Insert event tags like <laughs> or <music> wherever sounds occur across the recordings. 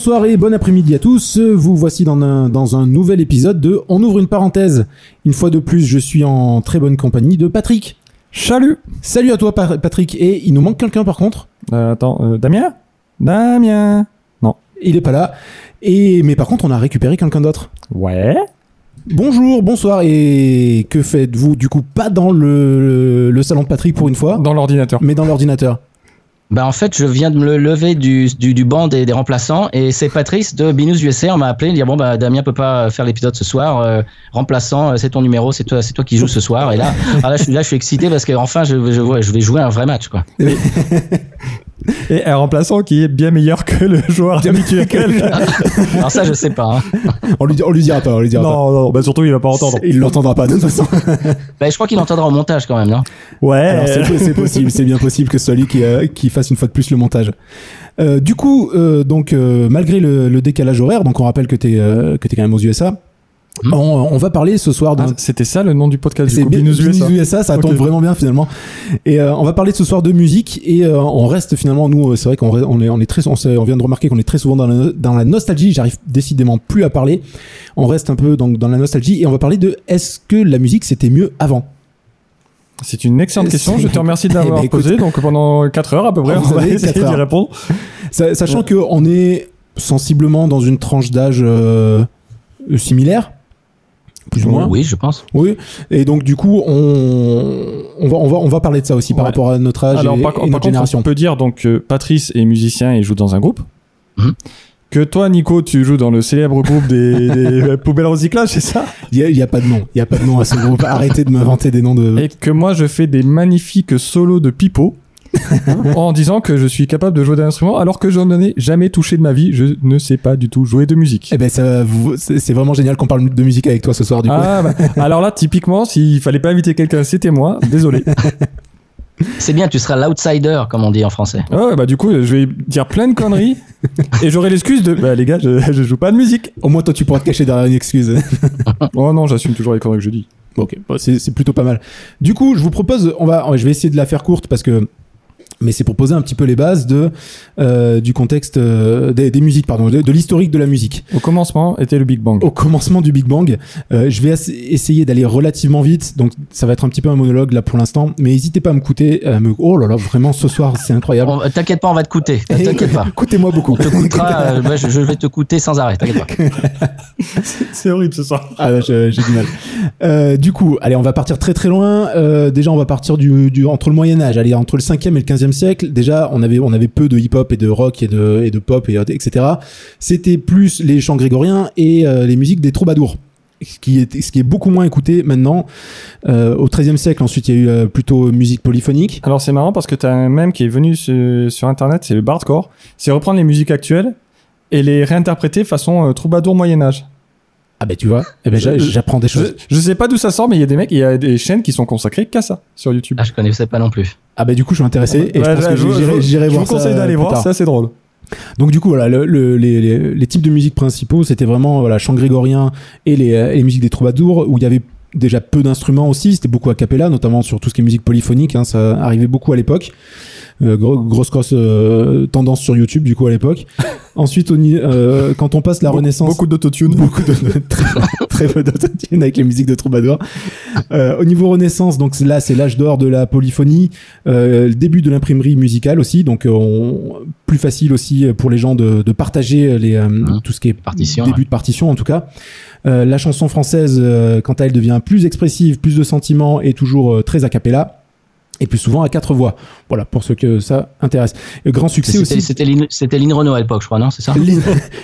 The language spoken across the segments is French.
bonsoir et bon après-midi à tous. Vous voici dans un, dans un nouvel épisode de On ouvre une parenthèse. Une fois de plus, je suis en très bonne compagnie de Patrick. Salut Salut à toi Patrick. Et il nous manque quelqu'un par contre. Euh, attends, euh, Damien? Damien Non. Il est pas là. Et mais par contre, on a récupéré quelqu'un d'autre. Ouais. Bonjour, bonsoir et que faites-vous du coup pas dans le, le salon de Patrick pour une fois? Dans l'ordinateur. Mais dans l'ordinateur bah en fait, je viens de me lever du, du, du banc des, remplaçants et c'est Patrice de Binous USA. On m'a appelé, il dit bon bah Damien peut pas faire l'épisode ce soir, euh, remplaçant, euh, c'est ton numéro, c'est toi, c'est toi qui joues ce soir. Et là, ah, là, je, là, je suis excité parce que enfin, je, je, je vais jouer un vrai match quoi. <laughs> et un remplaçant qui est bien meilleur que le joueur habituel. Alors ah, ça, je sais pas. Hein. On lui, on lui dira pas, on lui dira pas. Non, non, bah surtout il va pas entendre. Il l'entendra pas de toute façon. Bah, je crois qu'il entendra au montage quand même, non? Ouais. Alors euh. c'est possible, c'est bien possible que ce soit lui qui, euh, qui fasse une fois de plus le montage. Euh, du coup, donc malgré le, décalage horaire, donc on rappelle que t'es euh, que t'es quand même aux USA. Hmm. On, va parler ce soir d'un. Ah, C'était ça le nom du podcast. C'est Binous USA. USA. Ça okay. tombe vraiment bien finalement. Et euh, on va parler ce soir de musique et euh, on reste finalement nous. Euh, c'est vrai qu'on on est, très, on, on vient de remarquer qu'on est très souvent dans la, nostalgie. J'arrive décidément plus à parler. On reste un peu dans la nostalgie et on va parler de est-ce que la musique c'était mieux avant? C'est une excellente question. Je te remercie de <laughs> l'avoir eh ben, posée. Donc pendant 4 heures à peu près, on va essayer d'y répondre. Sachant ouais. que est sensiblement dans une tranche d'âge similaire plus ou moins. Oui, je pense. Oui. Et donc du coup, on, on va on va on va parler de ça aussi par rapport à notre âge et, notre génération. on peut dire donc que Patrice est musicien et joue dans un groupe. Mhm. Que toi, Nico, tu joues dans le célèbre groupe des, <laughs> poubelles recyclage, c'est ça? Il n'y a, pas de nom. Il n'y a pas de nom à ce groupe. Arrêtez de m'inventer des noms de. Et que moi, je fais des magnifiques solos de pipeau. <laughs> en disant que je suis capable de jouer d'un instrument alors que je n'en ai jamais touché de ma vie. Je ne sais pas du tout jouer de musique. Eh ben, c'est vraiment génial qu'on parle de musique avec toi ce soir, du coup. Ah, bah, <laughs> alors là, typiquement, s'il fallait pas inviter quelqu'un, c'était moi. Désolé. <laughs> C'est bien, tu seras l'outsider, comme on dit en français. Ouais, bah du coup, je vais dire plein de conneries et j'aurai l'excuse de bah les gars, je, je joue pas de musique. Au moins, toi, tu pourras te cacher derrière une excuse. Oh non, j'assume toujours les conneries que je dis. Ok, c'est plutôt pas mal. Du coup, je vous propose, on va, je vais essayer de la faire courte parce que mais c'est pour poser un petit peu les bases de euh, du contexte euh, des, musiques pardon de, de l'historique de la musique. Au commencement était le Big Bang. Au commencement du Big Bang, euh, je vais essayer d'aller relativement vite donc ça va être un petit peu un monologue là pour l'instant mais n'hésitez pas à me coûter oh là là vraiment ce soir c'est incroyable. T'inquiète pas on va te coûter. T'inquiète pas. <laughs> Coûtez-moi beaucoup. Te coûtera, je, vais te coûter sans arrêt, t'inquiète pas. <laughs> c'est horrible ce soir. Ah bah, j'ai du mal. du coup, allez, on va partir très très loin. déjà on va partir du, du entre le Moyen Âge, allez entre le 5e et le 15e Siècle, déjà, on avait, peu de hip-hop et de rock et de, pop, et, etc. C'était plus les chants grégoriens et euh, les musiques des troubadours. Ce qui, est, ce beaucoup moins écouté maintenant. Euh, au XIIIe siècle, ensuite, il y a eu euh, plutôt musique polyphonique. Alors c'est marrant parce que tu as un même qui est venu sur, Internet, c'est le bardcore. C'est reprendre les musiques actuelles et les réinterpréter façon troubadour Moyen-Âge. Ah ben bah, tu vois, eh ben, j'apprends des choses. Je, sais pas d'où ça sort, mais il y a des mecs, il y a des chaînes qui sont consacrées qu'à ça sur YouTube. Ah, je connaissais pas non plus. Ah ben bah, du coup, je suis intéressé ouais, je pense que j'irai voir ça. Je vous conseille d'aller voir, ça, c'est drôle. Donc du coup voilà le, le, les, les, types de musique principaux c'était vraiment voilà chant grégorien et les, euh, les musiques des troubadours où il y avait déjà peu d'instruments aussi c'était beaucoup a cappella notamment sur tout ce qui est musique polyphonique hein, ça arrivait beaucoup à l'époque euh, grosse grosse euh, tendance sur YouTube du coup à l'époque Ensuite, euh, quand on passe la Renaissance. Beaucoup d'autotune. Beaucoup de, <laughs> très, peu d'autotune avec les musiques de Troubadour. Euh, au niveau Renaissance, donc là, c'est l'âge d'or de la polyphonie, euh, le début de l'imprimerie musicale aussi, donc euh, plus facile aussi pour les gens de, partager les, mmh. tout ce qui est partition, début de partition en tout cas. la chanson française, quant à elle, devient plus expressive, plus de sentiments et toujours très a cappella et plus souvent à quatre voix. Voilà, pour ceux que ça intéresse. Grand succès aussi. C'était Lynn, Renault à l'époque, je crois, non C'est ça Lynn,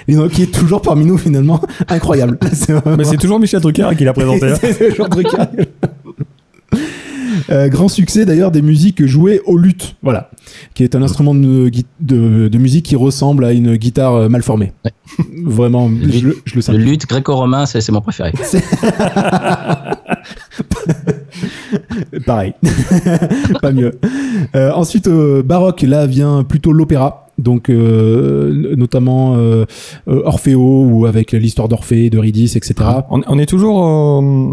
Renault qui est toujours parmi nous, finalement. Incroyable. <laughs> Mais c'est toujours Michel Drucker qui l'a présenté. Hein. <laughs> c'est toujours Drucker. Euh, grand succès d'ailleurs des musiques jouées aux luttes, voilà, qui est un instrument de, musique qui ressemble à une guitare euh, mal formée. Vraiment, je, le sais. Le lutte gréco-romain, c'est mon préféré. <laughs> <laughs> Pareil, <laughs> pas mieux. Euh, ensuite, euh, baroque, là vient plutôt l'opéra. Donc, euh, notamment Orfeo ou avec l'histoire d'Orphée, d'Eurydice, etc. Ah, on, est toujours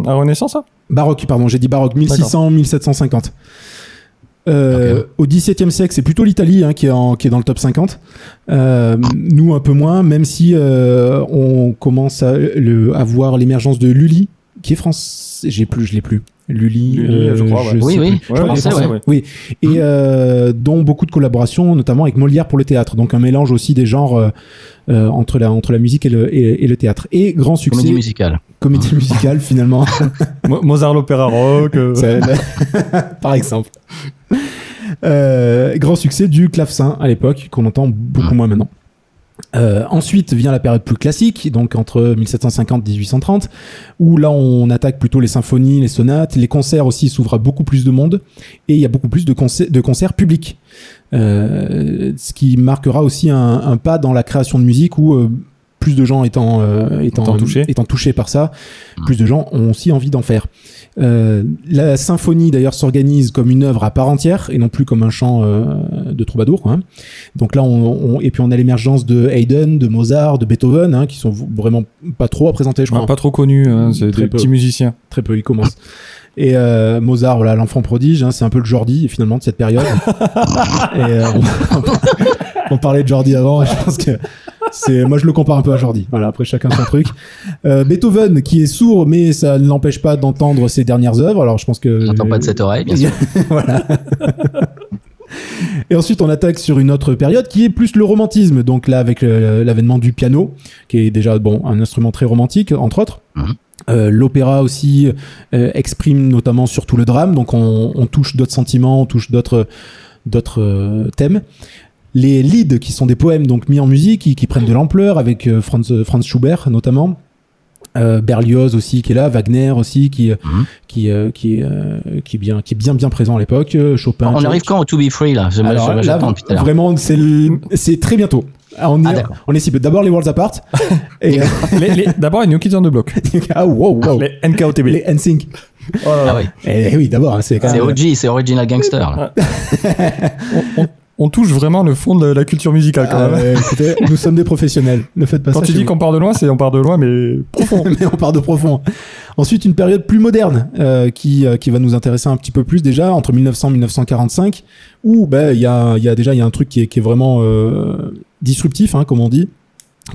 à Renaissance, hein? Baroque, pardon, j'ai dit baroque, 1600-1750. Euh, okay. Au XVIIe siècle, c'est plutôt l'Italie hein, qui, est dans le top 50. Nous un peu moins, même si on commence à, voir l'émergence de Lully, qui est français. J'ai plus, je l'ai plus. Lully, Lully, je crois, ouais. Oui, oui. Ouais, Je pensais, français, ouais. Oui, et euh, dont beaucoup de collaborations, notamment avec Molière pour le théâtre. Donc un mélange aussi des genres euh, euh, entre, la, entre la musique et le, et, et le théâtre. Et grand succès, Comédie musicale. comédie musicale <laughs> finalement. Mo- Mozart l'opéra rock. euh, <laughs> par exemple. Euh, grand succès du clavecin à l'époque, qu'on entend beaucoup moins maintenant. Euh, ensuite vient la période plus classique, donc entre 1750 et 1830, où là on attaque plutôt les symphonies, les sonates, les concerts aussi s'ouvrent à beaucoup plus de monde, et il y a beaucoup plus de, concerts- de concerts publics. Euh, ce qui marquera aussi un, un pas dans la création de musique où euh, plus de gens étant, étant, Étant touchés. étant touchés par ça, plus de gens ont aussi envie d'en faire. Euh, la symphonie d'ailleurs s'organise comme une œuvre à part entière et non plus comme un chant euh, de troubadour. quoi, hein. Donc là, on, on- et puis on a l'émergence de Haydn, de Mozart, de Beethoven, hein, qui sont vraiment pas trop représentés, je crois. ouais, pas trop connu, hein, c'est Très des peu. petits musiciens. Très peu, il commence. Et euh, Mozart, voilà, l'enfant prodige, hein, c'est un peu le Jordi finalement de cette période. <laughs> et euh, on, on parlait de Jordi avant, et je pense que c'est, moi je le compare un peu à Jordi. Voilà, après chacun son truc. Euh, Beethoven, qui est sourd, mais ça ne l'empêche pas d'entendre ses dernières œuvres. Alors je pense que n'entend pas de cette oreille, bien sûr. <laughs> voilà. Et ensuite, on attaque sur une autre période qui est plus le romantisme. Donc là, avec euh, l'avènement du piano, qui est déjà bon un instrument très romantique, entre autres. Mhm. Euh, L'opéra aussi euh, exprime notamment surtout le drame. Donc on, on touche d'autres sentiments, on touche d'autres d'autres euh, thèmes. Les lieds, qui sont des poèmes donc mis en musique, qui, qui prennent de l'ampleur, avec euh, Franz, Franz Schubert notamment. Euh, Berlioz aussi qui est là, Wagner aussi qui euh, Mhm. qui euh, qui est euh, qui est bien qui est bien bien présent à l'époque. Euh, Chopin. On Tchaikovsky. arrive quand au To Be Free là? Je- Alors là, vraiment, c'est c'est très bientôt. Ah, On Ah, est, on est cible. D'abord les Worlds Apart. <laughs> et, euh, Les- les- D'abord, les New Kids on the Block. <laughs> ah, wow, wow. Les NKOTB. Les NSYNC. Ah oui, Eh oui, d'abord, hein, c'est quand c'est. OG, c'est Original Gangster. là. <laughs> on, on- on touche vraiment le fond de la culture musicale quand Ah, même. ouais, écoutez, nous sommes des professionnels. Ne faites pas Quand ça. tu chez dis qu'on part de loin, c'est on part de loin, mais profond. <laughs> mais on part de profond. Ensuite, une période plus moderne euh, qui, euh, qui va nous intéresser un petit peu plus déjà entre 1900 et 1945 où ben, il y, a, il y a déjà il y a un truc qui est, qui est vraiment euh, disruptif, hein, comme on dit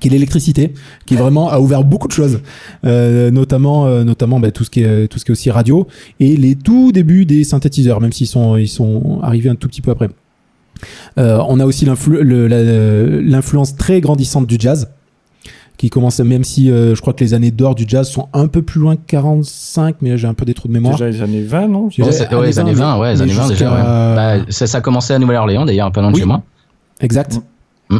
qui est l'électricité, qui vraiment a ouvert beaucoup de choses, euh, notamment euh, notamment ben, tout ce qui est tout ce qui est aussi radio et les tout débuts des synthétiseurs, même s'ils sont ils sont arrivés un tout petit peu après. Euh, on a aussi l'influence très grandissante du jazz qui commence même si euh, je crois que les années d'or du jazz sont un peu plus loin que 45 mais j'ai un peu des trous de mémoire Déjà les années 20, non? Déjà, Ouais, les années 20, ouais, les mais années 20 déjà. ouais. Bah, ça, ça a commencé à Nouvelle-Orléans d'ailleurs, pas loin de Oui. chez moi. exact Mm.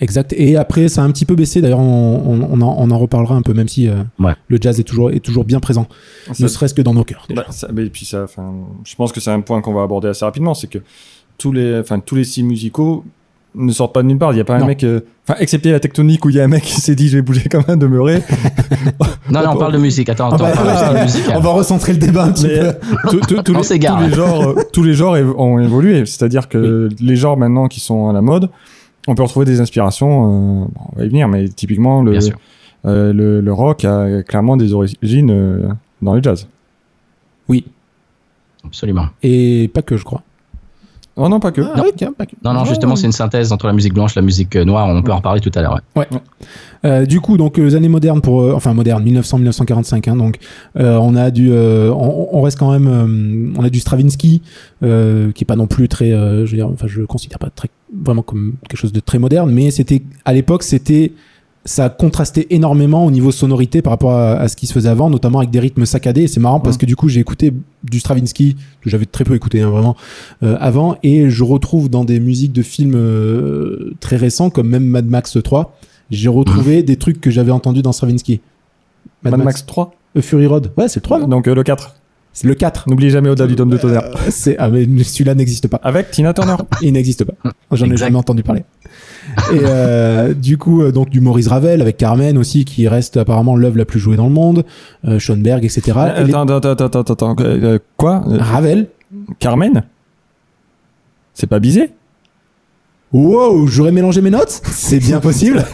exact et après ça a un petit peu baissé d'ailleurs on, on, on en, reparlera un peu même si euh, Ouais. le jazz est toujours est toujours bien présent Ça- ne serait-ce que dans nos cœurs. Bah, ça- mais puis ça, je pense que c'est un point qu'on va aborder assez rapidement, c'est que tous les, enfin, tous les styles musicaux ne sortent pas de nulle part. Il n'y a pas Non. un mec, euh, enfin, excepté la tectonique où il y a un mec qui s'est dit je vais bouger comme un demeuré. <laughs> Non, non, on parle de musique. Attends, Ah attends, bah, on parle de ah, style <laughs> musical. on va recentrer le débat un petit peu tous- tous- tous On les, s'égare. tous les genres, euh, tous les genres ont évolué. C'est-à-dire que les genres maintenant qui sont à la mode, on peut retrouver des inspirations. euh, bon, on va y venir, mais typiquement le, euh, le, le rock a clairement des origines euh, dans le jazz. oui Absolument. et pas que je crois Oh non, pas que. ah, oui, tiens, pas que. Non, non, Oh. justement, c'est une synthèse entre la musique blanche et la musique euh, noire. On peut en reparler tout à l'heure. ouais. Euh, du coup, donc les années modernes pour, euh, enfin modernes, 1900-1945. Hein, donc, euh, on a du, euh, on, on reste quand même, euh, on a du Stravinsky, euh, qui est pas non plus très, euh, je veux dire, enfin, je le considère pas très, vraiment comme quelque chose de très moderne, mais c'était, à l'époque, c'était, ça contrastait énormément au niveau sonorité par rapport à, à ce qui se faisait avant, notamment avec des rythmes saccadés. Et c'est marrant parce que du coup, j'ai écouté du Stravinsky que j'avais très peu écouté hein, vraiment euh, avant, et je retrouve dans des musiques de films euh, très récents comme même Mad Max 3 j'ai retrouvé <laughs> des trucs que j'avais entendus dans Stravinsky. Mad Max 3. Euh, Fury Road. Ouais, c'est le 3, non? Donc euh, le 4. C'est le 4. N'oubliez jamais au-delà du dôme de tonnerre. Euh, <laughs> c'est ah mais celui-là n'existe pas. Avec Tina Turner. <laughs> Il n'existe pas. J'en ai jamais entendu parler. Et euh, du coup, euh, donc du Maurice Ravel avec Carmen aussi, qui reste apparemment l'œuvre la plus jouée dans le monde, euh, Schoenberg, etc. Et les- attends, attends, attends, attends, attends. euh, euh, quoi? Euh, Ravel. Carmen? C'est pas Bizet? Wow, j'aurais mélangé mes notes. C'est bien <laughs> possible.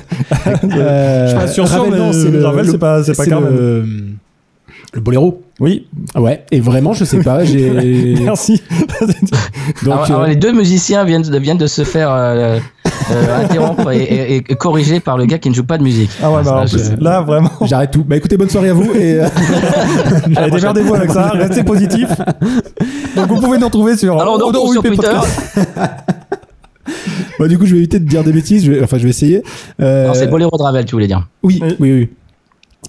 Euh, Je suis pas sûr, Ravel, mais non, c'est le, Ravel, le- c'est pas- c'est pas Carmen. Le, le boléro. Oui, Ouais, et vraiment, je sais pas, j'ai. <laughs> merci. Donc, alors, alors, euh, les deux musiciens viennent de, viennent de se faire euh, euh, interrompre et, et- et corriger par le gars qui ne joue pas de musique. Ah ouais, bah, je- là, vraiment. j'arrête tout. Bah écoutez, bonne soirée à vous et. euh, <laughs> Allez, démerdez-vous avec ça, restez positif. Donc, vous pouvez nous retrouver sur. Alors, on retrouve sur Twitter. Podcast. bah, du coup, je vais éviter de dire des bêtises. je vais- Enfin, je vais essayer. Euh, Non, c'est Boléro de Ravel, tu voulais dire. Oui, Oui. oui, oui.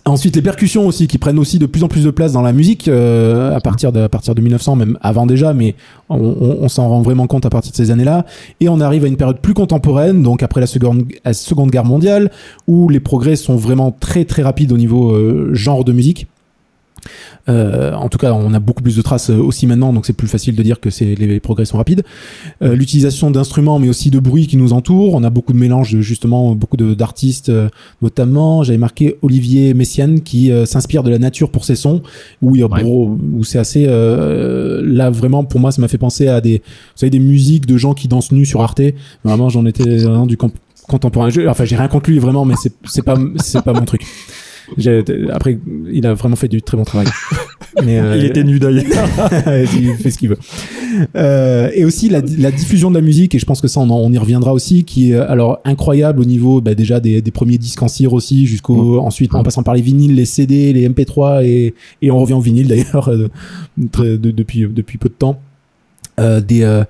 Ensuite, les percussions aussi, qui prennent aussi de plus en plus de place dans la musique euh, à partir de à partir de 1900, même avant déjà, mais on, s'en rend vraiment compte à partir de ces années-là. Et on arrive à une période plus contemporaine, donc après la seconde, la seconde guerre mondiale, où les progrès sont vraiment très très rapides au niveau euh, genre de musique. Euh, en tout cas, on a beaucoup plus de traces euh, aussi maintenant, donc c'est plus facile de dire que c'est les progrès sont rapides. Euh, L'utilisation d'instruments, mais aussi de bruits qui nous entourent. On a beaucoup de mélanges, de, justement, beaucoup d'artistes, euh, notamment, j'avais marqué Olivier Messiaen qui euh, s'inspire de la nature pour ses sons, où, il y a, Ouais. gros- où c'est assez, euh, là vraiment pour moi, ça m'a fait penser à des, vous savez, des musiques de gens qui dansent nus sur Arte. Vraiment, j'en étais vraiment du camp- contemporain. Enfin, j'ai rien contre lui vraiment, mais c'est pas c'est pas mon truc. J'ai- Après, il a vraiment fait du très bon travail. <laughs> Mais, euh, Il était nu d'ailleurs. <laughs> il fait ce qu'il veut. Euh, et aussi la, la diffusion de la musique, et je pense que ça on, on y reviendra aussi, qui est alors incroyable au niveau bah, déjà des, des premiers disques en cire aussi, jusqu'au ensuite en passant par les vinyles, les CD, les MP3 et, et on revient au vinyle d'ailleurs <laughs> euh, très- de- depuis depuis peu de temps. Euh, des, euh,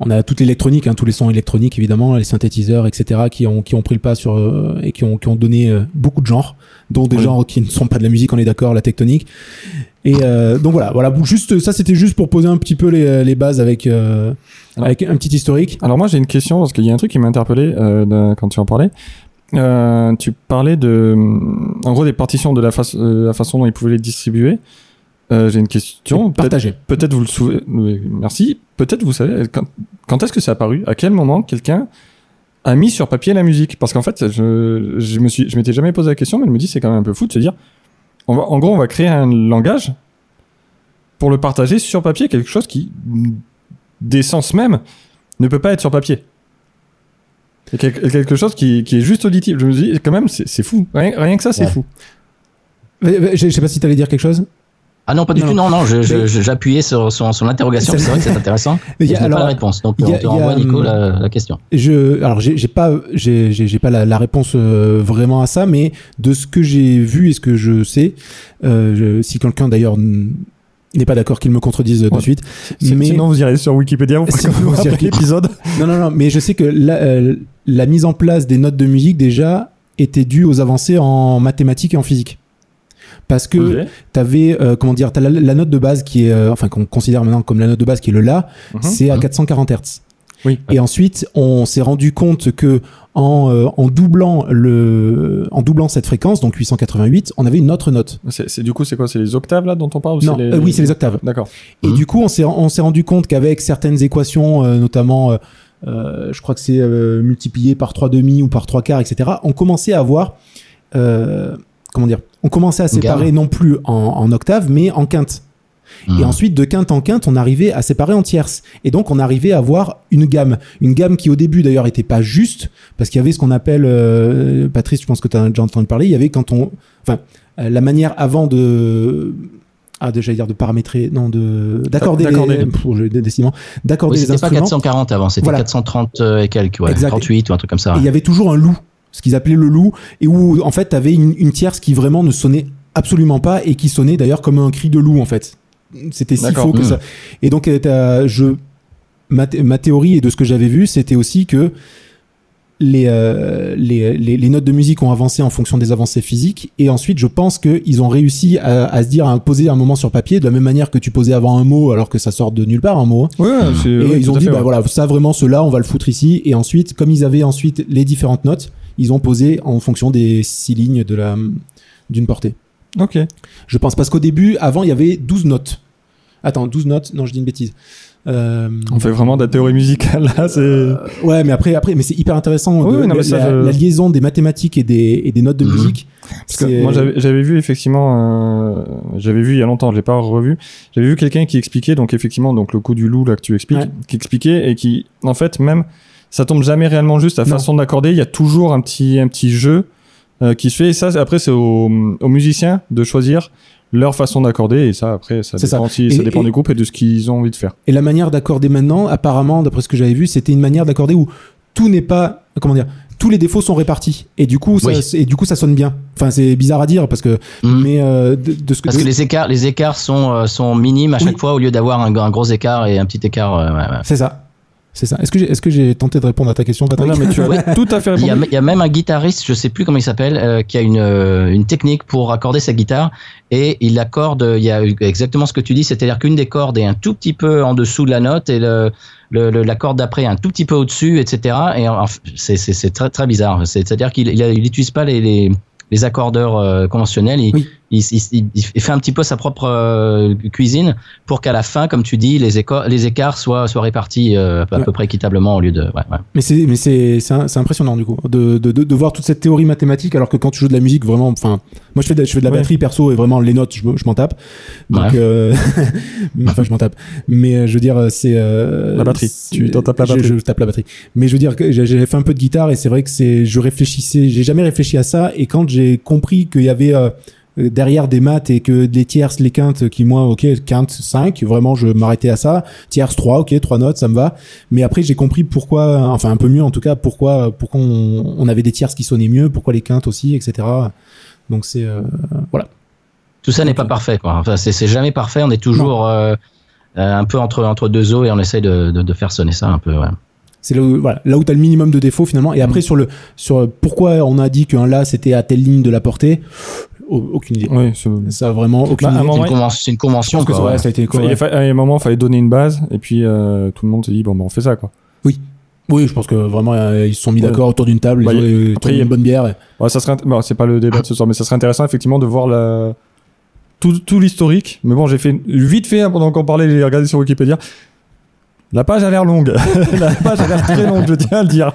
on a toute l'électronique, hein, tous les sons électroniques évidemment, les synthétiseurs, etc., qui ont qui ont pris le pas sur euh, et qui ont qui ont donné euh, beaucoup de genres, dont des Oui. genres qui ne sont pas de la musique, on est d'accord, la tectonique. Et euh, donc voilà, voilà, juste ça c'était juste pour poser un petit peu les, les bases avec euh, Alors- avec un petit historique. Alors moi j'ai une question parce qu'il y a un truc qui m'a interpellé euh, quand tu en parlais. Euh, tu parlais de, en gros, des partitions de la, fa- la façon dont ils pouvaient les distribuer. Euh, j'ai une question. Peut-être Partagé. peut-être vous le souvenez. Merci. Peut-être vous savez quand, quand est-ce que c'est apparu? À quel moment quelqu'un a mis sur papier la musique? Parce qu'en fait, je, je me suis, je m'étais jamais posé la question, mais je me dis c'est quand même un peu fou de se dire. On va, en gros, on va créer un langage pour le partager sur papier, quelque chose qui, d'essence même, ne peut pas être sur papier. Et quel- quelque chose qui, qui est juste auditif. Je me dis, quand même, c'est fou. Rien, rien que ça, c'est Ouais. fou. Je je sais pas si t'allais dire quelque chose. Ah non, pas du Non, tout, non, non, j'appuyais sur, sur, sur l'interrogation, C'est- vrai que c'est intéressant. <laughs> Il y Je a- n'ai pas alors, la réponse, donc il y a- on te renvoie, Nico, hum, la, la question. Je, alors j'ai j'ai pas, j'ai j'ai- j'ai pas la, la réponse euh, vraiment à ça, mais de ce que j'ai vu et ce que je sais, euh, je- si quelqu'un d'ailleurs n'est pas d'accord, qu'il me contredise tout de Ouais. suite. Mais- Sinon, vous irez sur Wikipédia, vous <laughs> après irez- l'épisode. Non, non, non, mais je sais que la, euh, la mise en place des notes de musique déjà était due aux avancées en mathématiques et en physique. Parce que Ok. t'avais, euh, comment dire, t'as la, la note de base qui est, euh, enfin qu'on considère maintenant comme la note de base qui est le La, Mhm. c'est à Mhm. 440 Hz. Oui. Et ensuite, on s'est rendu compte que en, euh, en doublant le, en doublant cette fréquence, donc 888, on avait une autre note. C'est, du coup, c'est quoi C'est les octaves là dont on parle ou Non, les... euh, oui, c'est les octaves. D'accord. Et Mhm. du coup, on s'est on s'est rendu compte qu'avec certaines équations, euh, notamment, je crois que c'est multiplié par 3 demi ou par 3 quarts, etc. On commençait à avoir, comment dire, on commençait à gamme. séparer non plus en, en octaves, mais en quintes. Et Hmm. ensuite, de quinte en quinte, on arrivait à séparer en tierces. Et donc, on arrivait à avoir une gamme. Une gamme qui, au début, d'ailleurs, était pas juste, parce qu'il y avait ce qu'on appelle, euh, Patrice, je pense que tu as déjà entendu parler, il y avait quand on, enfin, euh, la manière avant de, ah, de, j'allais dire de paramétrer, non, de, d'accorder D'accorder. les, décidément, d'accorder Oui, les c'était pas instruments. 440 avant, c'était Voilà. 430 euh, et quelques, ouais, Exact. 38 ou un truc comme ça. Et il y avait toujours un loup, ce qu'ils appelaient le loup, et où, en fait, tu avais une, une tierce qui vraiment ne sonnait absolument pas et qui sonnait d'ailleurs comme un cri de loup, en fait. C'était si faux que Mmh. ça. Et donc, euh, je, ma, ma théorie et de ce que j'avais vu, c'était aussi que les, euh, les, les, les notes de musique ont avancé en fonction des avancées physiques. Et ensuite, je pense qu'ils ont réussi à, à se dire, à poser un moment sur papier, de la même manière que tu posais avant un mot, alors que ça sort de nulle part, un mot. hein. Ouais, Et ils ont dit, fait, bah ouais. voilà, ça vraiment, cela, on va le foutre ici. Et ensuite, comme ils avaient ensuite les différentes notes, ils ont posé en fonction des six lignes de la, d'une portée. Ok. Je pense, parce qu'au début, avant, il y avait 12 notes. Attends, 12 notes? Non, je dis une bêtise. Euh, On fait vraiment de la théorie musicale là. Euh, ouais, mais après, après, mais c'est hyper intéressant Oui, de- oui, non, mais la, ça, la- je- la liaison des mathématiques et des, et des notes de Mhm. musique. Parce que moi j'avais, j'avais vu effectivement, euh, j'avais vu il y a longtemps, je l'ai pas revu. J'avais vu quelqu'un qui expliquait donc effectivement donc le coup du loup là que tu expliques, Ouais. qui expliquait et qui en fait même ça tombe jamais réellement juste la Non. façon d'accorder. Il y a toujours un petit un petit jeu euh, qui se fait. Et ça après c'est au, au musicien de choisir leur façon d'accorder et ça après ça C'est ça. dépend, aussi- ça dépend et- du groupe et de ce qu'ils ont envie de faire. Et la manière d'accorder maintenant, apparemment, d'après ce que j'avais vu, c'était une manière d'accorder où tout n'est pas, comment dire, tous les défauts sont répartis. Et du coup, ça, Oui. et du coup, ça sonne bien. Enfin, c'est bizarre à dire parce que, Mhm. mais euh, de, de ce que Parce que les écarts, les écarts sont, euh, sont minimes à chaque Oui. fois au lieu d'avoir un, un gros écart et un petit écart. euh, ouais, ouais. c'est ça, c'est ça. Est-ce que j'ai, est-ce que j'ai tenté de répondre à ta question, Patrick Non, mais tu as Oui. tout à fait Il y, a, répondu. il y a même un guitariste, je sais plus comment il s'appelle, euh, qui a une, euh, une technique pour accorder sa guitare et il accorde, il y a exactement ce que tu dis, c'est-à-dire qu'une des cordes est un tout petit peu en dessous de la note et le, le, le- la corde d'après est un tout petit peu au-dessus, etc. Et c'est, très, très bizarre. C'est- C'est-à-dire qu'il il, a- il utilise pas les, les, les accordeurs euh, conventionnels. Il, Oui. Il, il- il- il fait un petit peu sa propre euh, cuisine pour qu'à la fin, comme tu dis, les, éco- les écarts soient, soient répartis euh, à peu- à Ouais. peu près équitablement au lieu de. Ouais, ouais. Mais c'est, mais c'est, c'est, impressionnant du coup de, de, de, de voir toute cette théorie mathématique alors que quand tu joues de la musique vraiment, enfin, moi je fais de, je fais de la Ouais. batterie perso et vraiment les notes je, me- je m'en tape. Donc, Ouais. euh, <laughs> enfin je m'en tape. Mais euh, je veux dire c'est euh, La batterie. Tu t'en tapes la batterie. Je, tape la batterie. Mais je veux dire que j'ai- j'avais fait un peu de guitare et c'est vrai que c'est, je réfléchissais, j'ai jamais réfléchi à ça et quand j'ai compris qu'il y avait euh, derrière des maths et que les tierces, les quintes qui moi ok quinte 5 vraiment je m'arrêtais à ça tierces 3 ok trois notes ça me va mais après j'ai compris pourquoi enfin un peu mieux en tout cas pourquoi pourquoi on, on avait des tierces qui sonnaient mieux pourquoi les quintes aussi etc donc c'est euh, voilà Tout ça n'est pas parfait, quoi. Enfin, c'est c'est jamais parfait. On est toujours euh, euh, un peu entre entre deux eaux et on essaye de, de, de faire sonner ça un peu. Ouais. c'est là où voilà là où t'as le minimum de défauts finalement et après Mm. sur le sur pourquoi on a dit qu'un là c'était à telle ligne de la portée? Aucune idée Oui, c'est- ça a vraiment aucune Bah, idée C'est une, conven- convention. quoi, ouais, ça a été il quoi, fa- à un moment, il fallait donner une base et puis euh, tout le monde s'est dit bon, bah, on fait ça quoi. oui je pense que vraiment euh, ils se sont mis Ouais. d'accord autour d'une table Bah, ils ont y- euh, après, tourné y a- une bonne bière et- Ouais, ça serait, bon, c'est pas le débat de ce soir, mais ça serait intéressant effectivement de voir la... tout, tout l'historique. Mais bon, j'ai fait vite fait hein, pendant qu'on parlait, j'ai regardé sur Wikipédia. La page a l'air longue. <laughs> la page a l'air très longue, je tiens à le dire.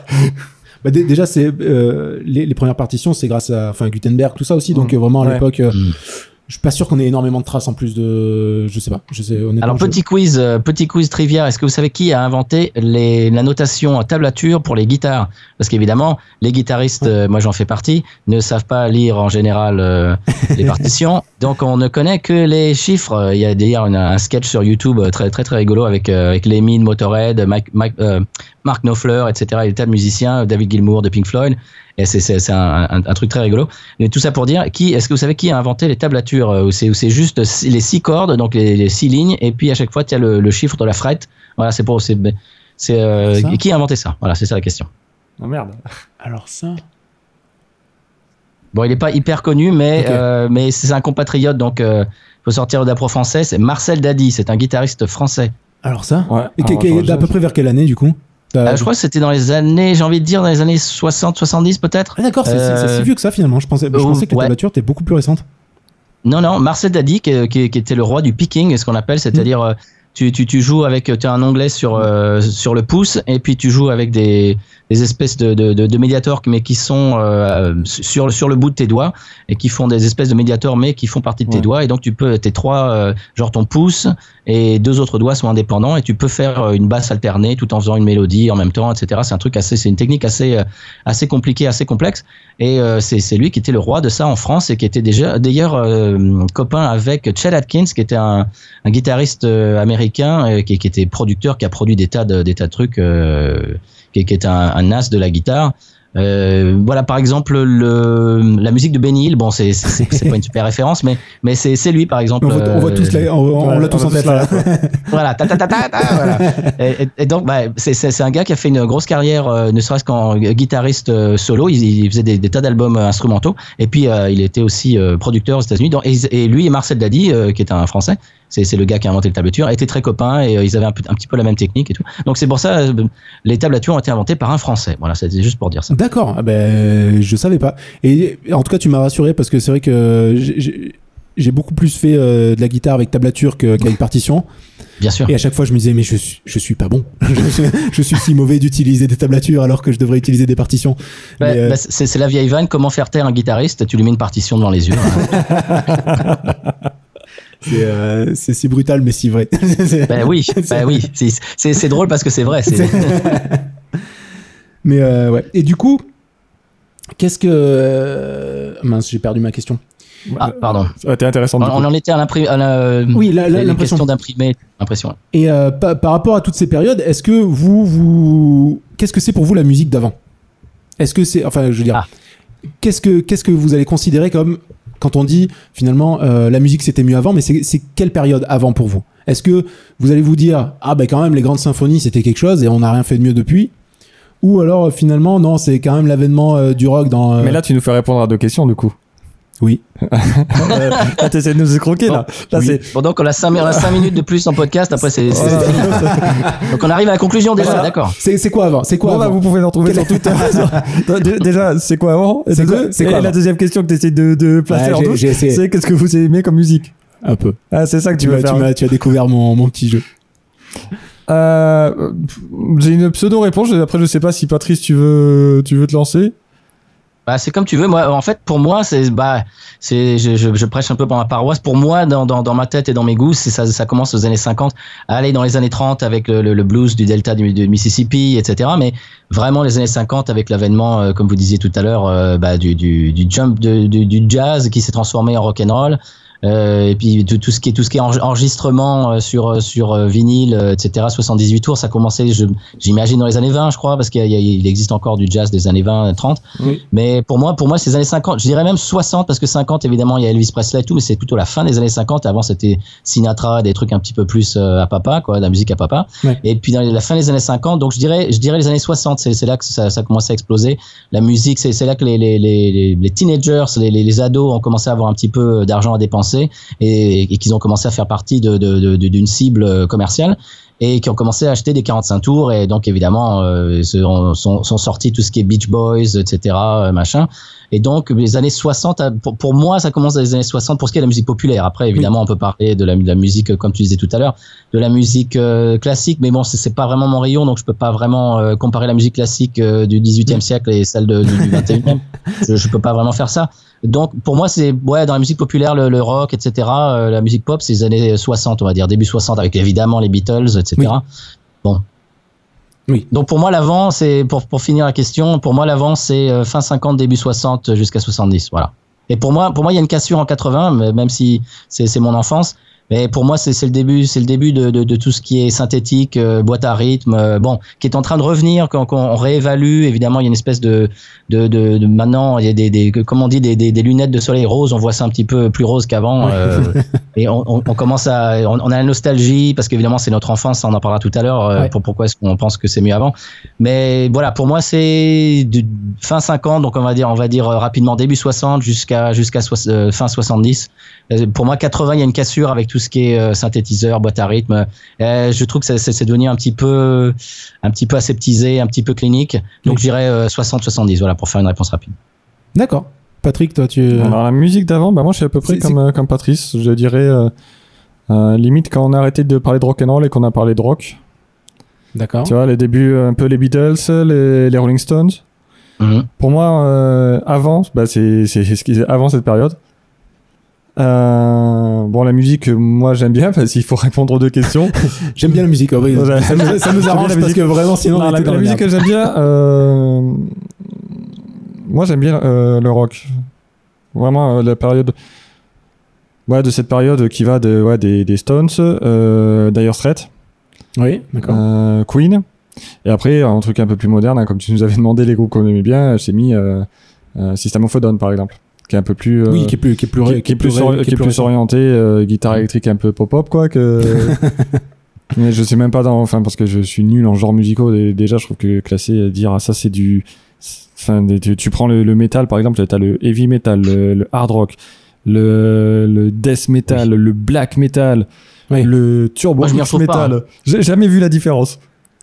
Bah, dé- déjà, c'est euh, les, les premières partitions, c'est grâce à enfin Gutenberg, tout ça aussi. Donc Mm. euh, vraiment à Ouais. l'époque, euh, Mm. Je suis pas sûr qu'on ait énormément de traces en plus de, je sais pas, je sais honnêtement. Alors je- petit quiz, euh, petit quiz trivia. Est-ce que vous savez qui a inventé les, la notation à tablature pour les guitares? Parce qu'évidemment, les guitaristes, euh, moi j'en fais partie, ne savent pas lire en général euh, les <laughs> partitions. Donc on ne connaît que les chiffres. Il y a d'ailleurs un sketch sur YouTube très très très rigolo avec avec Lemmy de Motorhead, Mike, Mike, Mark Knopfler, etc. Et des tas de musiciens, David Gilmour de Pink Floyd. Et c'est un, un, un truc très rigolo. Mais tout ça pour dire, qui est-ce que vous savez qui a inventé les tablatures euh, où c'est juste les six cordes, donc les, les six lignes, et puis à chaque fois tu as le, le chiffre de la frette. Voilà, c'est pour c'est c'est euh, Ça qui a inventé ça? Voilà, c'est ça la question. Oh merde. Alors ça. Bon, il est pas hyper connu, mais euh, mais c'est un compatriote, donc euh, faut sortir d'appro français. C'est Marcel Dady, c'est un guitariste français. Alors ça. Ouais. Et alors, à peu près vers quelle année du coup? Euh, je crois que c'était dans les années, j'ai envie de dire dans les années 60, 70 peut-être. Ah, d'accord, c'est c'est- c'est Euh, si vieux que ça finalement. Je pensais, je oh, pensais que la ouais. tablature était beaucoup plus récente. Non, non, Marcel Dady, qui, qui- qui était le roi du picking, ce qu'on appelle, c'est-à-dire euh, tu, tu, tu joues avec, tu as un onglet sur, euh, sur le pouce, et puis tu joues avec des, des espèces de, de, de, de médiators, mais qui sont euh, sur, sur le bout de tes doigts, et qui font des espèces de médiators, mais qui font partie de tes Ouais. doigts, et donc tu peux, tes trois, euh, genre ton pouce et deux autres doigts sont indépendants, et tu peux faire euh, une basse alternée tout en faisant une mélodie en même temps, etc. C'est un truc assez, c'est une technique assez, euh, assez compliquée, assez complexe. Et euh, c'est c'est lui qui était le roi de ça en France et qui était déjà d'ailleurs copain avec Chet Atkins, qui était un, un guitariste américain qui, qui était producteur, qui a produit des tas de, des tas de trucs, qui, qui est un, un as de la guitare. Euh, voilà, par exemple, le, la musique de Benny Hill. Bon, c'est pas une super référence, mais mais c'est lui, par exemple. On voit, on voit tous, la- on, l'a tous en tête là. <laughs> voilà, ta, ta, ta, ta, ta, voilà. Et, donc, bah, c'est- un gars qui a fait une grosse carrière, euh, ne serait-ce qu'en guitariste euh, solo. Il, il faisait des, des tas d'albums instrumentaux. Et puis, il était aussi producteur aux États-Unis. Et, et lui et Marcel euh, qui est un Français, c'est le gars qui a inventé le tablature, étaient très copains et euh, ils avaient un, peu- un petit peu la même technique et tout. Donc, c'est pour ça, euh, les tablatures ont été inventées par un Français. Voilà, c'était juste pour dire ça. D'accord, ah ben, je savais pas. Et en tout cas, tu m'as rassuré parce que c'est vrai que j'ai- beaucoup plus fait euh, de la guitare avec tablature qu'avec partition. Bien sûr. Et à chaque fois, je me disais, mais je suis, je suis pas bon. <laughs> je, suis, je suis si mauvais d'utiliser des tablatures alors que je devrais utiliser des partitions. Bah, euh, bah, c'est c'est la vieille vanne. Comment faire taire un guitariste? Tu lui mets une partition devant les yeux. <laughs> <laughs> c'est euh, c'est si brutal, mais si vrai. <laughs> Ben oui, ben oui. C'est- drôle parce que c'est vrai. <laughs> mais euh, ouais. Et du coup, qu'est-ce que. euh, Mince, j'ai perdu ma question. Ah, pardon. Aurait été intéressant. On, en était à. Oui, la- les l'impression. d'imprimer. Impression. Et euh, pa- par rapport à toutes ces périodes, est-ce que vous, vous, qu'est-ce que c'est pour vous la musique d'avant? Est-ce que c'est, enfin, je veux dire, Ah. qu'est-ce que qu'est-ce que vous allez considérer comme quand on dit finalement euh, la musique c'était mieux avant, mais c'est quelle période avant pour vous? Est-ce que vous allez vous dire ah ben quand même les grandes symphonies c'était quelque chose et on n'a rien fait de mieux depuis Ou alors euh, finalement non c'est quand même l'avènement euh, du rock dans. Mais là, tu nous fais répondre à deux questions, du coup. Oui. <laughs> Là, t'essaies de nous escroquer, là. Là, Oui. Bon, donc on a 5, minutes de plus en podcast. Après, c'est. <laughs> Donc on arrive à la conclusion déjà. Voilà. D'accord. C'est quoi avant? C'est quoi Bon, bah, avant? vous pouvez retrouver Quel- sur Twitter. <laughs> Dé- Déjà, c'est quoi avant? Et C'est quoi- Et la deuxième question que tu essaies de, de placer Ouais, en douce, c'est qu'est-ce que vous aimez comme musique? Un peu. Ah, c'est ça que tu, Tu veux m'as faire. tu m'as- tu as découvert mon, mon petit jeu. Euh, J'ai une pseudo réponse. Après, je sais pas si Patrice, tu veux, tu veux te lancer. Bah, c'est comme tu veux. Moi, en fait, pour moi, c'est bah, c'est je, je, je prêche un peu pour ma paroisse. Pour moi, dans, dans, dans ma tête et dans mes goûts, ça, ça commence aux années 50, à aller dans les années 30 avec le, le, le blues du delta du, du Mississippi, etc. Mais vraiment les années 50 avec l'avènement, euh, comme vous disiez tout à l'heure, euh, bah, du, du, du jump du, du jazz qui s'est transformé en rock and roll. Euh, et puis tout, tout ce qui est tout ce qui est enre- enregistrement euh, sur sur euh, vinyle, euh, etc. 78 tours, ça je- j'imagine dans les années 20, je crois, parce qu'il existe encore du jazz des années 20, 30. Oui. Mais pour moi, pour moi, c'est les années 50. Je dirais même 60 parce que 50, évidemment, il y a Elvis Presley et tout, mais c'est plutôt la fin des années 50. Avant, c'était Sinatra, des trucs un petit peu plus à papa, quoi, de la musique à papa. Ouais. Et puis dans la fin des années 50, donc je dirais, je dirais les années 60. C'est là que ça, ça a commencé à exploser. La musique, c'est c'est là que les les les les, les teenagers, les ados ont commencé à avoir un petit peu d'argent à dépenser et, et qu'ils ont commencé à faire partie de de- de- de- d'une cible euh, commerciale et qui ont commencé à acheter des 45 tours et donc évidemment euh, sont, sont sortis tout ce qui est Beach Boys etc euh, machin. Et donc les années 60 euh, pour, pour moi ça commence dans les années 60 pour ce qui est de la musique populaire. Après évidemment on peut parler de la, de la musique comme tu disais tout à l'heure de la musique euh, classique mais bon c'est pas vraiment mon rayon donc je peux pas vraiment euh, comparer la musique classique du 18e <laughs> siècle et celle de, du, du 21e <laughs> je, je peux pas vraiment faire ça donc pour moi c'est ouais dans la musique populaire le, le rock etc euh, la musique pop c'est les années 60 on va dire début 60 avec évidemment les Beatles etc Oui. bon Oui. donc pour moi l'avant c'est pour pour finir la question pour moi l'avant c'est euh, fin 50 début 60 jusqu'à 70 voilà et pour moi pour moi il y a une cassure en 80 mais même si c'est c'est mon enfance mais pour moi c'est le début c'est le début de, de, de tout ce qui est synthétique euh, boîte à rythme euh, bon qui est en train de revenir quand, quand on réévalue. Évidemment il y a une espèce de de, de, de maintenant il y a des, des comment on dit des, des, des lunettes de soleil rose on voit ça un petit peu plus rose qu'avant euh, <laughs> et on, on, on commence à on, on a la nostalgie parce qu'évidemment c'est notre enfance on en parlera tout à l'heure euh, Ouais. pour pourquoi est-ce qu'on pense que c'est mieux avant. Mais voilà pour moi c'est fin 50 donc on va dire on va dire euh, rapidement début 60 jusqu'à jusqu'à euh, fin 70 Euh, pour moi 80 il y a une cassure avec tout ce qui est euh, synthétiseur boîte à rythme Euh, je trouve que c'est- devenu un petit peu un petit peu aseptisé un petit peu clinique donc Oui. je dirais 60 70 voilà pour faire une réponse rapide D'accord. Patrick, toi tu. Alors, la musique d'avant, bah, moi, je suis à peu près comme, euh, comme Patrice. Je dirais, euh, euh, limite, quand on a arrêté de parler de rock and roll et qu'on a parlé de rock. D'accord. Tu vois, les débuts, euh, un peu les Beatles, les, les Rolling Stones. Mhm. Pour moi, euh, avant, bah, c'est avant cette période. Euh, bon, la musique, moi j'aime bien <laughs> parce qu'il faut répondre aux deux questions. <laughs> J'aime bien la musique. oh, oui. Ça, nous, ça arrange parce que vraiment sinon Non, on la, la musique que j'aime bien, euh, moi j'aime bien euh, le rock. Vraiment euh, la période, ouais, de cette période qui va de, ouais, des, des Stones, euh, Dire Straits, Oui, d'accord. euh, Queen, et après un truc un peu plus moderne, hein, comme tu nous avais demandé les groupes qu'on aimait bien, j'ai mis System of a Down par exemple, qui est un peu plus, euh, oui, qui est plus, qui est plus, qui, qui est plus, qui est orienté euh, guitare électrique un peu pop-up quoi que <laughs> mais je sais même pas dans enfin parce que je suis nul en genre musicaux déjà je trouve que classer dire ah ça c'est du enfin tu, tu prends le, le métal par exemple t'as le heavy metal le, le hard rock le, le death metal le black metal Oui. le turbo Moi, je pas, hein. metal j'ai jamais vu la différence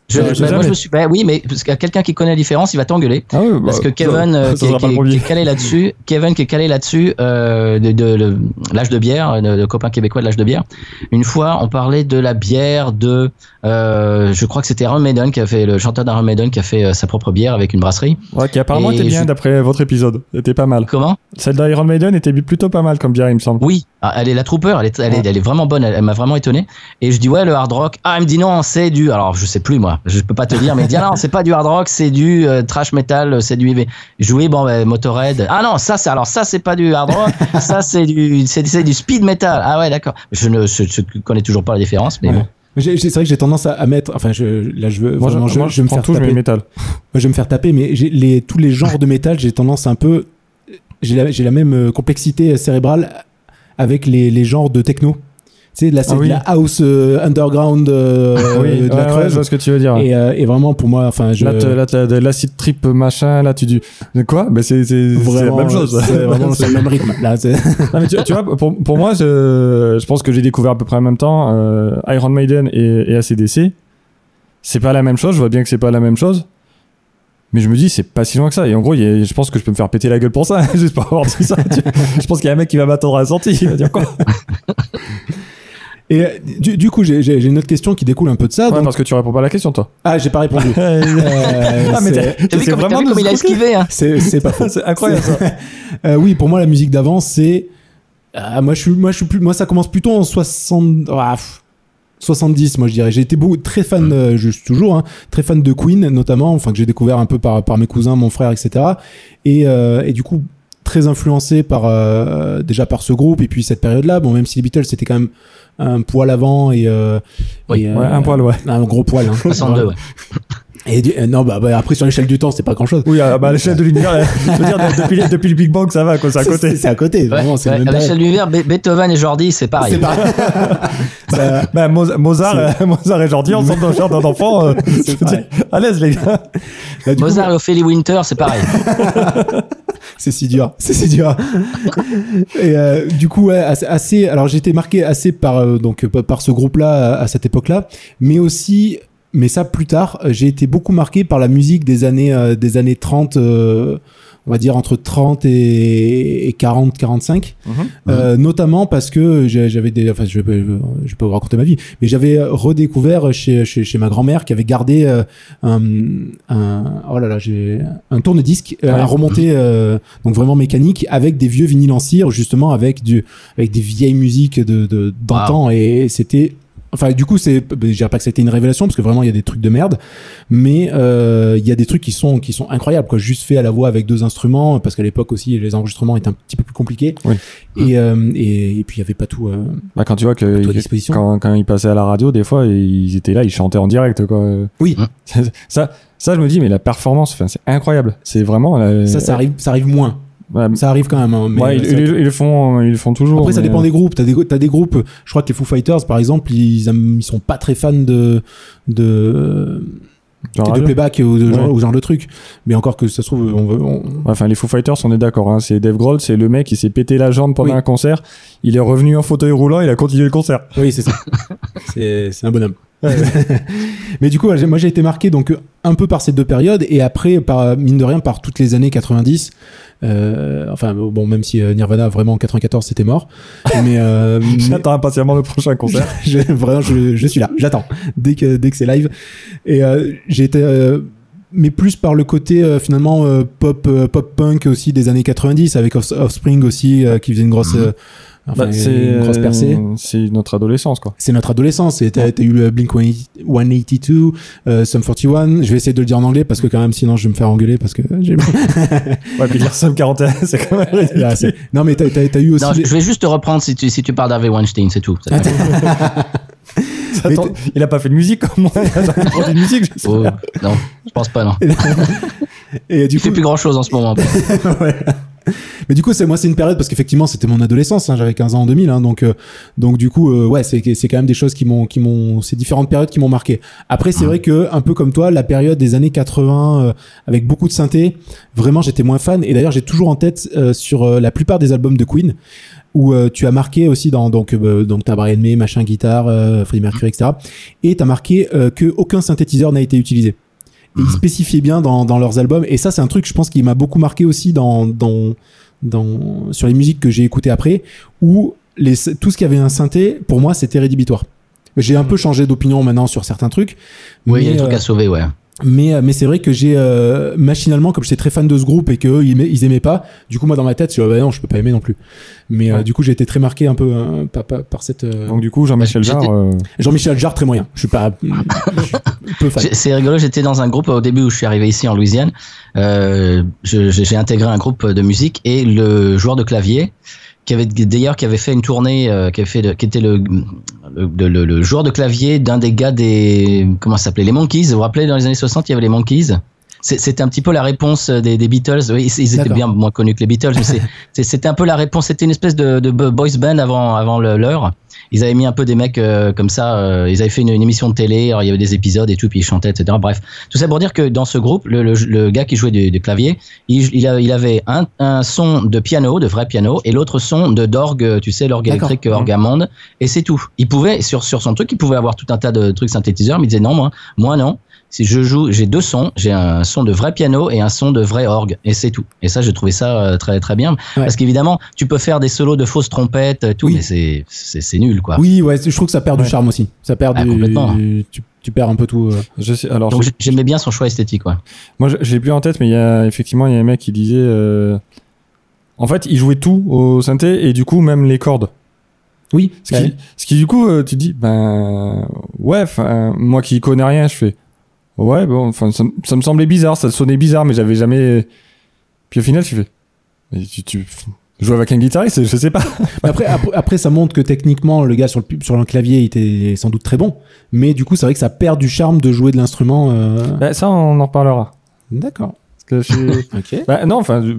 Je, bah, j'ai moi, je me suis, bah, oui, mais parce qu'il y a quelqu'un qui connaît la différence, il va t'engueuler. ah Parce bah, que Kevin, ça- euh, ça qui, est- le qui qui calé là-dessus, Kevin qui est calé là-dessus, euh, de, de, le- l'âge de bière, de, de copain québécois de l'âge de bière. Une fois, on parlait de la bière de, euh, je crois que c'était Iron Maiden qui a fait le chanteur d'Iron Maiden qui a fait euh, sa propre bière avec une brasserie. ouais, qui apparemment Et était bien je- d'après votre épisode. Était pas mal. Comment? Celle d'Iron Maiden était plutôt pas mal comme bière il me semble. Oui, elle est la Trooper, elle est, elle est, elle est vraiment bonne, elle, elle m'a vraiment étonné. Et je dis ouais le hard rock. Ah, elle me dit non, c'est du. Alors je sais plus moi, je peux pas te dire, mais elle dit ah, non, c'est pas du hard rock, c'est du euh, trash metal, c'est du. Je oui bon ben, Motorhead. Ah non, ça c'est alors ça c'est pas du hard rock, <laughs> ça c'est du c'est c'est du speed metal. Ah ouais d'accord. Je ne je, je connais toujours pas la différence, mais Ouais. bon. J'ai- j'ai- C'est vrai que j'ai tendance à, à mettre. Enfin, je, là, je veux. Moi, je, vraiment, je, moi, je me faire tout, je taper. le métal. Moi, je vais me faire taper, mais j'ai les, tous les genres de métal, j'ai tendance un peu. J'ai la, j'ai la même euh, complexité cérébrale avec les, les genres de techno. Tu sais, là, c'est Ah de la house euh, underground euh, oui, de la ouais, creuse. je vois ce que tu veux dire. et, euh, et vraiment, pour moi, enfin, je. Là, t'as- là, t'as de l'acid trip machin, là, tu dis. Quoi? Ben, c'est la même chose. C'est vraiment le même rythme. Là, c'est- <laughs> Non, mais tu, tu vois, pour, pour moi, je, je pense que j'ai découvert à peu près en même temps euh, Iron Maiden et, et ACDC. C'est pas la même chose, je vois bien que c'est pas la même chose. Mais je me dis, c'est pas si loin que ça. Et en gros, il y a- je pense que je peux me faire péter la gueule pour ça, <laughs> juste pour avoir dit ça. je pense qu'il y a un mec qui va m'attendre à la sortie. Il va dire quoi <laughs> Et du, du coup, j'ai une autre question qui découle un peu de ça. Ouais, donc- parce que tu réponds pas à la question, toi. Ah, j'ai pas répondu. <laughs> ah, Euh, mais c'est- t'as- vu comme, vraiment vu de comme il a esquivé hein c'est c'est pas faux. C'est incroyable ça. Euh, oui, pour moi, la musique d'avant, c'est. Ah, moi, je suis, moi, je suis plus. Moi, ça commence plutôt en 60. ah, pff, 70, moi, je dirais. J'ai été beaucoup, très fan, euh, je suis toujours, hein, très fan de Queen, notamment, enfin, que j'ai découvert un peu par, par mes cousins, mon frère, etc. Et, euh, et du coup, très influencé par, euh, déjà par ce groupe, et puis cette période-là. Bon, même si les Beatles, c'était quand même un poil avant et. euh, Oui. et, euh, Ouais, un poil, ouais. Un gros poil. Hein. <laughs> 62, ouais. <laughs> Et du- euh, non, bah, bah, après, sur l'échelle du temps, c'est pas grand chose. Oui, ah, bah, à l'échelle de l'univers, <laughs> je veux dire, depuis, depuis le Big Bang, ça va, quoi, c'est à côté. C'est à côté, Ouais, vraiment, c'est ouais, le même à l'échelle de l'univers, Be- Beethoven et Jordi, c'est pareil. C'est pareil. <laughs> Bah, Mo- Mozart, <laughs> euh, Mozart et Jordi, ensemble dans le genre d'un enfant, euh, je veux dire, à l'aise, les gars. Là, coup, Mozart et Ophélie Winter, c'est pareil. C'est si dur, c'est si dur. et euh, du coup, ouais, assez, assez- alors j'ai été marqué assez par euh, donc par ce groupe-là à, à cette époque-là, mais aussi, mais ça plus tard, euh, j'ai été beaucoup marqué par la musique des années euh, des années 30. euh, on va dire entre 30 et, et 40, 45, Euh, notamment parce que j'avais des, enfin, je vais, pas- je vous raconter ma vie, mais j'avais redécouvert chez, chez, chez ma grand-mère qui avait gardé euh, un, un, oh là là, j'ai un tourne-disque euh, Ouais. à remonter, euh, donc vraiment mécanique, avec des vieux vinyles en cire, justement avec du, avec des vieilles musiques de, de d'antan, et c'était Enfin, du coup, c'est, je dirais pas que c'était une révélation parce que vraiment il y a des trucs de merde, mais euh, il y a des trucs qui sont qui sont incroyables, quoi. Juste fait à la voix avec deux instruments, parce qu'à l'époque aussi les enregistrements étaient un petit peu plus compliqués. Oui. Et, euh, et et puis il y avait pas tout. euh, Bah, quand tu vois que disposition. quand, quand ils passaient à la radio, des fois, ils étaient là, ils chantaient en direct, quoi. Oui. <laughs> Ça, ça, je me dis, mais la performance, enfin, c'est incroyable. C'est vraiment. euh, Ça, ça arrive, ça arrive moins. Ça arrive quand même. hein, mais ouais, ils, ça- ils- ils le font, ils le font toujours. Après, ça dépend euh, des groupes. T'as des, groupes. Je crois que les Foo Fighters, par exemple, ils, aiment- ils sont pas très fans de de, de playback ou de genre, ou genre de truc. Mais encore que ça se trouve, on veut. on- Enfin, les Foo Fighters, on est d'accord. Hein. C'est Dave Grohl, c'est le mec qui s'est pété la jambe pendant Oui. un concert. Il est revenu en fauteuil roulant, il a continué le concert. Oui, c'est ça. c'est un bonhomme. <laughs> Mais du coup, moi j'ai été marqué donc un peu par ces deux périodes et après par mine de rien par toutes les années 90. Euh, enfin bon, même si euh, Nirvana vraiment en 94 c'était mort, mais, euh, <laughs> J'attends impatiemment le prochain concert. <laughs> je, vraiment, je, je suis là, j'attends dès que dès que c'est live. Et euh, j'ai été, euh, mais plus par le côté euh, finalement euh, pop euh, pop punk aussi des années 90 avec Off- Offspring aussi euh, qui faisait une grosse euh, enfin, Bah, c'est une grosse percée. euh, c'est notre adolescence, quoi. C'est notre adolescence. Et T'as eu le Blink 182, euh, Sum 41. Je vais essayer de le dire en anglais parce que quand même, sinon, je vais me faire engueuler parce que j'ai. <laughs> Ouais, puis dire Sum 41, <laughs> c'est quand même ridicule. Là, non, mais t'as t'as- t'as eu aussi. Non, les- je vais juste te reprendre si tu, si tu parles d'Harvey Weinstein, c'est tout. <laughs> <laughs> Attends, il a pas fait de musique comme moi. <laughs> Il a jamais produit de musique, je sais Oh, pas. non, je pense pas, non. Et du Il fait coup, plus grand chose en ce moment. <laughs> ouais. Mais du coup, c'est moi, c'est une période parce qu'effectivement, c'était mon adolescence. hein, J'avais 15 ans en 2000, hein, donc euh, donc du coup, euh, ouais, c'est c'est quand même des choses qui m'ont qui m'ont ces différentes périodes qui m'ont marqué. Après, c'est vrai que un peu comme toi, la période des années 80 euh, avec beaucoup de synthé, vraiment, j'étais moins fan. Et d'ailleurs, j'ai toujours en tête euh, sur euh, la plupart des albums de Queen où euh, tu as marqué aussi dans donc euh, donc t'as Brian May, machin guitare, euh, Freddie Mercury, etc. Et t'as marqué euh, que aucun synthétiseur n'a été utilisé. Et ils spécifiaient bien dans, dans leurs albums. Et ça, c'est un truc, je pense, qui m'a beaucoup marqué aussi dans, dans, dans, sur les musiques que j'ai écoutées après, où les, tout ce qui avait un synthé, pour moi, c'était rédhibitoire. J'ai un peu changé d'opinion maintenant sur certains trucs. Oui, il y a des trucs à sauver, ouais. Mais, euh, mais c'est vrai que j'ai euh, machinalement, comme j'étais très fan de ce groupe et qu'eux ils, ils aimaient pas, du coup moi dans ma tête, je suis, ah bah non, je peux pas aimer non plus. Mais euh, du coup j'ai été très marqué un peu euh, par, par- par cette. euh, Donc du coup, Jean-Michel Jarre, euh, Jean-Michel Jarre très moyen. Je suis pas. je suis peu fan. C'est rigolo, j'étais dans un groupe au début où je suis arrivé ici en Louisiane. Euh, j'ai intégré un groupe de musique et le joueur de clavier, qui avait d'ailleurs qui avait fait une tournée, euh, qui avait fait, de- qui était le le, le- le joueur de clavier d'un des gars des comment ça s'appelait les Monkeys. Vous vous rappelez dans les années 60, il y avait les Monkeys? C'est- C'était un petit peu la réponse des, des Beatles. Oui, ils, étaient bien moins connus que les Beatles, mais <laughs> c'était un peu la réponse. C'était une espèce de, de boys band avant, avant l'heure. Ils avaient mis un peu des mecs euh, comme ça. euh, ils avaient fait une, une émission de télé. Alors il y avait des épisodes et tout, puis ils chantaient, etc. Bref, tout ça pour dire que dans ce groupe, le, le- le gars qui jouait du, du clavier, il, il, a- il avait un, un son de piano, de vrai piano, et l'autre son de d'orgue, tu sais, l'orgue électrique orgue amande, et c'est tout. Il pouvait sur sur son truc, il pouvait avoir tout un tas de trucs synthétiseurs, mais il disait non, moi, moi non. Si je joue, j'ai deux sons, j'ai un son de vrai piano et un son de vrai orgue, et c'est tout. Et ça, j'ai trouvé ça euh, très très bien, parce qu'évidemment, tu peux faire des solos de fausses trompettes, euh, tout, Oui. mais c'est c'est c'est nul, quoi. Oui, ouais, je trouve que ça perd du charme aussi. Ça perd Ah, du. complètement. Tu, tu perds un peu tout. euh. je sais. Alors, Donc j'ai- j'ai- j'aimais bien son choix esthétique, ouais. moi, j'ai- plus en tête, mais il y a effectivement, il y a un mec qui disait. euh, En fait, il jouait tout au synthé et du coup même les cordes. Oui. Ce qui, ce qui du coup, euh, tu te dis, ben ouais, moi qui connais rien, je fais, ouais, bon, enfin, ça, me- ça me semblait bizarre, ça sonnait bizarre, mais j'avais jamais. Puis au final, tu fais, mais tu, tu joues avec un guitariste, je sais pas. <laughs> Mais après, après, après, ça montre que techniquement, le gars sur le, sur le clavier il était sans doute très bon. Mais du coup, c'est vrai que ça perd du charme de jouer de l'instrument. euh. Ben, ça, on en reparlera. D'accord. Parce que je suis- <laughs> Ok. Bah, non, enfin, je-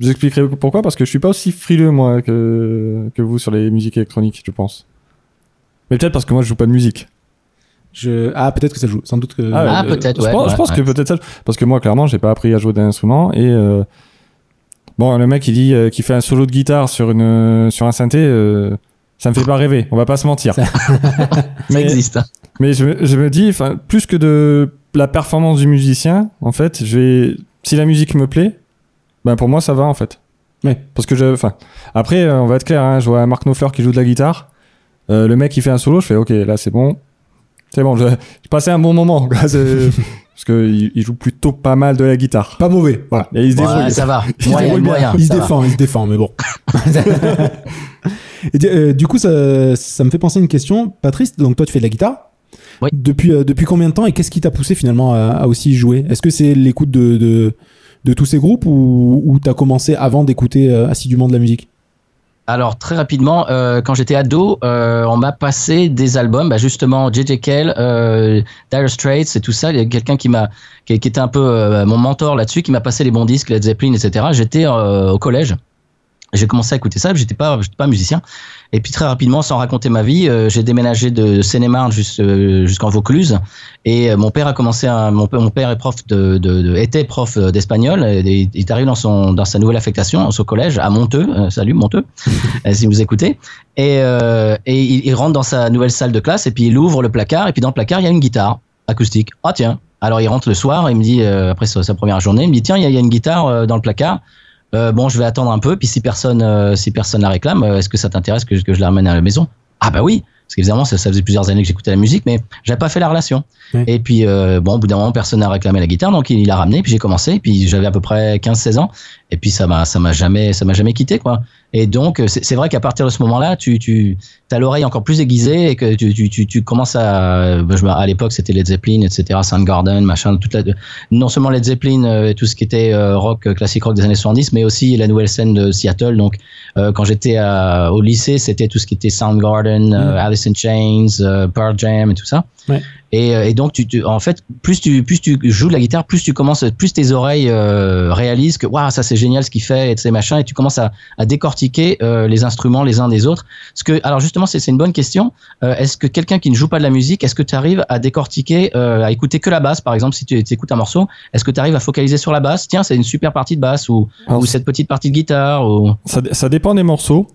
j'expliquerai pourquoi, parce que je suis pas aussi frileux, moi, que, que vous sur les musiques électroniques, je pense. Mais peut-être parce que moi, je joue pas de musique. Je... Ah, peut-être que ça joue. Sans doute que. Ah, euh, peut-être, Je ouais, pense, je pense ouais. que peut-être ça. Parce que moi, clairement, j'ai pas appris à jouer d'un instrument et, euh, bon, le mec, il dit, euh, qu'il fait un solo de guitare sur une, sur un synthé, euh, ça me fait pas rêver. On va pas se mentir. Ça- Ça <laughs> mais, existe. hein. mais je, me- je me dis, enfin, plus que de la performance du musicien, en fait, je vais, si la musique me plaît, ben, pour moi, ça va, en fait. Ouais. Parce que je, enfin, après, euh, on va être clair, hein, je vois Marc Knopfler qui joue de la guitare. Euh, le mec qui fait un solo, je fais, ok, là, c'est bon. C'est bon, je- j'ai passé un bon moment. <laughs> Parce qu'il il joue plutôt pas mal de la guitare. Pas mauvais. Voilà. Et il se débrouille. Ça va. Moyen, moyen. il se va. défend, il se défend, mais bon. <laughs> Et, euh, du coup, ça, ça me fait penser à une question. Patrice, donc toi, tu fais de la guitare. Oui. Depuis, euh, depuis combien de temps et qu'est-ce qui t'a poussé finalement à, à aussi jouer? Est-ce que c'est l'écoute de, de, de tous ces groupes ou, ou t'as commencé avant d'écouter euh, assidûment de la musique? Alors très rapidement, euh, quand j'étais ado, euh, on m'a passé des albums, bah, justement J.J. Cale, euh, Dire Straits et tout ça. Il y a quelqu'un qui m'a, qui, qui était un peu mon mentor là-dessus, qui m'a passé les bons disques, Led Zeppelin, etc. J'étais au collège. J'ai commencé à écouter ça, j'étais pas, j'étais pas musicien. Et puis très rapidement, sans raconter ma vie, euh, j'ai déménagé de Seine-et-Marne euh, jusqu'en Vaucluse. Et euh, mon père a commencé à, mon, père- mon père est prof de, de, de- était prof d'espagnol. Et il est arrivé dans son, dans sa nouvelle affectation, au collège, à Monteux. Euh, salut Monteux, <laughs> si vous écoutez. Et, euh, et il, il rentre dans sa nouvelle salle de classe et puis il ouvre le placard. Et puis dans le placard, il y a une guitare acoustique. Ah tiens. Alors il rentre le soir et il me dit, euh, après sa, sa première journée, il me dit, tiens, il y a, il y a une guitare euh, dans le placard. Euh, bon, je vais attendre un peu, puis si personne, euh, si personne la réclame, euh, est-ce que ça t'intéresse que, je- que je la ramène à la maison? Ah bah oui, parce qu'évidemment, ça, ça faisait plusieurs années que j'écoutais la musique, mais j'avais pas fait la relation. Et puis, bon, au bout d'un moment, personne n'a réclamé la guitare, donc il l'a ramené, puis j'ai commencé, puis j'avais à peu près 15-16 ans, et puis ça m'a, ça m'a jamais, ça m'a jamais quitté, quoi. Et donc, euh, c'est vrai qu'à partir de ce moment-là, tu, tu as l'oreille encore plus aiguisée et que tu, tu, tu, tu commences à, je me- à l'époque, c'était Led Zeppelin, etc., Soundgarden, machin, toute la, non seulement Led Zeppelin, euh, tout ce qui était euh, rock, euh, classique rock des années 70, mais aussi la nouvelle scène de Seattle. Donc, euh, quand j'étais au lycée, c'était tout ce qui était Soundgarden, euh, Mm. Alice in Chains, euh, Pearl Jam et tout ça. Ouais. Et, euh, et donc, tu, tu- en fait, plus tu, plus tu joues de la guitare, plus tu commences, plus tes oreilles euh, réalisent que waouh, ça c'est génial ce qu'il fait et ces machins, et tu commences à, à décortiquer euh, les instruments les uns des autres. Que, alors justement, c'est une bonne question. Euh, est-ce que quelqu'un qui ne joue pas de la musique, est-ce que tu arrives à décortiquer, à écouter que la basse, par exemple, si tu écoutes un morceau, est-ce que tu arrives à focaliser sur la basse? Tiens, c'est une super partie de basse ou, Alors, ou cette petite partie de guitare ou ça, ça dépend des morceaux.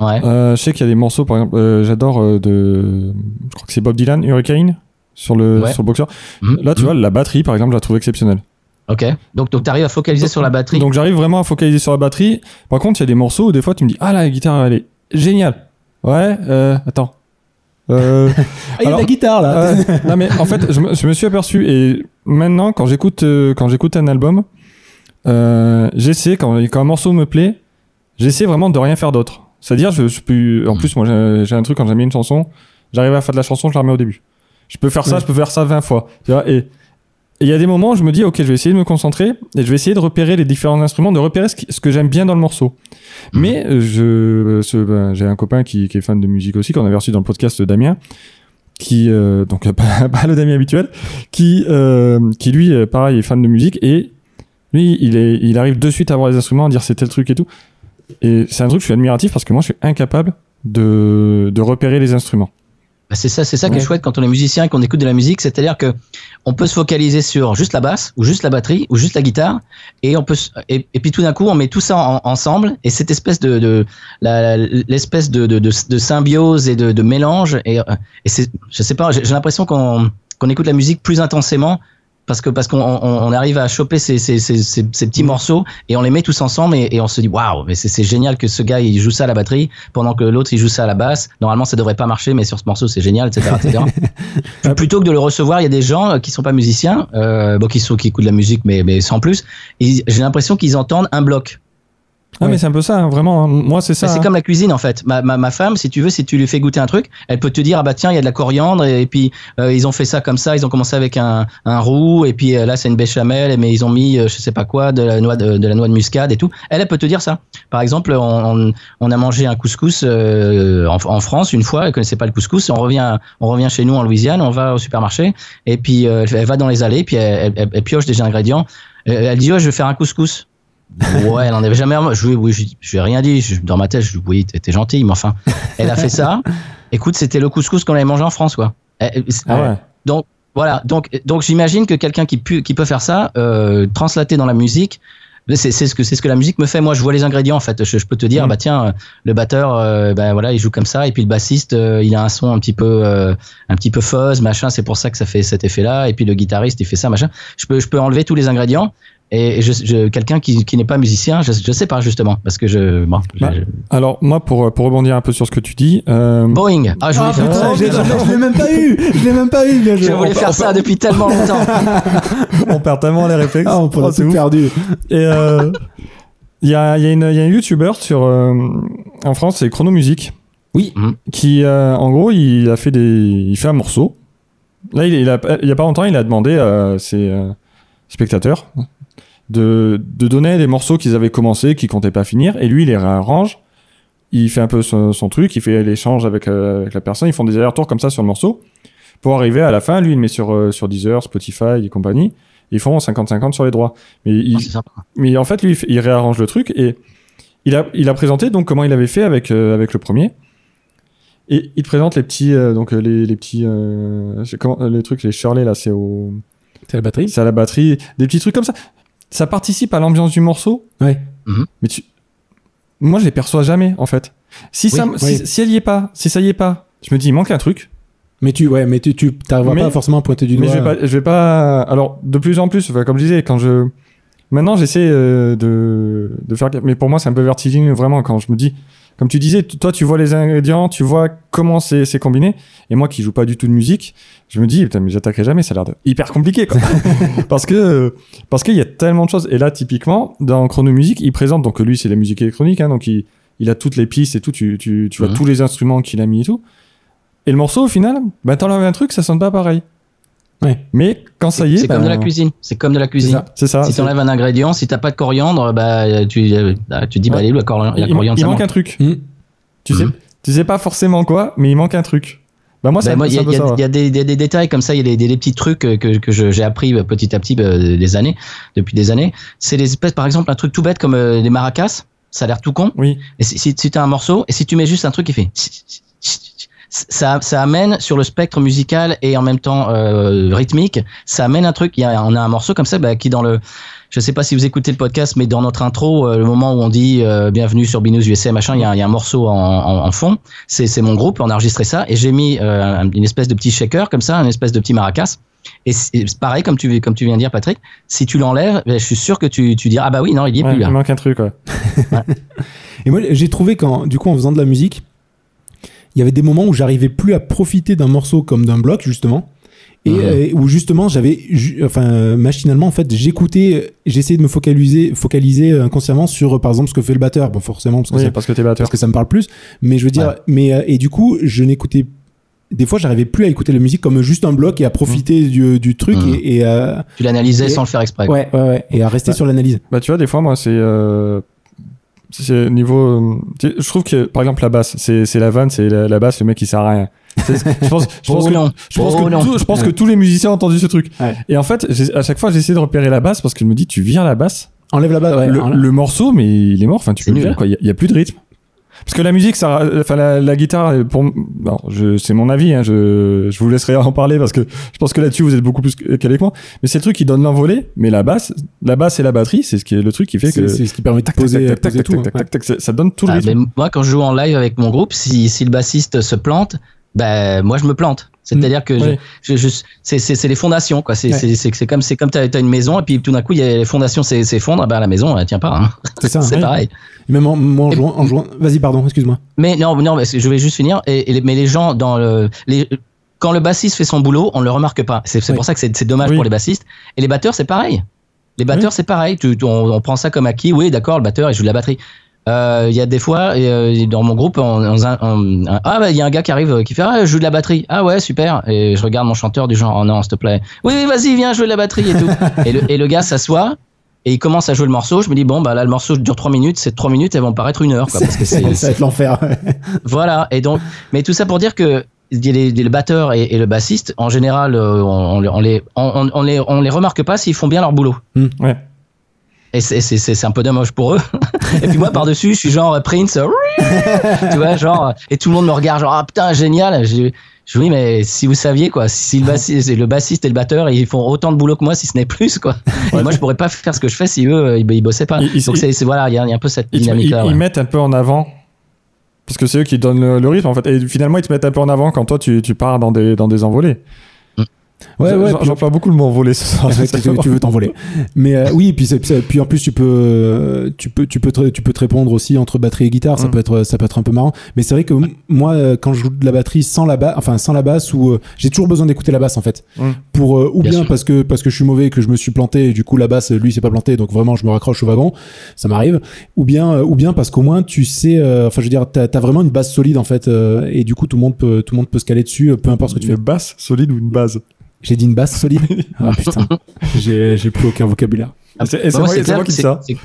ouais. Je sais qu'il y a des morceaux, par exemple, j'adore de. Je crois que c'est Bob Dylan, Hurricane, sur le, Ouais. sur le boxeur. Mhm. Là, tu Mhm. vois, la batterie, par exemple, je la trouve exceptionnelle. Ok. Donc, donc tu arrives à focaliser sur la batterie. Donc j'arrive vraiment à focaliser sur la batterie. Par contre, il y a des morceaux où des fois tu me dis Ah, la guitare, elle est géniale. Ouais, euh, attends. Euh, <laughs> Ah, il y a la guitare là euh, non, mais en fait, je me, je me suis aperçu et maintenant, quand j'écoute euh, quand j'écoute un album, euh, j'essaie quand, quand un morceau me plaît, j'essaie vraiment de rien faire d'autre. C'est-à-dire, je, je peux, en plus, moi, j'ai un truc quand j'aime une chanson, j'arrive à faire de la chanson, je la remets au début. Je peux faire ça, je peux faire ça 20 fois. Tu vois, et il y a des moments où je me dis, ok, je vais essayer de me concentrer et je vais essayer de repérer les différents instruments, de repérer ce, qui- ce que j'aime bien dans le morceau. Mais euh, je, euh, ben, j'ai un copain qui, qui est fan de musique aussi, qu'on avait reçu dans le podcast Damien, qui euh, donc <laughs> pas, pas le Damien habituel, qui euh, qui lui, pareil, est fan de musique et lui, il est, il arrive de suite à voir les instruments, à dire c'est tel truc et tout. Et c'est un truc que je suis admiratif parce que moi, je suis incapable de de repérer les instruments. Bah, c'est ça, c'est ça qui Ouais. est chouette quand on est musicien et qu'on écoute de la musique, c'est-à-dire que on peut se focaliser sur juste la basse ou juste la batterie ou juste la guitare et on peut et, et puis tout d'un coup on met tout ça en- ensemble et cette espèce de, de l'espèce de, de, de, de symbiose et de, mélange et, euh, et c'est je sais pas j'ai j'ai l'impression qu'on qu'on écoute la musique plus intensément parce que parce qu'on on, on arrive à choper ces, ces, ces, ces, petits morceaux et on les met tous ensemble et, et on se dit waouh mais c'est génial que ce gars il joue ça à la batterie pendant que l'autre il joue ça à la basse. Normalement ça devrait pas marcher mais sur ce morceau c'est génial etc. etc. <laughs> Plutôt que de le recevoir il y a des gens euh, qui sont pas musiciens euh, bon qui sont qui écoutent de la musique mais mais sans plus. J'ai l'impression qu'ils entendent un bloc Ah mais c'est un peu ça, hein, vraiment. hein. Moi, c'est ça. c'est hein. comme la cuisine en fait. Ma, ma, ma femme, si tu veux, si tu lui fais goûter un truc, elle peut te dire ah bah tiens il y a de la coriandre et, puis euh, ils ont fait ça comme ça, ils ont commencé avec un, un roux et puis euh, là c'est une béchamel mais ils ont mis euh, je sais pas quoi de la noix de, de la noix de muscade et tout. Elle elle peut te dire ça. Par exemple on, on, on a mangé un couscous euh, en, en France une fois, elle connaissait pas le couscous, on revient on revient chez nous en Louisiane, on va au supermarché et puis euh, elle va dans les allées puis elle, elle, elle pioche des ingrédients. Elle elle dit ouais je vais faire un couscous. Ouais, elle en avait jamais. Je lui, oui, je, je lui ai rien dit. Je- dans ma tête, je lui dis, oui, t'es t'es gentil, mais enfin, elle a fait ça. Écoute, c'était le couscous qu'on avait mangé en France, quoi. Elle- Ah ouais. Donc voilà. Donc donc j'imagine que quelqu'un qui, pu- qui peut faire ça, euh, translater dans la musique. C'est ce que c'est ce que la musique me fait. Moi, je vois les ingrédients en fait. Je, je peux te dire, Mm. bah tiens, le batteur, euh, ben voilà, il joue comme ça, et puis le bassiste, euh, il a un son un petit peu, euh, un petit peu fuzz, machin. C'est pour ça que ça fait cet effet-là. Et puis le guitariste, il fait ça, machin. Je peux je peux enlever tous les ingrédients. Et je, je- quelqu'un qui, qui n'est pas musicien, je, je sais pas justement, parce que je, bon, Bah, je- Alors moi, pour pour rebondir un peu sur ce que tu dis, euh, Boeing. Ah, je Ah putain, oh, je l'ai même pas eu Je l'ai même pas eu bien je voulais faire ça depuis tellement longtemps. <laughs> on perd tellement les réflexes. Ah, on Oh, c'est tout ouf. perdu. Et euh, il y a il y a une il y a un YouTuber sur euh, en France, c'est Chronomusique. Oui. Qui euh, en gros, il a fait des il fait un morceau. Là, il, il a il y a pas longtemps, il a demandé à ses euh, spectateurs de de donner des morceaux qu'ils avaient commencé, qu'ils comptaient pas finir, et lui, il les réarrange. Il fait un peu son, son truc, il fait l'échange avec, euh, avec la personne, ils font des allers-retours comme ça sur le morceau pour arriver à la fin. Lui, il met sur euh, sur Deezer, Spotify et compagnie. Ils font 50-50 sur les droits. Mais il, Oh, c'est sympa. mais en fait, lui, il réarrange le truc et il a, il a présenté donc comment il avait fait avec, euh, avec le premier. Et il te présente les petits, euh, donc les, les petits, euh, comment, les trucs, les Shirley là, c'est au, C'est la batterie c'est à la batterie, des petits trucs comme ça. Ça participe à l'ambiance du morceau. Ouais. Mais tu, moi, je les perçois jamais en fait. Si ça, Oui, si, elle y est pas, si ça y est pas, je me dis il manque un truc. Mais tu, ouais, mais tu, tu t'arriveras Mais- pas forcément à pointer du Mais doigt. je vais pas, je vais pas. Alors, de plus en plus, comme je disais, quand je. Maintenant, j'essaie euh, de, de faire. Mais pour moi, c'est un peu vertigineux, vraiment, quand je me dis. Comme tu disais, toi, tu vois les ingrédients, tu vois comment c'est c'est combiné. Et moi, qui joue pas du tout de musique, je me dis, putain, mais j'attaquerai jamais, ça a l'air de- hyper compliqué, quoi. <laughs> parce que, parce qu'il y a tellement de choses. Et là, typiquement, dans Chronomusique, il présente, donc lui, c'est la musique électronique, hein, donc il, il a toutes les pistes et tout, tu, tu, tu vois tous les instruments qu'il a mis et tout. Et le morceau, au final, bah, t'enlèves un truc, ça sonne pas pareil. Mais quand ça y est, C'est comme de la ben, cuisine. C'est comme de la cuisine. C'est ça. Si t'enlèves un ingrédient, si t'as pas de coriandre, bah tu, euh, bah, tu te dis bah où la, il, coriandre il ça manque un truc. Hmm. Tu sais, Mhm. tu sais pas forcément quoi, mais il manque un truc. Bah moi, Bah, moi, il y, y y a des, des- des détails comme ça, il y a des, des- des petits trucs euh, que, que j'ai appris euh, petit à petit bah, des années, depuis des années. C'est des espèces, par exemple, un truc tout bête comme euh, des maracas. Ça a l'air tout con. Oui. Et si, si, si tu as un morceau, et si tu mets juste un truc qui fait. Ça, ça amène sur le spectre musical et en même temps euh, rythmique, ça amène un truc. Il y a, on a un morceau comme ça bah, qui dans le, je sais pas si vous écoutez le podcast, mais dans notre intro, euh, le moment où on dit euh, bienvenue sur Binous USA machin, il y a, y a un morceau en, en, en fond. C'est c'est mon groupe, on a enregistré ça et j'ai mis euh, une espèce de petit shaker comme ça, une espèce de petit maracas. Et c'est pareil comme tu comme tu viens de dire Patrick, si tu l'enlèves, ben, je suis sûr que tu tu diras ah bah oui non il y est Ouais, plus là. il manque un truc. Ouais. <laughs> Et moi, j'ai trouvé qu'en, du coup, en faisant de la musique, il y avait des moments où j'arrivais plus à profiter d'un morceau comme d'un bloc, justement. et Mhm. euh, où justement j'avais ju- enfin euh, machinalement en fait j'écoutais j'essayais de me focaliser focaliser euh, inconsciemment sur par exemple ce que fait le batteur bon forcément parce que, Oui, ça, parce que t'es batteur. parce que ça me parle plus mais je veux dire Ouais. mais et du coup je n'écoutais des fois j'arrivais plus à écouter la musique comme juste un bloc et à profiter du, du truc Mhm. et, Tu l'analysais Et- sans le faire exprès. ouais, ouais ouais et à rester sur l'analyse Bah, tu vois, des fois, moi, c'est. Euh... C'est niveau. euh, tu sais, Je trouve que, par exemple, la basse, c'est c'est la vanne, c'est la, la basse, le mec, il sert à rien. C'est- Je pense, je pense Oh que, je pense Oh que, tout- je pense que tous les musiciens ont entendu ce truc. Ouais. Et en fait, j'ai- à chaque fois, j'essaie de repérer la basse parce que je me dis, tu viens la basse, enlève la basse ouais, le, enlève- le morceau, mais il est mort. Enfin, tu peux le faire, quoi. Il y a- il y, a plus de rythme. Parce que la musique, ça, enfin, la, la guitare, pour, non, je, c'est mon avis, hein, je, je vous laisserai en parler parce que je pense que là-dessus, vous êtes beaucoup plus calé que moi. Mais c'est le truc qui donne l'envolée, mais la basse, la basse et la batterie, c'est ce qui est le truc qui fait que. c'est ce qui permet de Tac, tac, poser, tac, tac, poser tac, tout tac, tac, tac, ça- donne tout le Ah, rythme. mais moi, quand je joue en live avec mon groupe, si, si le bassiste se plante, ben moi je me plante. C'est-à-dire que je- Oui. je, je- c'est, les fondations, quoi. C'est, Ouais. c'est, c'est, c'est comme, c'est comme t'as, t'as une maison et puis tout d'un coup il y a les fondations s'e- s'effondrent, ben la maison elle tient pas. Hein. c'est ça <laughs> c'est pareil. Et même en, moi, en jouant, en jouant vas-y pardon excuse-moi Mais non, non, mais je vais juste finir. Et, et les- mais les gens dans le, les, quand le bassiste fait son boulot, on le remarque pas. C'est, Oui. pour ça que c'est, c'est dommage Oui. pour les bassistes. Et les batteurs, c'est pareil. Les batteurs, c'est pareil. Tu, tu- on, on prend ça comme acquis. Oui, d'accord, le batteur, il joue de la batterie. Euh, Il y a des fois, et, euh, dans mon groupe, on, on- on- ah bah il y a un gars qui arrive euh, qui fait ah je joue de la batterie. Ah ouais super. Et je regarde mon chanteur du genre oh non s'il te plaît. Oui vas-y viens jouer de la batterie et tout. <laughs> et, le, et le gars s'assoit. Et il commence à jouer le morceau. Je me dis bon bah là le morceau dure 3 minutes. Ces 3 minutes elles vont paraître une heure quoi, parce que <laughs> c'est, ça va être l'enfer <laughs> voilà, et donc, mais tout ça pour dire que les, les- le batteur et, et le bassiste, en général, on, on, on les, on, on les, on les remarque pas s'ils font bien leur boulot. Ouais. Et c'est- c'est c'est- c'est un peu dommage pour eux. Et puis moi, par-dessus, je suis genre euh, Prince, euh, <laughs> tu vois, genre, euh, et tout le monde me regarde, genre, ah putain, génial. Je, je oui, mais si vous saviez, quoi, si le bassiste, le bassiste et le batteur, ils font autant de boulot que moi, si ce n'est plus, quoi. Et moi, je pourrais pas faire ce que je fais si eux, ils, ils bossaient pas. Ils- ils- donc, c'est voilà, il y, a il y a un peu cette Ils, te- ils- dynamique-là. ils ouais. mettent un peu en avant. Parce que c'est eux qui donnent le, le rythme en fait. Et finalement, ils te mettent un peu en avant quand toi tu, tu pars dans des, dans des envolées. Ouais J'en- ouais beaucoup le mot envolé ce soir. Ouais, tu, veux t'envoler. Mais euh, oui, puis, puis en plus tu peux, euh, tu peux, tu peux, te, tu peux te répondre aussi entre batterie et guitare. Ça Mm. peut être, ça peut être un peu marrant. Mais c'est vrai que moi, euh, quand je joue de la batterie sans la basse, enfin sans la basse, ou euh, j'ai toujours besoin d'écouter la basse en fait. Mm. Pour euh, ou Bien parce que parce que je suis mauvais, et que je me suis planté, et du coup la basse, lui, s'est pas planté, donc vraiment je me raccroche au wagon. Ça m'arrive. Ou bien, euh, ou bien parce qu'au moins tu sais, euh, enfin je veux dire, t'as as vraiment une base solide en fait, euh, et du coup tout le monde peut, tout le monde peut se caler dessus, peu importe ce que tu fais. Une basse solide ou une base? J'ai dit une base solide. ah putain, j'ai j'ai plus aucun vocabulaire. Et c'est Bah, moi, c'est clair moi que qui dis c'est- ça. c'est-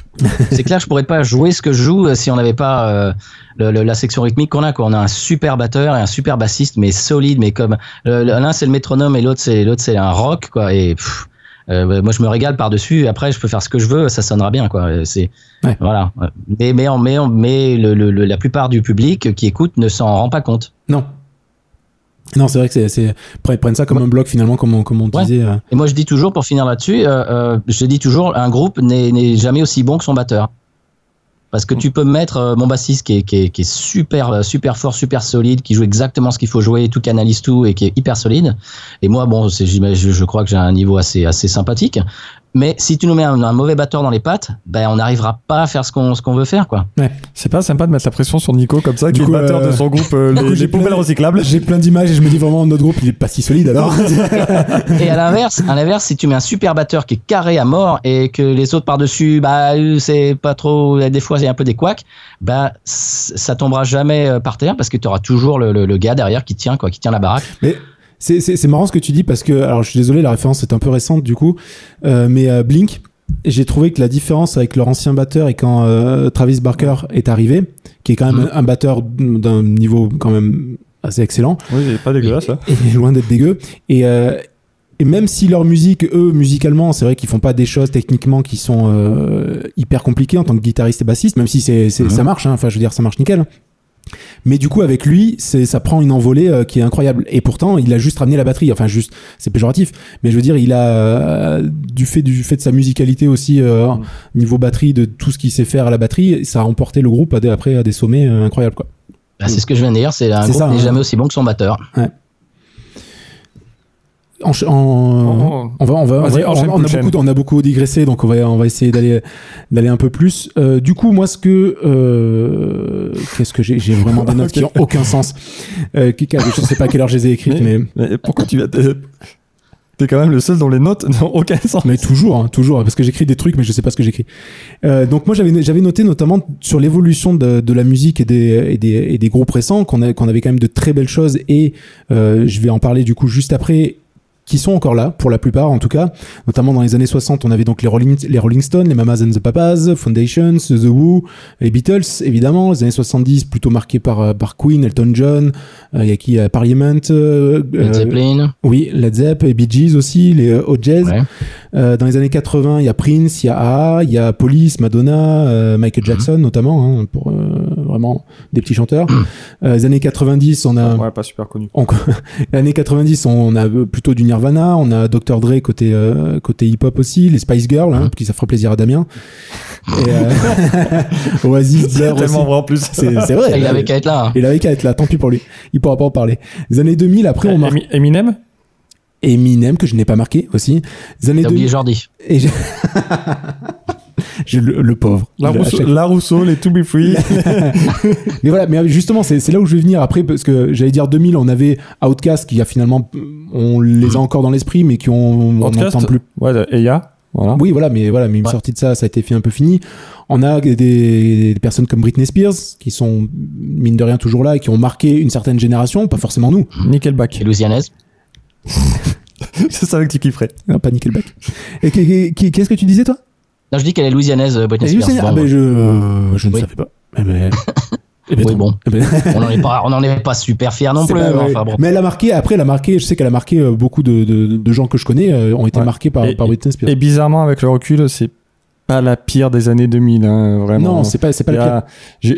C'est clair, je pourrais pas jouer ce que je joue euh, si on n'avait pas euh, le- le- la section rythmique qu'on a. Quoi. On a un super batteur et un super bassiste, mais solide, mais comme l'un c'est le métronome et l'autre c'est l'autre c'est un rock, quoi. Et pff, euh, moi je me régale par dessus. Après je peux faire ce que je veux, ça sonnera bien, quoi. C'est Ouais. voilà. Mais mais on- mais on- mais le, le- le- la plupart du public qui écoute ne s'en rend pas compte. Non. Non, c'est vrai que c'est, ils prennent ça comme un bloc finalement, comme on, comme on Ouais. disait. euh. Et moi je dis toujours, pour finir là-dessus, euh, euh, je dis toujours, un groupe n'est jamais aussi bon que son batteur. Parce que tu peux mettre euh, mon bassiste qui est, qui est, qui est super, super fort, super solide, qui joue exactement ce qu'il faut jouer, tout canalise tout et qui est hyper solide. Et moi, bon, c'est, j'imagine- je, je crois que j'ai un niveau assez, assez sympathique. Mais si tu nous mets un, un mauvais batteur dans les pattes, ben on n'arrivera pas à faire ce qu'on, ce qu'on veut faire, quoi. C'est pas sympa de mettre la pression sur Nico comme ça, Du qui coup, est batteur euh, de son groupe, euh, les, j'ai les poubelles recyclables. J'ai plein d'images et je me dis vraiment notre groupe il est pas si solide alors. <laughs> Et à l'inverse, à l'inverse, si tu mets un super batteur qui est carré à mort et que les autres par-dessus, bah, euh, c'est pas trop, des fois, il y a un peu des couacs, bah, ça tombera jamais euh, par terre parce que tu auras toujours le, le, le gars derrière qui tient, quoi, qui tient la baraque. mais c'est, marrant ce que tu dis parce que alors je suis désolé la référence est un peu récente du coup, euh, mais euh, Blink. J'ai trouvé que la différence avec leur ancien batteur et quand euh, Travis Barker est arrivé, qui est quand même Mhm. un batteur d'un niveau quand même assez excellent, Oui, c'est pas dégueulasse là. et loin d'être dégueu. Et, et même si leur musique, eux, musicalement, c'est vrai qu'ils font pas des choses techniquement qui sont hyper compliquées en tant que guitariste et bassiste, même si c'est, Mhm. ça marche, hein, enfin je veux dire, ça marche nickel. Mais du coup, avec lui, c'est, ça prend une envolée euh, qui est incroyable. Et pourtant, il a juste ramené la batterie. Enfin, juste, c'est péjoratif. Mais je veux dire, il a, euh, du fait, du fait de sa musicalité aussi, euh, niveau batterie, de tout ce qu'il sait faire à la batterie, ça a emporté le groupe à des, après à des sommets euh, incroyables, quoi. Bah, c'est ce que je viens de dire, c'est un C'est groupe ça, n'est hein. jamais aussi bon que son batteur. En, ch- en- On va, on va, on, va- enchaîne, on a beaucoup, on a beaucoup digressé, donc on va, on va essayer d'aller, d'aller un peu plus. Euh, du coup, moi, ce que, euh, qu'est-ce que j'ai, j'ai vraiment des notes qui ont <laughs> aucun sens. Euh, qui- je sais pas à quelle heure je les ai écrites, mais, Mais pourquoi tu vas te- T'es quand même le seul dont les notes <laughs> n'ont aucun sens. Mais toujours, hein, toujours, parce que j'écris des trucs, mais je sais pas ce que j'écris. Euh, donc moi, j'avais j'avais noté notamment sur l'évolution de, de la musique et des, et des, et des groupes récents qu'on a- qu'on avait quand même de très belles choses et euh, je vais en parler du coup juste après qui sont encore là pour la plupart en tout cas notamment dans les années 60 on avait donc les Rolling, les Rolling Stones les Mamas and the Papas Foundations The Who les Beatles évidemment les années 70 plutôt marqués par, euh, par Queen Elton John euh, il y a qui euh, Parliament euh, Led euh, Zeppelin. oui Led Zepp et Bee Gees aussi les euh, Hot Jazz Ouais. euh, dans les années 80, il y a Prince, il y a A, il y a Police, Madonna, euh, Michael Jackson notamment, hein, pour euh, vraiment des petits chanteurs. Euh, les années 90, on a Ouais, pas super connu. on- <laughs> les années 90, on a plutôt du Nirvana, on a Dr Dre côté euh, côté hip-hop aussi, les Spice Girls, hein, qui ça fera plaisir à Damien. <laughs> Et, euh, <laughs> Oasis, aussi. Tellement vrai en plus. C'est c'est vrai. Il avait qu'à être là. hein. Il avait qu'à être là, tant pis pour lui. Il pourra pas en parler. Les années 2000, après, on marque Emi- Eminem? Eminem, que je n'ai pas marqué aussi. Les années T'as oublié 2000, Jordi. et <laughs> j'ai le, le pauvre. La Je- Rousseau, chaque- la Rousseau, les To Be Free. <laughs> Mais voilà, mais justement, c'est là où je vais venir après, parce que j'allais dire 2000, on avait Outcast qui a finalement, on les a encore dans l'esprit, mais qui ont, on n'entend plus. Ouais, Eya. Voilà. Oui, voilà, mais voilà, mais une Ouais. sortie de ça, ça a été fait un peu fini. On a des, des personnes comme Britney Spears qui sont mine de rien toujours là et qui ont marqué une certaine génération, pas forcément nous, Nickelback. Et Louisianaise. <laughs> C'est ça que tu kifferais. Non, pas Nickelback. Et qu'est-ce que tu disais toi? Non, je dis qu'elle est Louisianaise, euh, Britney Spears. Bon, ah ben je, euh, je ne Oui. savais pas. Eh ben, eh ben, Oui, bon. eh ben, <laughs> On n'en est pas, on en est pas super fiers non plus. pas mais vrai. enfin bon. Mais elle a marqué, après, elle a marqué, je sais qu'elle a marqué euh, beaucoup de, de, de gens que je connais ont été Ouais. marqués par, Et- par Britney Spears. Et bizarrement, avec le recul, c'est pas la pire des années 2000, hein, vraiment. non, c'est pas, c'est pas le pire.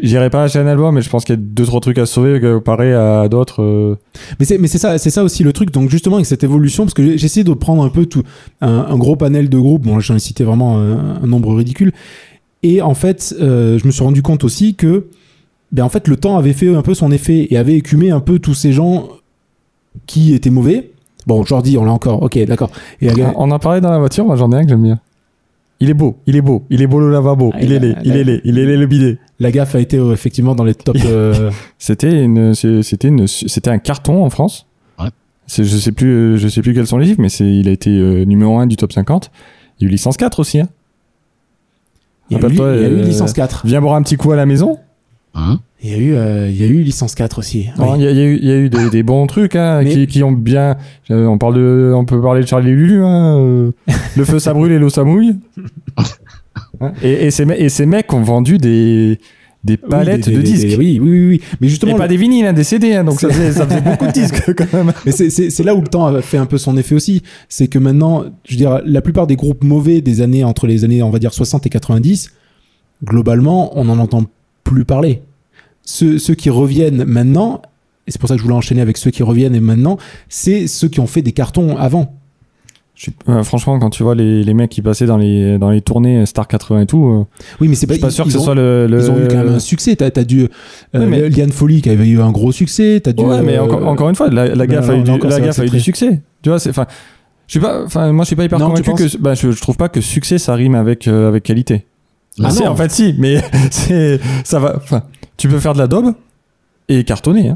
J'irai pas acheter un album, mais je pense qu'il y a deux trois trucs à sauver comparé à d'autres. euh, Mais c'est, mais c'est ça, c'est ça aussi le truc. Donc justement avec cette évolution, parce que essayé de prendre un peu tout, un, un gros panel de groupes. Bon, j'en ai cité vraiment un, un nombre ridicule. Et en fait, euh, je me suis rendu compte aussi que, ben en fait, le temps avait fait un peu son effet et avait écumé un peu tous ces gens qui étaient mauvais. Bon, Jordi, on l'a encore. Ok, d'accord. Et la- On en parlait dans la voiture, moi j'en ai un que j'aime bien. Il est beau, il est beau, il est beau le lavabo, Ah, il est laid, il est laid, il est laid le bidet. la gaffe a été euh, effectivement dans les top. <laughs> euh, C'était une, c'était une, c'était un carton en France. Ouais. C'est, je sais plus, euh, je sais plus quels sont les chiffres, mais c'est, il a été euh, numéro 1 du top 50. Il y a eu licence 4 aussi. Hein. il y a eu, il y a eu licence 4. Viens boire un petit coup à la maison. Hein Il y a eu, euh, il y a eu licence 4 aussi. Oui. Il y, a- il y a eu, il y a eu des, des bons trucs hein, Mais- qui, qui ont bien. euh, On parle de, on peut parler de Charlie et Lulu. Hein, euh, le feu <laughs> ça brûle et l'eau ça mouille. <laughs> Hein, et, et, ces, me- et ces mecs ont vendu des, des palettes Oui, des- de des- disques. des- oui, oui, oui, oui. Mais Et justement, pas des vinyles, hein, des CD, hein, donc ça faisait, ça faisait beaucoup de disques <laughs> quand même. Mais c'est- là où le temps a fait un peu son effet aussi. C'est que maintenant, je veux dire, la plupart des groupes mauvais des années, entre les années, on va dire 60 et 90, globalement, on n'en entend plus parler. Ceux, ceux qui reviennent maintenant, et c'est pour ça que je voulais enchaîner avec ceux qui reviennent et maintenant, c'est ceux qui ont fait des cartons avant. Euh, franchement, quand tu vois les, les mecs qui passaient dans les, dans les tournées Star 80 et tout, euh, Oui, mais c'est je pas, suis pas ils- sûr que ce ont- soit le. le- Ils ont eu quand même un succès. T'as as euh, mais- Liane Folly qui avait eu un gros succès. T'as du. Ouais, mais euh, encore, encore une fois, la, la gaffe a eu, du, encore, la ça, gaffe c'est a eu très- du succès. Tu vois, c'est, enfin, je suis pas, enfin, moi, je suis pas hyper Non, convaincu que, bah, je, je trouve pas que succès ça rime avec, euh, avec qualité. Ah C'est- en fait, si, mais <laughs> c'est, ça va, enfin, tu peux faire de la daube et cartonner, hein.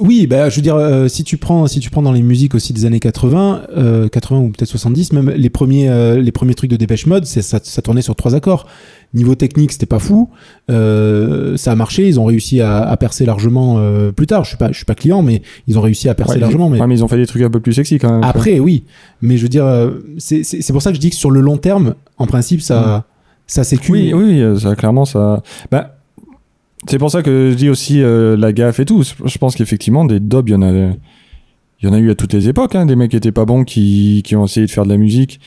Oui, bah, je veux dire, euh, si tu prends, si tu prends dans les musiques aussi des années 80, euh, 80 ou peut-être 70, même les premiers, euh, les premiers trucs de Dépêche Mode, c'est ça, ça tournait sur trois accords. Niveau technique, c'était pas fou. Euh, ça a marché. Ils ont réussi à, à percer largement plus tard. Je suis pas, je suis pas client, mais ils ont réussi à percer Ouais, largement. Mais ouais, mais ils ont fait des trucs un peu plus sexy quand même. après, oui. Mais je veux dire, c'est c'est- c'est pour ça que je dis que sur le long terme, en principe, ça, ça s'écume. Oui, oui, oui, ça, clairement, ça. Bah, c'est pour ça que je dis aussi euh, la gaffe et tout. Je pense qu'effectivement, des dobs, il y en a. Il y en a eu à toutes les époques, hein, des mecs qui étaient pas bons, qui, qui ont essayé de faire de la musique,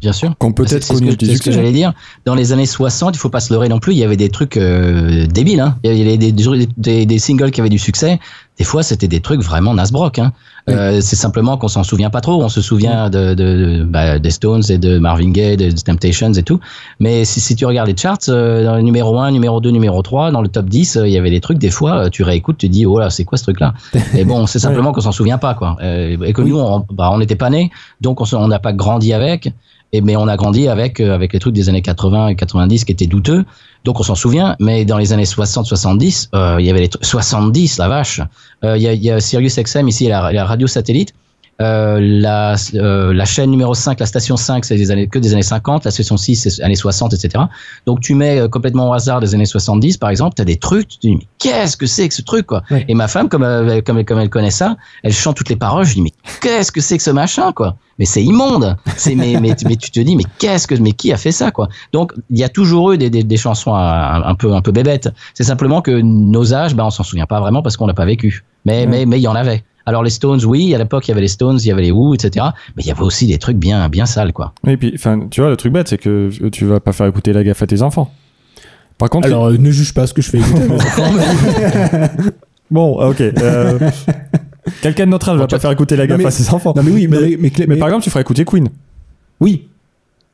Bien sûr. qui ont C'est peut-être c'est ce connu que, des c'est ce que succès. j'allais dire. Dans les années 60, il faut pas se leurrer non plus. Il y avait des trucs euh, débiles. Hein. Il y avait des, des, des- des singles qui avaient du succès. Des fois, c'était des trucs vraiment nasbrock. Hein. Euh, c'est simplement qu'on s'en souvient pas trop. On se souvient de, de, de- bah, des Stones et de Marvin Gaye, des Temptations et tout. Mais si, si tu regardes les charts, euh, dans le numéro 1, numéro 2, numéro 3, dans le top 10, euh, il y avait des trucs, des fois, euh, tu réécoutes, tu dis, oh là, c'est quoi ce truc-là? <laughs> Et bon, c'est simplement qu'on s'en souvient pas. quoi. Euh, et que nous, on bah, on n'était pas nés, donc on n'a pas grandi avec. Et mais on a grandi avec euh, avec les trucs des années 80 et 90 qui étaient douteux. Donc on s'en souvient. Mais dans les années 60, 70, euh, il y avait les trucs 70, la vache. Euh, Il y, a, il y a Sirius XM ici, la, la radio satellite. Euh, la, euh, la chaîne numéro 5, la station 5, c'est des années, que des années 50, la station 6, c'est années 60, etc. Donc tu mets euh, complètement au hasard des années 70, par exemple, tu as des trucs, tu te dis, mais qu'est-ce que c'est que ce truc, quoi? Et ma femme, comme, comme, comme elle connaît ça, elle chante toutes les paroles, je dis, mais qu'est-ce que c'est que ce machin, quoi? Mais c'est immonde c'est mais, mais, mais tu te dis, mais qu'est-ce que, mais qui a fait ça, quoi? Donc il y a toujours eu des, des, des chansons un, un peu, un peu bébêtes. C'est simplement que nos âges, ben, on s'en souvient pas vraiment parce qu'on n'a pas vécu. Mais, mais, mais il y en avait. Alors les Stones, oui, à l'époque il y avait les Stones, il y avait les Who, etc. Mais il y avait aussi des trucs bien, bien sales, quoi. Et puis, enfin, tu vois, le truc bête, c'est que tu vas pas faire écouter la gaffe à tes enfants. Par contre, Alors, euh, ne juge pas ce que je fais écouter à mes <laughs> enfants, mais- <laughs> bon, ah, ok. euh, Quelqu'un de notre âge va pas faire écouter la gaffe mais- à ses enfants. Non, mais oui, mais, Mais- mais, Clé- Mais mais- par exemple, tu feras écouter Queen. oui.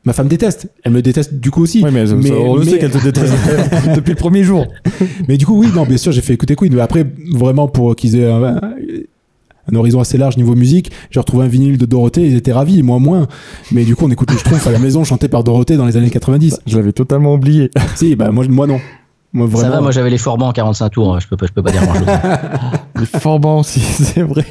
Ma femme déteste. Elle me déteste du coup aussi. Oui, mais, mais, on le mais- sait qu'elle te déteste <laughs> depuis le premier jour. mais du coup, oui, non, bien sûr, j'ai fait écouter Queen. Mais après, vraiment, pour qu'ils aient un, un horizon assez large niveau musique, j'ai retrouvé un vinyle de Dorothée, ils étaient ravis, moi moins. Mais du coup, on écoute le Schtroumpf à la maison chanté par Dorothée dans les années 90. Je l'avais totalement oublié. si, bah, moi, moi non. Moi, vraiment. Ça va, moi j'avais les Forbans en 45 tours, je peux pas, je peux pas dire grand chose. <laughs> Fort bon aussi, <laughs> c'est vrai.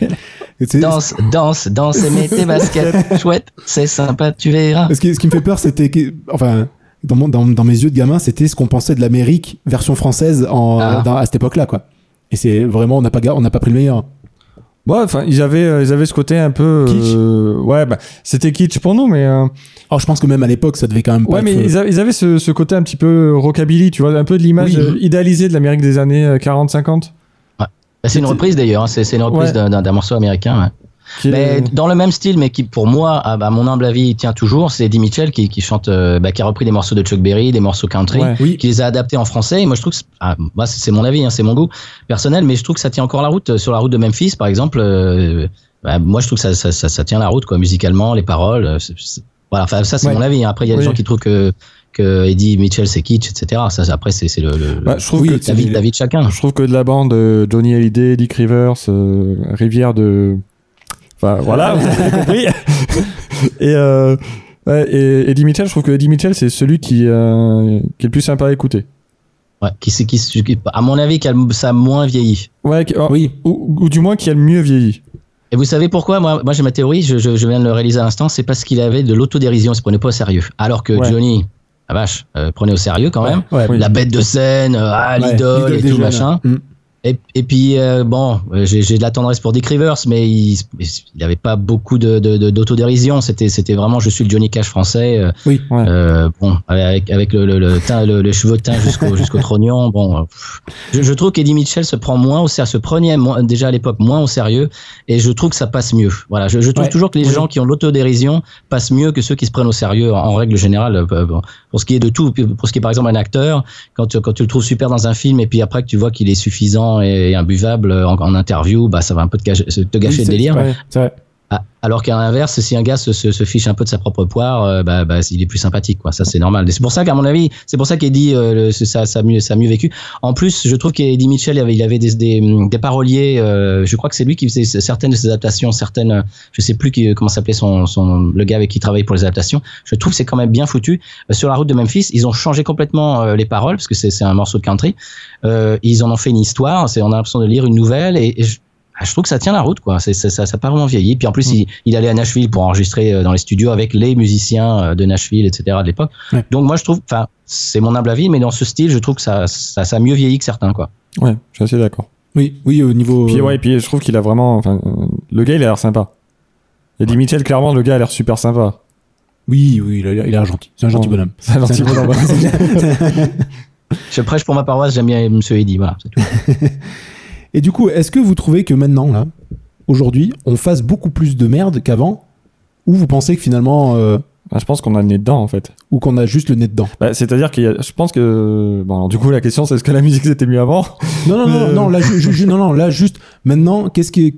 Danse, danse, danse et mets tes baskets. <laughs> Chouette, c'est sympa, tu verras. Ce qui, ce qui me fait peur, c'était que, enfin, dans, mon- dans, dans mes yeux de gamin, c'était ce qu'on pensait de l'Amérique version française en, Ah. dans- à cette époque-là, quoi. Et c'est vraiment, on n'a pas, on n'a pas pris le meilleur. Ouais, enfin, ils avaient, euh, ils avaient ce côté un peu. euh, ouais, bah, c'était kitsch pour nous, mais. euh, Alors, je pense que même à l'époque, ça devait quand même pas ouais, mais être- ils, a- ils avaient ce, ce côté un petit peu rockabilly, tu vois, un peu de l'image Oui. euh, idéalisée de l'Amérique des années euh, 40-50. Bah, c'est une reprise d'ailleurs, hein, c'est c'est une reprise Ouais. d'un morceau américain. ouais. Est- Mais dans le même style, mais qui pour moi, à, à mon humble avis, tient toujours, c'est Eddie Mitchell qui, qui chante, euh, bah, qui a repris des morceaux de Chuck Berry, des morceaux country, Ouais. Oui. qui les a adaptés en français. Et moi, je trouve que, c'est- ah, moi, c'est mon avis, hein, c'est mon goût personnel, mais je trouve que ça tient encore la route. Sur la route de Memphis, par exemple, euh, bah, moi, je trouve que ça, ça, ça, ça tient la route, quoi, musicalement, les paroles. euh, voilà, enfin, ça, c'est Ouais. mon avis. hein. Après, il y a des Oui. gens qui trouvent que, que Eddie Mitchell, c'est kitsch, etc. Ça, après, c'est le, le, Bah, je trouve Oui, que c'est- la, vie, la vie de chacun. Je trouve que de la bande euh, Johnny Hallyday, Dick Rivers, euh, Rivière de. Enfin voilà, vous avez <laughs> compris. <laughs> et, euh, ouais, et Eddie Mitchell, je trouve que Eddie Mitchell, c'est celui qui, euh, qui est le plus sympa à écouter. Ouais, qui, c'est- qui, qui- à mon avis, qui a le- ça a moins vieilli. Ouais, qui- oh, Oui. ou, ou du moins qui a le mieux vieilli. Et vous savez pourquoi? Moi, moi j'ai ma théorie, je, je, je viens de le réaliser à l'instant, c'est parce qu'il avait de l'autodérision, il se prenait pas au sérieux. Alors que Ouais. Johnny, la vache, euh, prenait au sérieux quand même. Ouais, Oui. La bête de scène, euh, ah, Ouais, l'idole et tout jeunes. machin. Mm. Et, et puis, euh, bon, euh, j'ai de la tendresse pour Dick Rivers, mais il il avait pas beaucoup de- de- de- d'autodérision. C'était vraiment, je suis le Johnny Cash français. euh, Oui. Ouais. euh, bon, avec, avec le, le, le, teint, le, le cheveu teint jusqu'au <laughs> jusqu'au trognon. Bon, je, je trouve qu'Eddie Mitchell se prend moins au sérieux, se prenait moins- déjà à l'époque moins au sérieux, et je trouve que ça passe mieux. Voilà, je, je trouve Ouais. toujours que les Oui. gens qui ont l'autodérision passent mieux que ceux qui se prennent au sérieux en, en règle générale. euh, bon. Pour ce qui est de tout, pour ce qui est par exemple un acteur, quand, tu- quand tu le trouves super dans un film et puis après que tu vois qu'il est suffisant et imbuvable en, en interview, bah ça va un peu te gâcher, te gâcher Oui, le délire. vrai. Ah, Alors qu'à l'inverse, si un gars se, se, se fiche un peu de sa propre poire, euh, bah, bah, il est plus sympathique, quoi. Ça, c'est normal. C'est pour ça qu'à mon avis, c'est pour ça qu'Eddie, euh, ça, ça, a mieux, ça a mieux vécu. En plus, je trouve qu'Eddie Mitchell, il avait, il avait des, des, des paroliers. euh, je crois que c'est lui qui faisait certaines de ses adaptations, certaines. euh, Je sais plus qui, comment s'appelait son, son, le gars avec qui il travaillait pour les adaptations. Je trouve que c'est quand même bien foutu. Euh, sur la route de Memphis, ils ont changé complètement euh, les paroles parce que c'est un morceau de country. Euh, ils en ont fait une histoire. On a l'impression de lire une nouvelle et, et je, ah, je trouve que ça tient la route, quoi. C'est, ça, ça a pas vraiment vieilli. Puis en plus, Mm. il, il allait à Nashville pour enregistrer euh, dans les studios avec les musiciens euh, de Nashville, etc. de l'époque. Ouais. Donc moi, je trouve, enfin, c'est mon humble avis, mais dans ce style, je trouve que ça, ça, ça a mieux vieilli que certains, quoi. Ouais, je suis assez d'accord. Oui, oui, au niveau. Puis ouais, puis je trouve qu'il a vraiment. Enfin, euh, le gars, il a l'air sympa. Eddie Mitchell, clairement, le gars a l'air super sympa. Oui, oui, il a, il a l'air gentil. C'est un gentil Bon. bonhomme. C'est un gentil bonhomme. <laughs> Je prêche pour ma paroisse, j'aime bien Monsieur Eddy, voilà. c'est tout. <laughs> Et du coup, est-ce que vous trouvez que maintenant, là, aujourd'hui, on fasse beaucoup plus de merde qu'avant? Ou vous pensez que finalement, euh, Ah, je pense qu'on a le nez dedans, en fait. ou qu'on a juste le nez dedans? Bah, C'est-à-dire a. Je pense que. Bon, alors, du coup, la question, c'est est-ce que la musique c'était mieux avant? Non, non, non, Euh. non, là, non, non, là, juste maintenant, qu'est-ce qui est.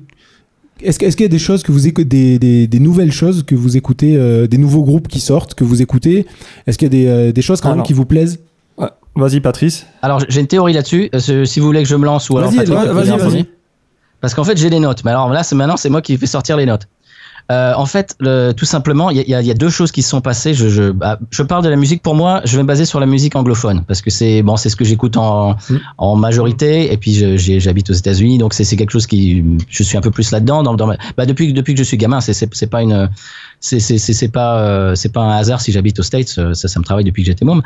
Est-ce que- qu'il y a des choses que vous écoutez, des, des, des nouvelles choses que vous écoutez, euh, des nouveaux groupes qui sortent, que vous écoutez? Est-ce qu'il y a des, euh, des choses quand Ah, même qui vous plaisent? Vas-y, Patrice. Alors, j'ai une théorie là-dessus. euh, si vous voulez que je me lance ou alors Vas-y, vas-y, vas-y. Parce qu'en fait, j'ai les notes. Mais alors là, c'est maintenant, c'est moi qui vais sortir les notes. Euh, en fait, le, tout simplement, il y a, y a, deux choses qui se sont passées. Je, je, bah, je, parle de la musique. Pour moi, je vais me baser sur la musique anglophone parce que c'est bon, c'est ce que j'écoute en, mm. en majorité. Et puis j'habite aux États-Unis, donc c'est quelque chose qui je suis un peu plus là-dedans. Dans, dans bah, depuis depuis que je suis gamin, c'est pas une c'est euh, c'est pas un hasard si j'habite aux States. Ça ça me travaille depuis que j'étais môme.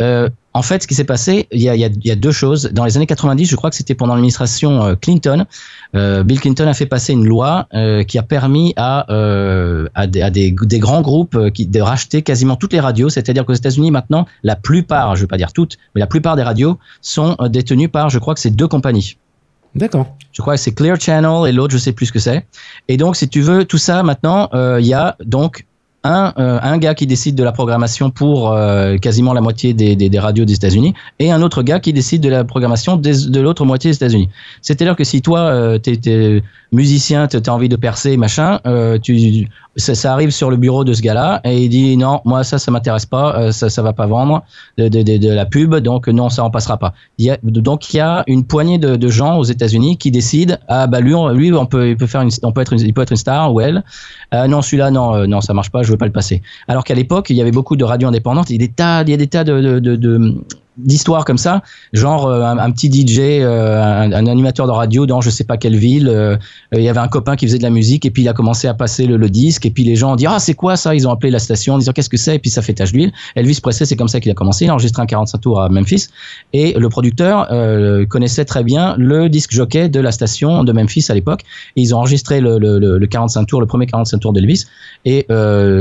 Euh, en fait, ce qui s'est passé, il y a, deux choses. Dans les années 90, je crois que c'était pendant l'administration euh, Clinton, euh, Bill Clinton a fait passer une loi euh, qui a permis à, des, grands groupes de racheter quasiment toutes les radios. C'est-à-dire qu'aux États-Unis, maintenant, la plupart, je ne veux pas dire toutes, mais la plupart des radios sont détenues par, je crois que c'est deux compagnies. D'accord. Je crois que c'est Clear Channel et l'autre, je sais plus ce que c'est. Et donc, si tu veux, tout ça, maintenant, il y a donc un, euh, un gars qui décide de la programmation pour euh, quasiment la moitié des, radios des États-Unis et un autre gars qui décide de la programmation de l'autre moitié des États-Unis. C'est-à-dire que si toi, euh, tu es, musicien, tu as envie de percer, machin, euh, tu, ça, arrive sur le bureau de ce gars-là et il dit non, moi ça, ça m'intéresse pas, ça, ça va pas vendre de, de, la pub, donc non, ça en passera pas. Donc il y a une poignée de, gens aux États-Unis qui décident ah bah lui, on, lui on peut, il peut faire une, peut être, une, il peut être une star ou elle. non, celui-là, non, non, ça marche pas, je veux pas le passer. Alors qu'à l'époque, il y avait beaucoup de radios indépendantes, il y a des tas, il y a des tas de, d'histoires comme ça, genre euh, un, petit DJ, euh, un, animateur de radio dans je sais pas quelle ville, euh, il y avait un copain qui faisait de la musique et puis il a commencé à passer le, le disque et puis les gens ont dit ah c'est quoi ça, ils ont appelé la station en disant qu'est-ce que c'est? Et puis ça fait tache d'huile. Elvis Presley c'est comme ça qu'il a commencé, il a enregistré un 45 tours à Memphis et le producteur connaissait très bien le disque jockey de la station de Memphis à l'époque. Et ils ont enregistré le, le, le 45 tours, le premier 45 tours d'Elvis. Et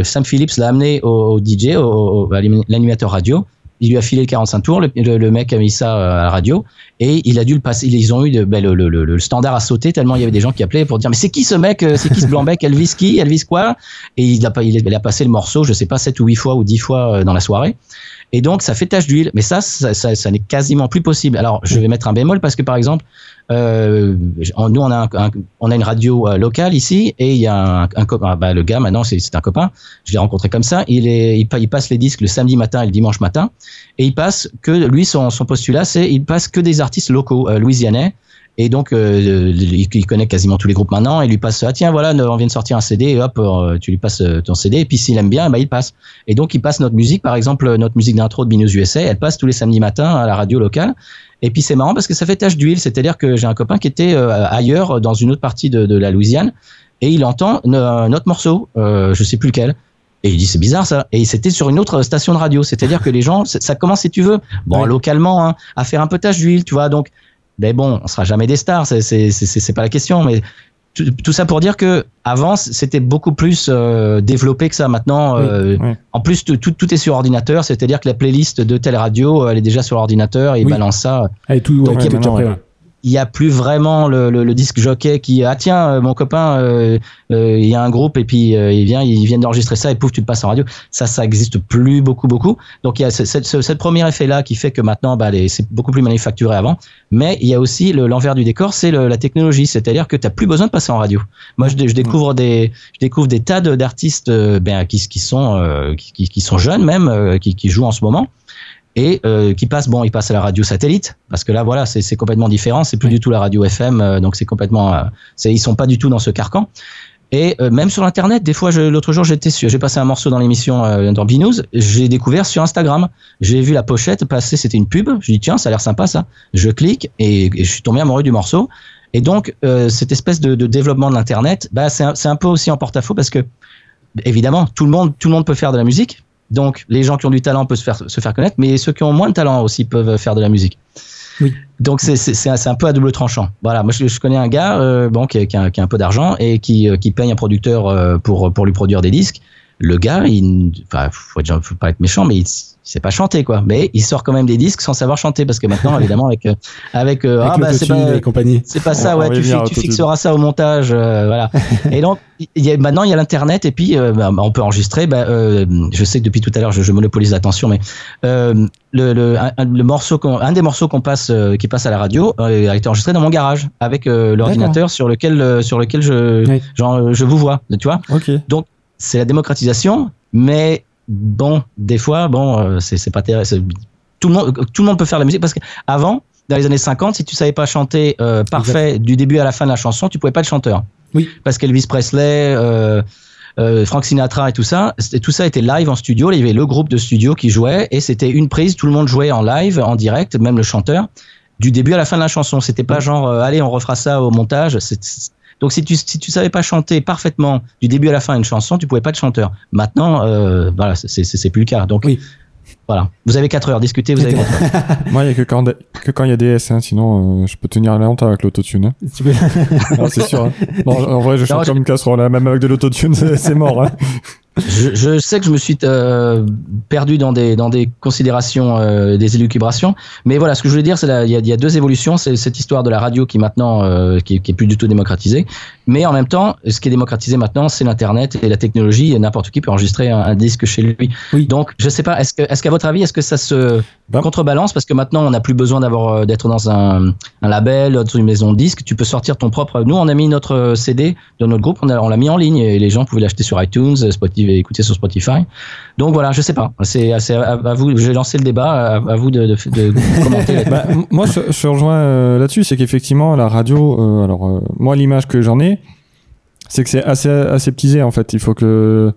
Sam Phillips l'a amené au, au DJ, au, à l'animateur radio il lui a filé le 45 tours, le, le, mec a mis ça euh, à la radio et il a dû le passer. Ils ont eu de, ben, le, le, standard à sauter tellement il y avait des gens qui appelaient pour dire mais c'est qui ce mec, euh, c'est qui ce blanc bec, Elvis qui, Elvis quoi? Et il a, il a passé le morceau, je sais pas 7 ou 8 fois ou 10 fois euh, dans la soirée. Et donc ça fait tache d'huile, mais ça, ça, ça, ça n'est quasiment plus possible. Alors je vais mettre un bémol parce que par exemple euh, nous, on a, un, on a une radio euh, locale ici et il y a un, copain. Bah, le gars, maintenant, c'est un copain. Je l'ai rencontré comme ça. Il, est, il, il, passe les disques le samedi matin et le dimanche matin. Et il passe que, lui, son, son postulat, c'est il passe que des artistes locaux euh, louisianais et donc, euh, il, connaît quasiment tous les groupes maintenant. Et lui passe, ah tiens, voilà, on vient de sortir un CD. Et hop, euh, tu lui passes euh, ton CD. Et puis s'il aime bien, bah, il passe. Et donc, il passe notre musique, par exemple, notre musique d'intro de Binous USA. Elle passe tous les samedis matins à la radio locale. Et puis c'est marrant parce que ça fait tache d'huile. C'est-à-dire que j'ai un copain qui était ailleurs, dans une autre partie de, de la Louisiane, et il entend notre morceau, euh, je sais plus lequel. Et il dit c'est bizarre ça. Et c'était sur une autre station de radio. C'est-à-dire que les gens, ça commence si tu veux, bon localement, hein, à faire un peu tache d'huile, tu vois. Donc mais bon, on sera jamais des stars, c'est pas la question, mais tout, ça pour dire que avant c'était beaucoup plus euh, développé que ça. Maintenant, euh, en plus tout, tout, est sur ordinateur, c'est-à-dire que la playlist de telle radio, elle est déjà sur l'ordinateur et il balance ça. Et tout, Donc, il y a plus vraiment le, le, le, disque jockey qui ah tiens euh, mon copain euh, euh, il y a un groupe et puis il vient il vient d'enregistrer ça et pouf tu le passes en radio. Ça ça existe plus beaucoup beaucoup. Donc il y a ce, ce, premier effet là qui fait que maintenant bah, c'est beaucoup plus manufacturé avant. Mais il y a aussi l'envers du décor c'est la technologie. C'est-à-dire que tu plus besoin de passer en radio. Moi je, je découvre des je découvre des tas d'artistes ben, qui, qui sont qui, qui, sont jeunes même qui, qui jouent en ce moment et euh, qui passe bon il passe à la radio satellite parce que là voilà c'est complètement différent c'est plus du tout la radio FM euh, donc c'est complètement euh, ils sont pas du tout dans ce carcan. Et euh, même sur internet des fois l'autre jour j'étais j'ai passé un morceau dans l'émission dans Binous j'ai découvert sur Instagram. J'ai vu la pochette passer c'était une pub. Je dis tiens ça a l'air sympa ça. Je clique et, et, je suis tombé amoureux du morceau. Et donc cette espèce de, de développement de l'internet bah c'est un, un peu aussi en porte-à-faux parce que évidemment tout le monde tout le monde peut faire de la musique donc, les gens qui ont du talent peuvent se faire, se faire connaître, mais ceux qui ont moins de talent aussi peuvent faire de la musique. Oui. Donc c'est un, un peu à double tranchant. Voilà, moi je, je connais un gars euh, bon qui, qui, a, qui, a, un peu d'argent et qui, euh, qui paye un producteur euh, pour pour lui produire des disques. Le gars, il, enfin, faut, faut pas être méchant, mais il sait pas chanter quoi. Mais il sort quand même des disques sans savoir chanter parce que maintenant évidemment avec euh, avec, euh, ah bah c'est pas c'est pas ça ouais tu, tu fixeras ça au montage euh, voilà. <laughs> Et donc il y a, maintenant il y a l'internet et puis bah, on peut enregistrer bah, je sais que depuis tout à l'heure je, je, monopolise l'attention mais le, le, un, le morceau un des morceaux qu'on passe qui passe à la radio a été enregistré dans mon garage avec l'ordinateur sur lequel sur lequel je genre, je vous vois tu vois. Okay. donc c'est la démocratisation mais bon, des fois, bon, euh, c'est pas terrible. Tout le monde, tout le monde peut faire la musique parce qu'avant, dans les années 50, si tu savais pas chanter euh, parfait du début à la fin de la chanson, tu pouvais pas être chanteur. Oui. Parce qu'Elvis Presley, euh, euh, Frank Sinatra et tout ça, tout ça était live en studio. Il y avait le groupe de studio qui jouait et c'était une prise. Tout le monde jouait en live, en direct, même le chanteur, du début à la fin de la chanson. C'était pas genre, euh, allez, on refera ça au montage. Donc si tu si tu savais pas chanter parfaitement du début à la fin une chanson, tu pouvais pas être chanteur. Maintenant, euh, voilà, c'est c'est c'est plus le cas. Donc Oui. voilà, vous avez 4 heures, discutez, vous avez quatre heures. <laughs> Moi, il y a que quand que quand il y a des S, hein, sinon euh, je peux tenir longtemps avec l'autotune. Hein. <laughs> Ah, c'est sûr. hein. Non, en vrai, je chante Non, je- comme une casserole, hein, même avec de l'autotune, <laughs> c'est c'est mort. Hein. Je, je sais que je me suis euh, perdu dans des dans des considérations, euh, des élucubrations, mais voilà, ce que je voulais dire, c'est il y y a deux évolutions, c'est cette histoire de la radio qui maintenant euh, qui, est- qui est plus du tout démocratisée, mais en même temps, ce qui est démocratisé maintenant, c'est l'internet et la technologie, n'importe qui peut enregistrer un, un disque chez lui. Oui. Donc, je sais pas, est-ce que est-ce qu'à votre avis, est-ce que ça se Bah. contrebalance? Parce que maintenant on n'a plus besoin d'avoir euh, d'être dans un, un label, dans une maison de disques, tu peux sortir ton propre. Nous, on a mis notre CD de notre groupe, on l'a mis en ligne et les gens pouvaient l'acheter sur iTunes, Spotify, et écouter sur Spotify. Donc voilà, je sais pas. C'est à, à vous. J'ai lancé le débat. À, à vous de, de, de <laughs> commenter. Bah, moi, je, je rejoins euh, là-dessus, c'est qu'effectivement, la radio, euh, alors, euh, moi, l'image que j'en ai, c'est que c'est assez aseptisé, en fait. Il faut que.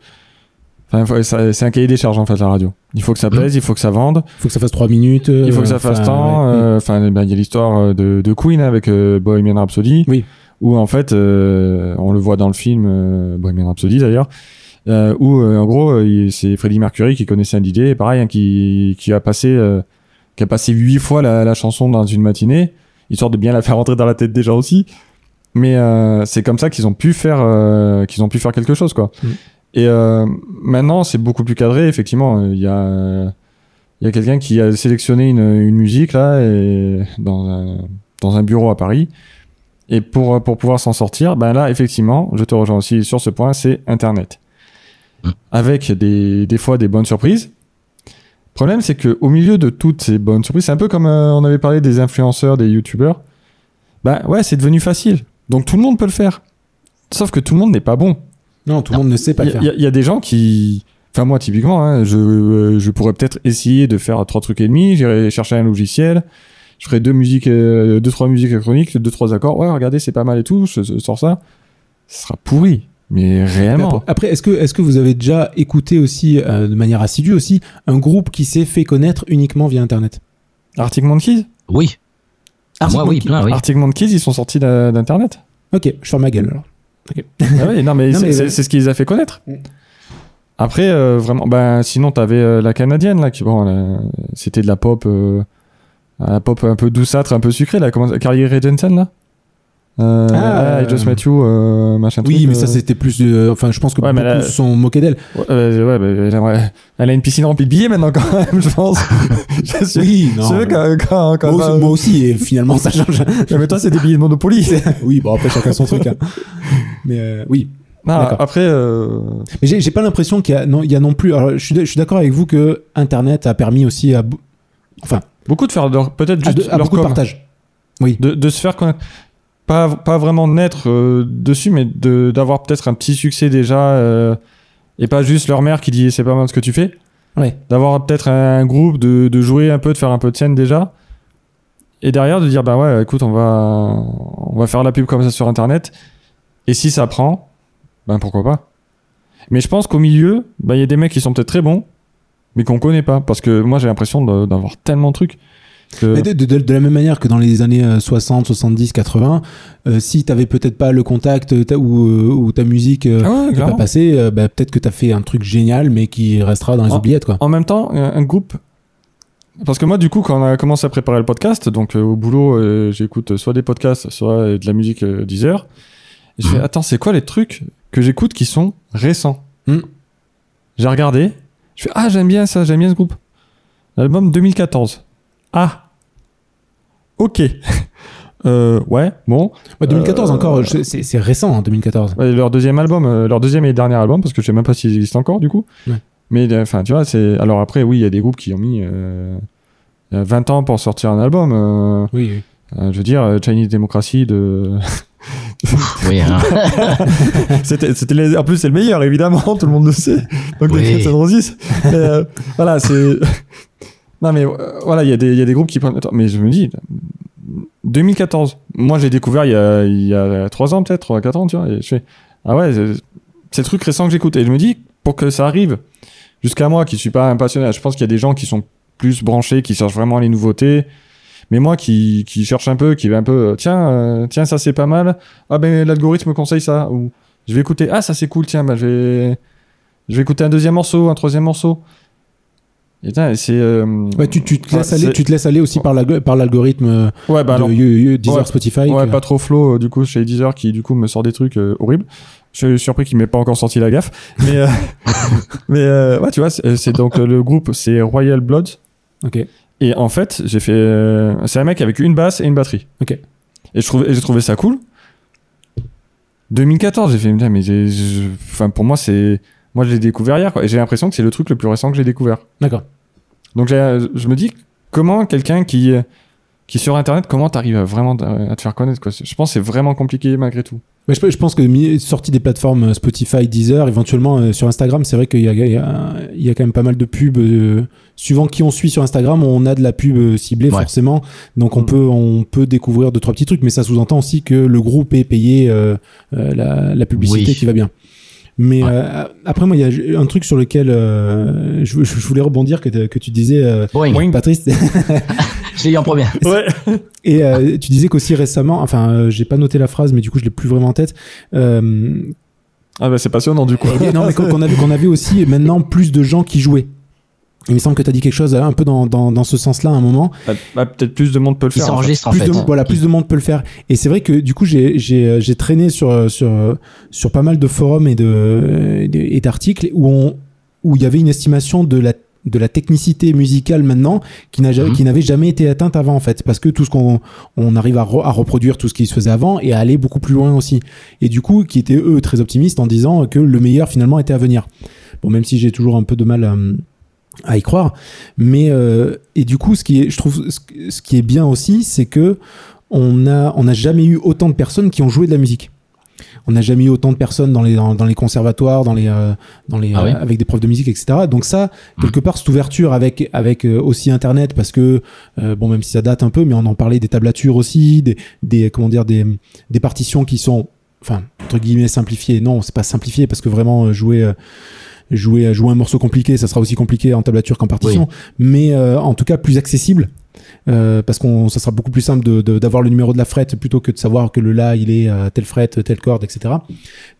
C'est un cahier des charges, en fait, la radio. Il faut que ça plaise, il faut que ça vende, faut que ça fasse 3 minutes. il faut que ça fasse enfin, temps. ouais. euh, Enfin, ben, il y a l'histoire de, de Queen avec euh, Bohemian Rhapsody. Oui. Où, en fait, euh, on le voit dans le film euh, Bohemian Rhapsody, d'ailleurs. Euh, où euh, en gros euh, c'est Freddie Mercury qui connaissait un DJ pareil hein, qui, qui a passé euh, qui a passé huit fois la, la chanson dans une matinée histoire de bien la faire rentrer dans la tête des gens aussi mais c'est comme ça qu'ils ont pu faire qu'ils ont pu faire quelque chose quoi Mm. et maintenant c'est beaucoup plus cadré effectivement il y a il y a quelqu'un qui a sélectionné une, une musique là et dans un, dans un bureau à Paris et pour pour pouvoir s'en sortir ben là effectivement je te rejoins aussi sur ce point c'est internet. Avec des, des fois des bonnes surprises. Le problème, c'est que au milieu de toutes ces bonnes surprises, c'est un peu comme euh, on avait parlé des influenceurs, des youtubeurs. Bah ouais, c'est devenu facile. Donc tout le monde peut le faire. Sauf que tout le monde n'est pas bon. Non, tout le monde ne sait pas le faire. il y a- il y a des gens qui. Enfin, moi, typiquement, hein, je, euh, je pourrais peut-être essayer de faire trois trucs et demi. J'irai chercher un logiciel. Je ferai deux musiques, euh, deux, trois musiques électroniques, deux, trois accords. Ouais, regardez, c'est pas mal et tout. Je, je sors ça. Ce sera pourri. Mais réellement. Après, est-ce que, est-ce que vous avez déjà écouté aussi, euh, de manière assidue aussi, un groupe qui s'est fait connaître uniquement via Internet? Arctic Monkeys? Oui. Ah, Arctic moi, oui, Monkey. plein, oui. Arctic Monkeys, ils sont sortis d'Internet. Ok, je ferme ma gueule alors. ah ouais, <laughs> non, mais c'est mais- c'est- c'est ce qui les a fait connaître. Mm. Après, euh, vraiment, ben, sinon, t'avais euh, la canadienne, là, qui, bon, c'était de la pop, euh, la pop un peu douceâtre, un peu sucrée, là, comment, Carly là? Euh, Ah, I Just Met You, euh, machin Oui, truc, mais euh, ça c'était plus. de- Enfin, je pense que Ouais, beaucoup se sont moqués d'elle. Ouais, euh, ouais, bah, elle, a une piscine remplie de billets maintenant, quand même, je pense. <laughs> je suis Oui, je sais quand, quand, quand moi, aussi, moi aussi, et finalement ça change. <laughs> Mais toi, c'est des billets de Monopoly. oui, bon après chacun son truc. hein. Mais euh, oui. Non, D'accord. après, euh, Mais j'ai pas l'impression qu'il y a non, il y a non plus. Alors, je suis, je suis d'accord avec vous que Internet a permis aussi à, enfin, beaucoup de faire peut-être à, juste de- à leur beaucoup de com. partage. de, de se faire connaître. Pas, pas vraiment naître euh, dessus, mais de- d'avoir peut-être un petit succès déjà. euh, et pas juste leur mère qui dit c'est pas mal ce que tu fais. Ouais. D'avoir peut-être un groupe, de, de jouer un peu, de faire un peu de scène déjà. Et derrière de dire bah ouais, écoute, on va, on va faire la pub comme ça sur internet. Et si ça prend, ben pourquoi pas. Mais je pense qu'au milieu, bah, il y a des mecs qui sont peut-être très bons, mais qu'on connaît pas. Parce que moi j'ai l'impression d'avoir tellement de trucs. Que- Mais de, de- de- de la même manière que dans les années euh, 60, 70, 80, euh, si t'avais peut-être pas le contact euh, ou, euh, ou ta musique euh, Ah ouais, n'est pas passée, euh, bah, peut-être que t'as fait un truc génial, mais qui restera dans les oubliettes, quoi. En même temps, un groupe. Parce que moi, du coup, quand on a commencé à préparer le podcast, donc euh, au boulot, euh, j'écoute soit des podcasts, soit euh, de la musique euh, 10 heures. Et je fais, attends, c'est quoi les trucs que j'écoute qui sont récents Hmm. J'ai regardé. Je fais, ah, j'aime bien ça, j'aime bien ce groupe. L'album 2014. Ah. Ok. <laughs> euh, ouais, bon. Ouais, 2014 Euh, encore, je- c'est c'est récent, hein, 2014. Ouais, leur deuxième album, euh, leur deuxième et dernier album, parce que je sais même pas s'ils existent encore, du coup. Ouais. Mais enfin, tu vois, c'est. Alors après, oui, il y a des groupes qui ont mis euh, euh, 20 ans pour sortir un album. euh, Oui, oui. euh, je veux dire, Chinese Democracy de. <laughs> Oui, hein. <laughs> c'était, c'était les- En plus, c'est le meilleur, évidemment, tout le monde le sait. Donc, Oui. euh, voilà, c'est. Non, mais euh, voilà, il y, a des- groupes qui prennent. Mais je me dis. 2014. Moi, j'ai découvert il y a, il y a 3 ans, peut-être, 3 4 ans, tu vois. Ah ouais, c'est- c'est le truc récent que j'écoute. Et je me dis, pour que ça arrive jusqu'à moi, qui suis pas un passionné, je pense qu'il y a des gens qui sont plus branchés, qui cherchent vraiment les nouveautés. Mais moi, qui, cherche un peu, qui va un peu, euh, tiens, euh, tiens, ça c'est pas mal. Ah ben l'algorithme conseille ça. Ou je vais écouter, ah ça c'est cool, tiens, bah, je vais, je vais écouter un deuxième morceau, un troisième morceau. C'est. euh, Ouais, tu, tu te laisses aller, tu te laisses aller aussi par la- par l'algorithme euh, Ouais, bah de alors, You- You- Deezer, Ouais. Spotify. Ouais, que- pas trop flow, euh, du coup, chez Deezer, qui du coup me sort des trucs euh, horribles. Je suis surpris qu'il m'ait pas encore sorti la gaffe. Mais, euh, <laughs> mais euh, ouais, tu vois, c'est donc euh, le groupe, c'est Royal Blood. Ok. Et en fait, j'ai fait. euh, c'est un mec avec une basse et une batterie. Ok. Et je trouvais, et j'ai trouvé ça cool. 2014, j'ai fait, mais enfin, pour moi, c'est. Moi, je l'ai découvert hier, quoi. Et j'ai l'impression que c'est le truc le plus récent que j'ai découvert. D'accord. Donc, j'ai- je me dis, comment quelqu'un qui. Qui sur internet, comment t'arrives à vraiment à te faire connaître quoi? Je pense que c'est vraiment compliqué malgré tout. Mais je, je pense que sortie des plateformes euh, Spotify, Deezer, éventuellement euh, sur Instagram, c'est vrai qu'il y a, il y, a, il y a quand même pas mal de pubs. euh, suivant qui on suit sur Instagram, on a de la pub euh, ciblée Ouais. forcément. Donc on Mm. peut on peut découvrir deux trois petits trucs, mais ça sous-entend aussi que le groupe est payé euh, euh, la, la publicité Oui. qui va bien. Mais Ouais. euh, après moi, il y a un truc sur lequel euh, je, je voulais rebondir que, que tu disais, euh, Boing. Boing. Patrice. <laughs> Je l'ai eu en première. <laughs> Ouais. Et euh, tu disais qu'aussi récemment, enfin, euh, j'ai pas noté la phrase, mais du coup, je l'ai plus vraiment en tête. Euh, Ah bah c'est passionnant du coup. eh non, mais qu'on qu'on avait, qu'on avait aussi maintenant plus de gens qui jouaient. Il me semble que tu as dit quelque chose euh, un peu dans, dans, dans ce sens-là à un moment. Bah, bah, peut-être plus de monde peut le faire. en fait. s'enregistre en plus fait. de, voilà, plus de monde peut le faire. Et c'est vrai que du coup, j'ai, j'ai, euh, j'ai traîné sur, euh, sur, sur pas mal de forums et, de, et d'articles où on, où il y avait une estimation de la de la technicité musicale maintenant qui n'a jamais, Mhm. qui n'avait jamais été atteinte avant en fait parce que tout ce qu'on on arrive à, re- à reproduire tout ce qui se faisait avant et à aller beaucoup plus loin aussi et du coup qui étaient eux très optimistes en disant que le meilleur finalement était à venir bon même si j'ai toujours un peu de mal à, y croire. Mais euh, et du coup ce qui est je trouve ce, qui est bien aussi c'est que on a on n'a jamais eu autant de personnes qui ont joué de la musique. On n'a jamais eu autant de personnes dans les dans, dans les conservatoires dans les euh, dans les Ah oui. euh, avec des profs de musique etc donc ça quelque part cette ouverture avec avec euh, aussi internet parce que euh, bon même si ça date un peu mais on en parlait des tablatures aussi des des comment dire des des partitions qui sont enfin entre guillemets simplifiées. Non c'est pas simplifié parce que vraiment jouer euh, jouer jouer un morceau compliqué ça sera aussi compliqué en tablature qu'en partition. Mais euh, en tout cas plus accessible euh, parce qu'on ça sera beaucoup plus simple de- de- d'avoir le numéro de la frette plutôt que de savoir que le la il est à telle frette telle corde etc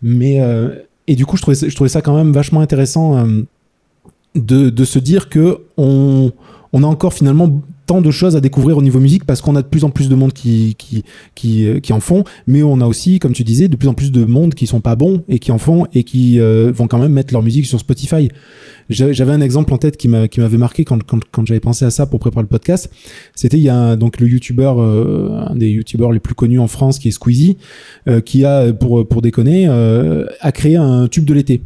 mais euh, et du coup je trouvais ça- je trouvais ça quand même vachement intéressant euh, de, de se dire que on, on a encore finalement tant de choses à découvrir au niveau musique parce qu'on a de plus en plus de monde qui, qui, euh, qui en font, mais on a aussi, comme tu disais, de plus en plus de monde qui sont pas bons et qui en font et qui euh, vont quand même mettre leur musique sur Spotify. J'a- J'avais un exemple en tête qui m'a- qui m'avait marqué quand, quand, quand j'avais pensé à ça pour préparer le podcast. C'était il y a un- donc le youtubeur, euh, un des youtubeurs les plus connus en France qui est Squeezie, qui a, pour, pour déconner, a créé un tube de l'été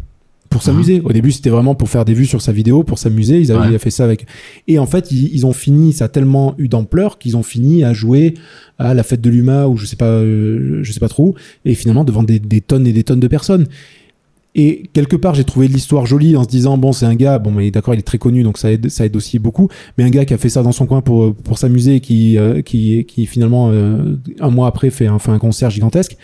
pour s'amuser. Au début, c'était vraiment pour faire des vues sur sa vidéo, pour s'amuser. Ils avaient Ouais. il a fait ça avec. Et en fait, ils, ils ont fini. Ça a tellement eu d'ampleur qu'ils ont fini à jouer à la fête de l'UMA ou je sais pas, euh, je sais pas trop. où, Et finalement, devant des, des tonnes et des tonnes de personnes. Et quelque part, j'ai trouvé l'histoire jolie en se disant bon, c'est un gars. Bon, mais d'accord, il est très connu, donc ça aide, ça aide aussi beaucoup. Mais un gars qui a fait ça dans son coin pour pour s'amuser, qui euh, qui qui finalement euh, un mois après fait un, fait un concert gigantesque.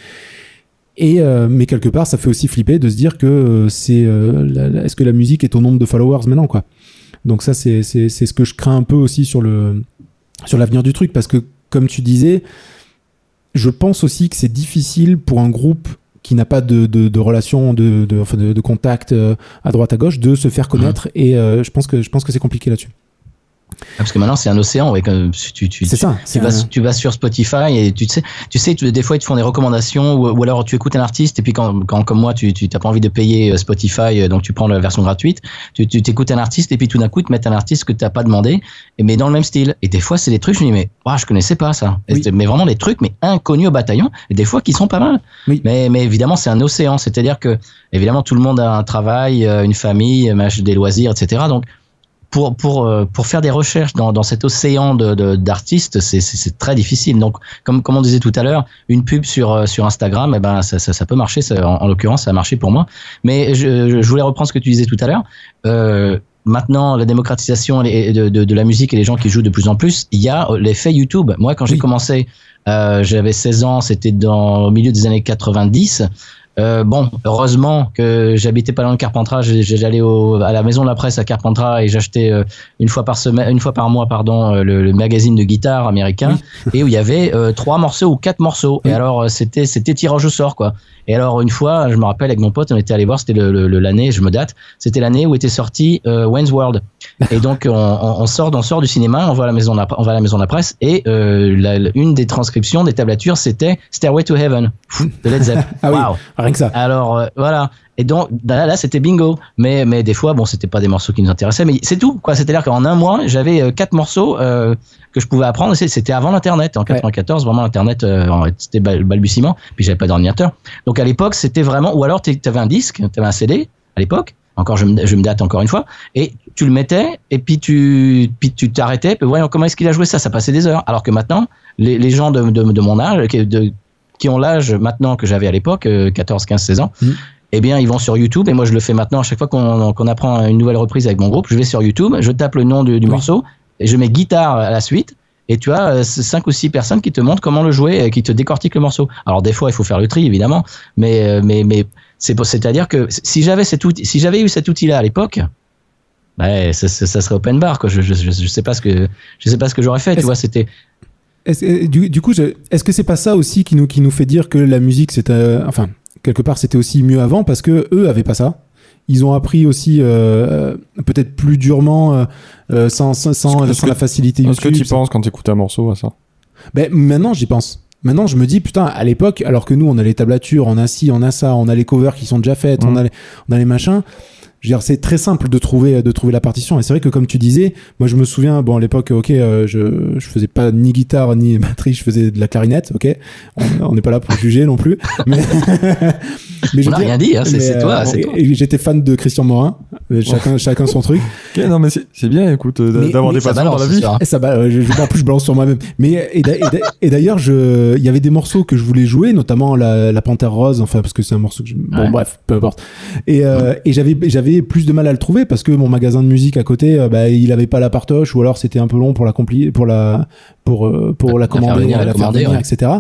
Et euh, mais quelque part, ça fait aussi flipper de se dire que euh, c'est euh, est-ce que la musique est au nombre de followers maintenant quoi. Donc ça c'est c'est c'est ce que je crains un peu aussi sur le sur l'avenir du truc parce que comme tu disais, je pense aussi que c'est difficile pour un groupe qui n'a pas de, de, de relation, de, de, enfin de, de contact euh, à droite à gauche, de se faire connaître. Et euh, je pense que je pense que c'est compliqué là-dessus. Ah, Parce que maintenant, c'est un océan. Ouais, comme tu, tu, C'est ça. Tu c'est vas, un- tu vas sur Spotify et tu sais, tu sais, tu- des fois ils te font des recommandations ou, ou alors tu écoutes un artiste et puis quand, quand comme moi tu, tu t'as pas envie de payer euh, Spotify euh, donc tu prends la version gratuite, tu, tu t'écoutes un artiste et puis tout d'un coup ils te mettent un artiste que t'as pas demandé mais dans le même style. Et des fois c'est des trucs je me dis mais ouah, je connaissais pas ça. Oui. c'est- Mais vraiment des trucs mais inconnus au bataillon et des fois qui sont pas mal. Oui. Mais mais évidemment c'est un océan, c'est-à-dire que évidemment tout le monde a un travail, euh, une famille, des loisirs, etc. Donc pour pour euh, pour faire des recherches dans dans cet océan de d'artistes, c'est c'est très difficile. Donc comme comme on disait tout à l'heure, une pub sur euh, sur Instagram, eh ben ça ça, ça peut marcher. Ça, en, en l'occurrence, ça a marché pour moi. Mais je je voulais reprendre ce que tu disais tout à l'heure. Euh, Maintenant, la démocratisation de, de, de la musique et les gens qui jouent de plus en plus, il y a l'effet YouTube. Moi, quand j'ai commencé, euh, j'avais 16 ans, c'était dans au milieu des années 90. Euh, bon, heureusement que j'habitais pas loin de Carpentras. J'allais à la maison de la presse à Carpentras et j'achetais euh, une fois par semaine, une fois par mois, pardon, euh, le, le magazine de guitare américain et où il y avait euh, trois morceaux ou quatre morceaux. Oui. Et alors c'était c'était tirage au sort quoi. Et alors une fois, je me rappelle avec mon pote, on était allé voir, c'était le- le- le- l'année, je me date, c'était l'année où était sorti Wayne's World. Et donc on, sort, on sort du cinéma, on va à la maison de la, on va à la maison de la presse et la- une des transcriptions des tablatures c'était Stairway to Heaven de Led Zeppelin. Ah oui. Waouh. Rien que ça. Alors euh, voilà. Et donc là, là c'était bingo. Mais mais des fois bon c'était pas des morceaux qui nous intéressaient, mais c'est tout quoi. C'est-à-dire qu'en un mois j'avais euh, quatre morceaux euh, que je pouvais apprendre. C'était avant l'internet. En 94 vraiment l'internet euh, c'était bal- balbutiement. Puis j'avais pas d'ordinateur. Donc à l'époque c'était vraiment ou alors tu avais un disque, tu avais un CD à l'époque. Encore je me, je me date encore une fois et tu le mettais et puis tu puis tu t'arrêtais puis voyons comment est-ce qu'il a joué ça? Ça passait des heures alors que maintenant les, les gens de, de, de mon âge de, qui ont l'âge maintenant que j'avais à l'époque euh, 14 15 16 ans Mhm. eh bien ils vont sur YouTube et moi je le fais maintenant à chaque fois qu'on apprend une nouvelle reprise avec mon groupe je vais sur YouTube je tape le nom du, du Oui. morceau et je mets guitare à la suite et tu as euh, cinq ou six personnes qui te montrent comment le jouer et qui te décortiquent le morceau. Alors des fois il faut faire le tri évidemment, mais euh, mais mais c'est pour- c'est-à-dire que si j'avais cet outil, si j'avais eu cet outil-là à l'époque, ouais, ça, ça, ça serait open bar quoi. Je, je, je, sais pas ce que je sais pas ce que j'aurais fait. Tu vois, c'était Euh, du, du coup, est-ce que c'est pas ça aussi qui nous, qui nous fait dire que la musique, c'était, euh, enfin, quelque part, c'était aussi mieux avant parce que eux avaient pas ça. Ils ont appris aussi euh, peut-être plus durement, euh, euh, sans, sans, sans, que- la facilité Est-ce que tu penses quand tu écoutes un morceau à ça? Ben, maintenant, j'y pense. Maintenant, je me dis, putain, à l'époque, alors que nous, on a les tablatures, on a ci, on a ça, on a les covers qui sont déjà faites, on, Mhm. a les, on a les machins. Je veux dire, c'est très simple de trouver, de trouver la partition. Et c'est vrai que, comme tu disais, moi, je me souviens, bon, à l'époque, ok, euh, je, je faisais pas ni guitare ni <laughs> batterie, je faisais de la clarinette, ok. On n'est pas là pour juger non plus. <laughs> Mais, <laughs> mais je on n'a dire- rien dit. Hein, c'est toi, euh, toi. et J'étais fan de Christian Morin. Euh, Chacun, chacun son truc. Ok, non, mais c'est bien, écoute, euh, d'avoir des passions dans la vie. Et ça je, je- en plus je balance sur moi-même. Mais et d'a- et d'a- et d'ailleurs, je, il y avait des morceaux que je voulais jouer, notamment la, la Panthère Rose, enfin parce que c'est un morceau que je, bon Ouais. bref, peu importe. Et, euh, et j'avais j'avais plus de mal à le trouver parce que mon magasin de musique à côté, euh, bah, il avait pas la partoche ou alors c'était un peu long pour la compli pour la pour euh, pour la La faire commander, venir, la la faire commander, venir, ouais. etc.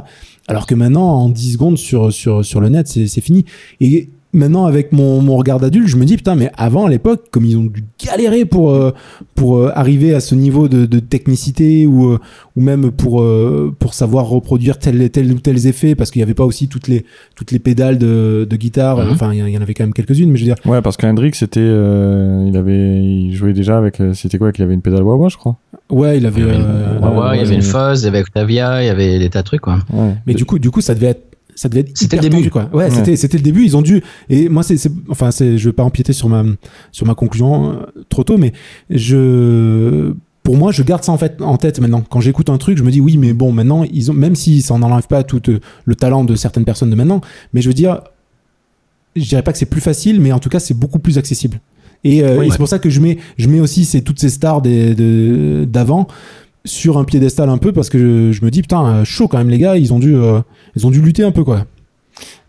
Alors que maintenant, en 10 secondes sur sur sur le net, c'est c'est fini. Et maintenant avec mon, mon regard d'adulte, je me dis putain mais avant à l'époque comme ils ont dû galérer pour euh, pour euh, arriver à ce niveau de, de technicité ou euh, ou même pour euh, pour savoir reproduire tel tel ou tels effets parce qu'il y avait pas aussi toutes les toutes les pédales de, de guitare Mhm. enfin il y, en- il y en avait quand même quelques-unes mais je veux dire Ouais, parce qu'Hendrix, c'était, euh, il avait, il jouait déjà avec, c'était quoi, qu'il avait une pédale wah je crois. ouais il avait Il y avait une- Ouais, ouais, il y avait une ouais. fuzz, il y avait Octavia, il y avait des tas de trucs quoi. Ouais. mais du coup du coup ça devait être ça devait être C'était le début. tendu, quoi ouais, Ouais. c'était c'était le début ils ont dû et moi c'est c'est- enfin c'est je vais pas empiéter sur ma sur ma conclusion euh, trop tôt mais je pour moi, je garde ça en fait en tête maintenant. Quand j'écoute un truc, je me dis oui, mais bon, maintenant, ils ont, même si ça n'enlève pas tout euh, le talent de certaines personnes de maintenant, mais je veux dire, je dirais pas que c'est plus facile, mais en tout cas, c'est beaucoup plus accessible. Et, euh, Oui, et ouais. c'est pour ça que je mets, je mets aussi ces, toutes ces stars des- d'avant sur un piédestal un peu parce que je, je me dis putain chaud quand même les gars ils ont dû euh, ils ont dû lutter un peu quoi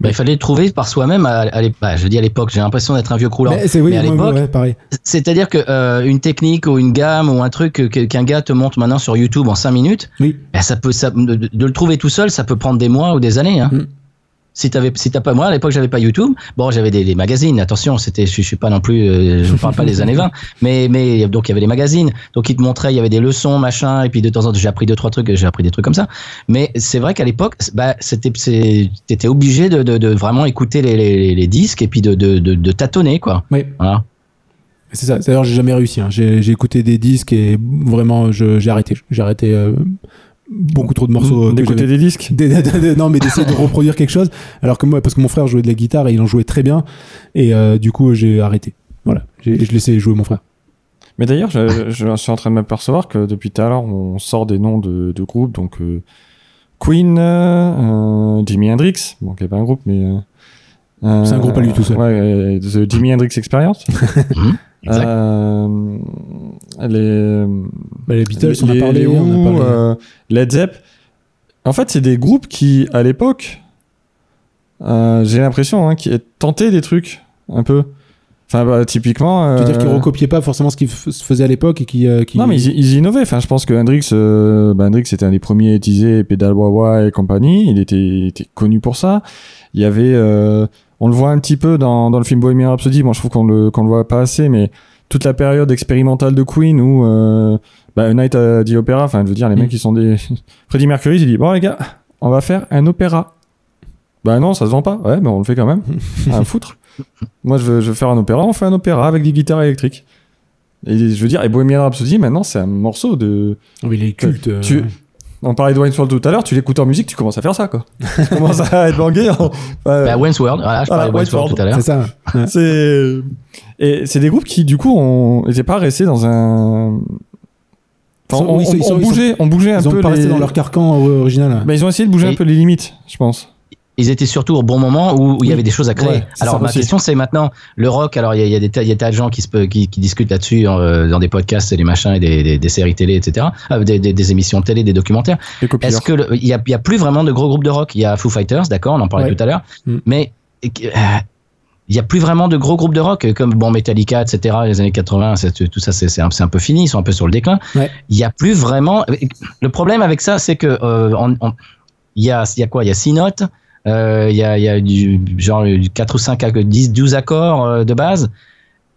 Bah, il fallait le trouver par soi-même. À, à bah, je dis à l'époque, j'ai l'impression d'être un vieux croulant. Mais c'est oui mais à moi, l'époque, ouais, pareil C'est-à-dire que euh, une technique ou une gamme ou un truc qu'un gars te montre maintenant sur YouTube en 5 minutes, oui bah, ça peut, ça, de le trouver tout seul, ça peut prendre des mois ou des années. Hein. Mm. Si t'avais, si t'as pas, moi à l'époque j'avais pas YouTube. Bon, j'avais des, des magazines. Attention, c'était, je, je suis pas non plus, euh, je parle pas des années 20, mais mais donc il y avait des magazines. Donc ils te montraient, il y avait des leçons, machin, et puis de temps en temps j'ai appris deux trois trucs, j'ai appris des trucs comme ça. Mais c'est vrai qu'à l'époque, bah c'était, t'étais obligé de, de, de vraiment écouter les, les, les disques et puis de, de, de, de tâtonner quoi. oui Voilà. c'est ça d'ailleurs j'ai jamais réussi hein. j'ai écouté des disques et vraiment j'ai arrêté j'ai arrêté euh, beaucoup trop de morceaux euh, D'écouter des disques. <laughs> Des- des- des- non mais d'essayer de reproduire quelque chose alors que moi parce que mon frère jouait de la guitare et il en jouait très bien et euh, du coup j'ai arrêté voilà je laissais jouer mon frère Mais d'ailleurs, je, je suis en train de m'apercevoir que depuis tout à l'heure, on sort des noms de, de groupes, donc euh, Queen, euh, Jimi Hendrix, bon, qui n'est pas un groupe, mais. euh, C'est un groupe à lui tout seul. Ouais, euh, The Jimi Hendrix Experience. <laughs> Mhm. Exact. Euh, les, Bah, les Beatles on a les- parlé les on a parlé euh, Led Zepp. En fait, c'est des groupes qui, à l'époque, euh, j'ai l'impression, hein, qui tentaient des trucs, un peu. Enfin, bah, typiquement. tu veux dire qu'ils euh, recopiaient pas forcément ce qui f- se faisait à l'époque et qui, euh, qui... non, mais ils, ils innovaient. Enfin, je pense que Hendrix, euh, bah, Hendrix était un des premiers à utiliser pédale wah et compagnie. Il était, était connu pour ça. Il y avait, euh, on le voit un petit peu dans, dans le film Bohemian Rhapsody. Bon, je trouve qu'on le, qu'on le voit pas assez, mais toute la période expérimentale de Queen où euh, bah, A Night at the Opera, enfin, je veux dire, les Mm. mecs qui sont des. <laughs> Freddie Mercury, il dit Bon, les gars, on va faire un opéra. Bah non, ça se vend pas. Ouais, mais on le fait quand même. à <laughs> foutre. Moi, je veux, je veux faire un opéra, on fait un opéra avec des guitares électriques. Et je veux dire, et Bohemian Rhapsody, maintenant, c'est un morceau de. Oui, il est culte. euh, Tu- On parlait de Wayne's World tout à l'heure, tu l'écoutes en musique, tu commences à faire ça, quoi. tu commences à être bangué. en- Enfin, Bah, Wayne's World, voilà, je parlais de Wayne's World tout à l'heure. C'est ça. C'est et c'est des groupes qui du coup on n'étaient pas restés dans un Enfin, Ils on, ils sont- on- ils sont- on bougeait on bougeait un Ils ont peu pas les... resté dans leur carcan original. Bah, ils ont essayé de bouger un peu les limites je pense Ils étaient surtout au bon moment où, où il y avait des choses à créer. Ouais, alors ma aussi. question c'est maintenant le rock. Alors il y a, il y a des tas, y a des tas de gens qui se qui, qui discutent là-dessus euh, dans des podcasts et des machins et des, des, des séries télé, etc. Euh, des, des, émissions de télé, des documentaires. Est-ce que il y y a plus vraiment de gros groupes de rock? Il y a Foo Fighters, d'accord, on en parlait Ouais. tout à l'heure, Mm. mais euh, il y a plus vraiment de gros groupes de rock comme bon Metallica, etc. Les années 80, c'est- tout ça c'est un, un peu fini, ils sont un peu sur le déclin. Ouais. Il y a plus vraiment. Le problème avec ça, c'est que euh, il y a y a quoi? Il y a six notes. Euh, Il y a il y a du genre du 4 ou 5 accords, 10 12 accords euh, de base.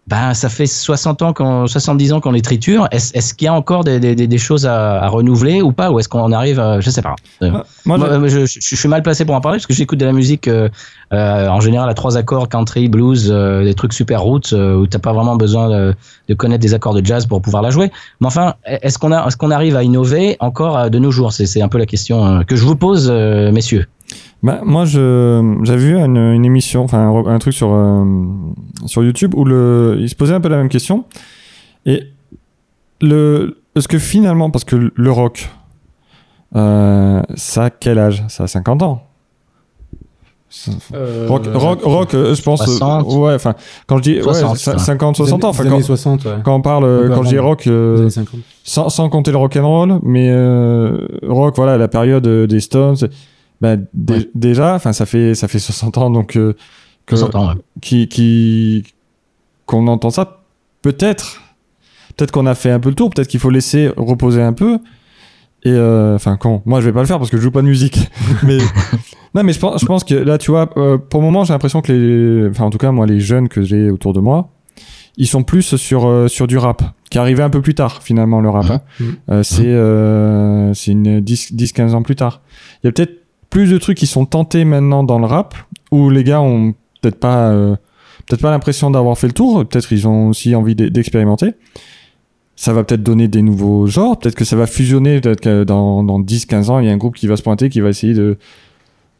Ben, ça fait 60 ans qu'on, 70 ans qu'on les triture. Est-ce, qu'il y a encore des, des, des- des choses à, à renouveler ou pas? Ou est-ce qu'on arrive, à- je sais pas. Euh, moi, je, je- je suis mal placé pour en parler parce que j'écoute de la musique euh, euh, en général à trois accords, country, blues, des trucs super roots où t'as pas vraiment besoin de, de connaître des accords de jazz pour pouvoir la jouer. Mais enfin, est-ce qu'on a, est-ce qu'on arrive à innover encore de nos jours? C'est, un peu la question que je vous pose, messieurs. Bah, moi, je, j'avais vu une, une émission, enfin un, un truc sur euh, sur YouTube où le, il se posait un peu la même question. Et le, est-ce que finalement, parce que le rock, euh, ça a quel âge? Ça a 50 ans. Euh, Rock, rock, rock, euh, je pense. 60. ouais, enfin, quand je dis ouais, 60, cin- ouais. 50, 60 ans, enfin, années quand, 60, ouais. quand on parle, quand je dis rock, Des euh, années 50. sans, sans compter le rock and roll, mais euh, rock, voilà, la période des Stones, bah, Ouais. déjà, enfin, ça fait, ça fait 60 ans, donc, euh, que, 60 ans, ouais. qui, qui, qu'on entend ça, peut-être, peut-être qu'on a fait un peu le tour, peut-être qu'il faut laisser reposer un peu. Et euh, enfin, quand moi je vais pas le faire parce que je joue pas de musique, <laughs> mais non, mais je pense, je pense que là, tu vois, euh, pour le moment, j'ai l'impression que les, enfin, en tout cas, moi, les jeunes que j'ai autour de moi, ils sont plus sur euh, sur du rap, qui est arrivé un peu plus tard finalement le rap. hein. C'est c'est une 10 10 15 ans plus tard. Il y a peut-être plus de trucs qui sont tentés maintenant dans le rap où les gars ont peut-être pas euh, peut-être pas l'impression d'avoir fait le tour, peut-être ils ont aussi envie d'e- d'expérimenter. Ça va peut-être donner des nouveaux genres, peut-être que ça va fusionner, peut-être que dans, dans 10-15 ans, il y a un groupe qui va se pointer, qui va essayer de...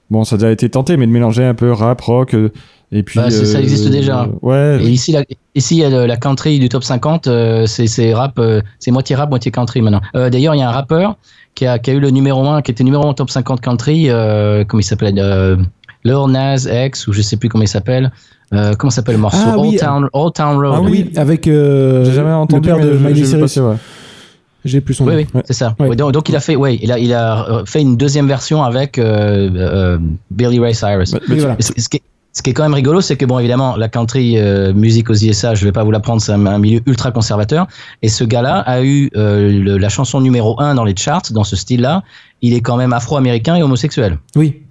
Bon, ça a déjà été tenté, mais de mélanger un peu rap, rock, euh, et puis... Bah, ça existe déjà. Ouais, Et ici, la, ici, il y a le- la country du top 50, euh, c'est c'est rap, euh, c'est moitié rap, moitié country maintenant. Euh, D'ailleurs, il y a un rappeur qui a, qui a eu le numéro 1, qui était numéro 1 top 50 country, euh, comment il s'appelle euh, Lil Nas X, ou je sais plus comment il s'appelle. Euh, comment s'appelle le morceau? Ah Old, oui. Town, Old Town Road. Ah Oui, avec euh, j'ai jamais entendu, le père de Miley Cyrus. J'ai plus son Oui, nom. oui, Ouais. c'est ça. Ouais. Ouais, donc, donc il a fait, ouais, il a, il a euh, fait une deuxième version avec euh, euh, Billy Ray Cyrus. Oui, voilà. Ce qui est, ce qui est quand même rigolo, c'est que bon, évidemment, la country euh, musique aux USA, je vais pas vous l'apprendre, c'est un, milieu ultra conservateur. Et ce gars-là a eu euh, la chanson numéro 1 dans les charts, dans ce style-là. Il est quand même afro-américain et homosexuel. Oui.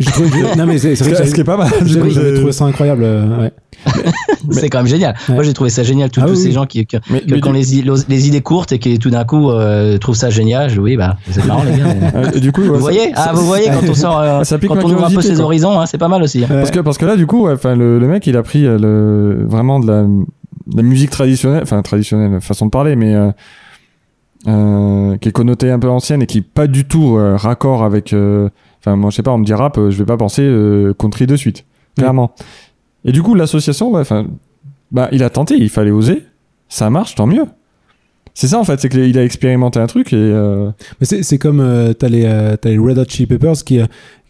J'ai trouvé- je- Non, mais c'est vrai que Ce qui est pas mal. j'ai- trouvé ça incroyable. euh, ouais. C'est quand même génial. Ouais. Moi, j'ai trouvé ça génial, tous Ah tous oui, ces gens qui, qui, Mais- qui mais ont du- les, idées courtes et qui tout d'un coup euh, trouvent ça génial. Je dis, oui, bah, c'est marrant, les gars. <laughs> Du coup, Vous ça- voyez, ça- ah, vous voyez quand on sort, euh, <laughs> ça quand on ouvre un peu ses horizons, hein, c'est pas mal aussi. hein. Parce que, parce que là, du coup, ouais, enfin, le, le mec, il a pris euh, le, vraiment de la, de la musique traditionnelle, enfin traditionnelle façon de parler, mais euh, euh, qui est connotée un peu ancienne et qui est pas du tout euh, raccord avec. Enfin, moi, je sais pas, on me dit rap, euh, je vais pas penser euh, country de suite, clairement. Et du coup, l'association, enfin, bah, il a tenté, il fallait oser, ça marche, tant mieux. C'est ça en fait, c'est qu'il a expérimenté un truc et euh, Mais c'est c'est comme euh, t'as les, euh, t'as les Red Hot Chili Peppers qui,